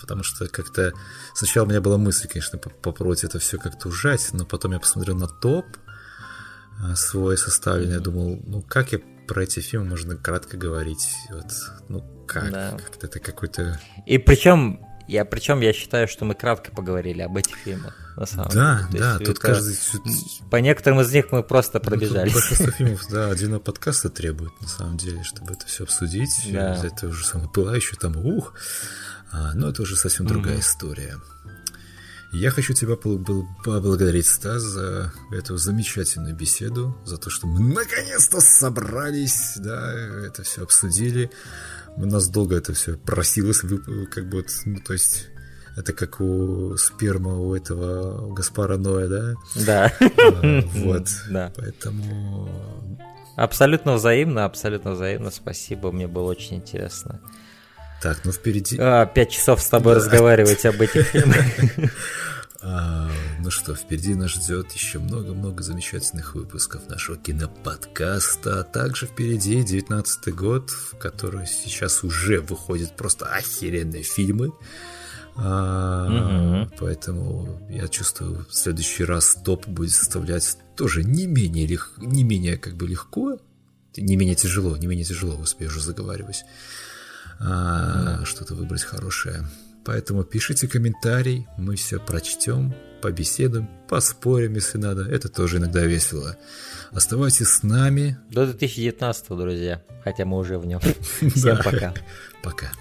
Speaker 1: потому что как-то сначала у меня была мысль, конечно, попробовать это все как-то ужать, но потом я посмотрел на топ э, свой составленный, я думал, ну как я про эти фильмы можно кратко говорить, вот, ну как, да. как-то это какой-то...
Speaker 2: И причем я причем я считаю, что мы кратко поговорили об этих фильмах, на самом
Speaker 1: да,
Speaker 2: деле.
Speaker 1: Да, да, тут каждый...
Speaker 2: По некоторым из них мы просто пробежали.
Speaker 1: Большинство фильмов, да, отдельного подкаста требует, на самом деле, чтобы это все обсудить. Да. Это уже самое пылающее, там, ух. А, но это уже совсем другая mm-hmm. история. Я хочу тебя поблагодарить, Стас, за эту замечательную беседу, за то, что мы наконец-то собрались, да, это все обсудили. У нас долго это все просилось, как бы, вот, ну, то есть это как у сперма у этого у Гаспара Ноя, да?
Speaker 2: Да.
Speaker 1: А, вот. Да. Поэтому...
Speaker 2: Абсолютно взаимно, абсолютно взаимно. Спасибо, мне было очень интересно.
Speaker 1: Так, ну впереди...
Speaker 2: А, пять часов с тобой да. разговаривать об этих фильмах.
Speaker 1: А, ну что, впереди нас ждет еще много-много замечательных выпусков нашего киноподкаста. А также впереди 19 год, в который сейчас уже выходят просто охеренные фильмы. А, угу. Поэтому я чувствую, в следующий раз топ будет составлять тоже не менее, лег, не менее как бы легко, не менее тяжело, не менее тяжело, господи, я уже заговариваюсь. А, да. Что-то выбрать хорошее. Поэтому пишите комментарий, мы все прочтем, побеседуем, поспорим, если надо. Это тоже иногда весело. Оставайтесь с нами.
Speaker 2: До 2019, друзья. Хотя мы уже в нем. Всем пока.
Speaker 1: Пока.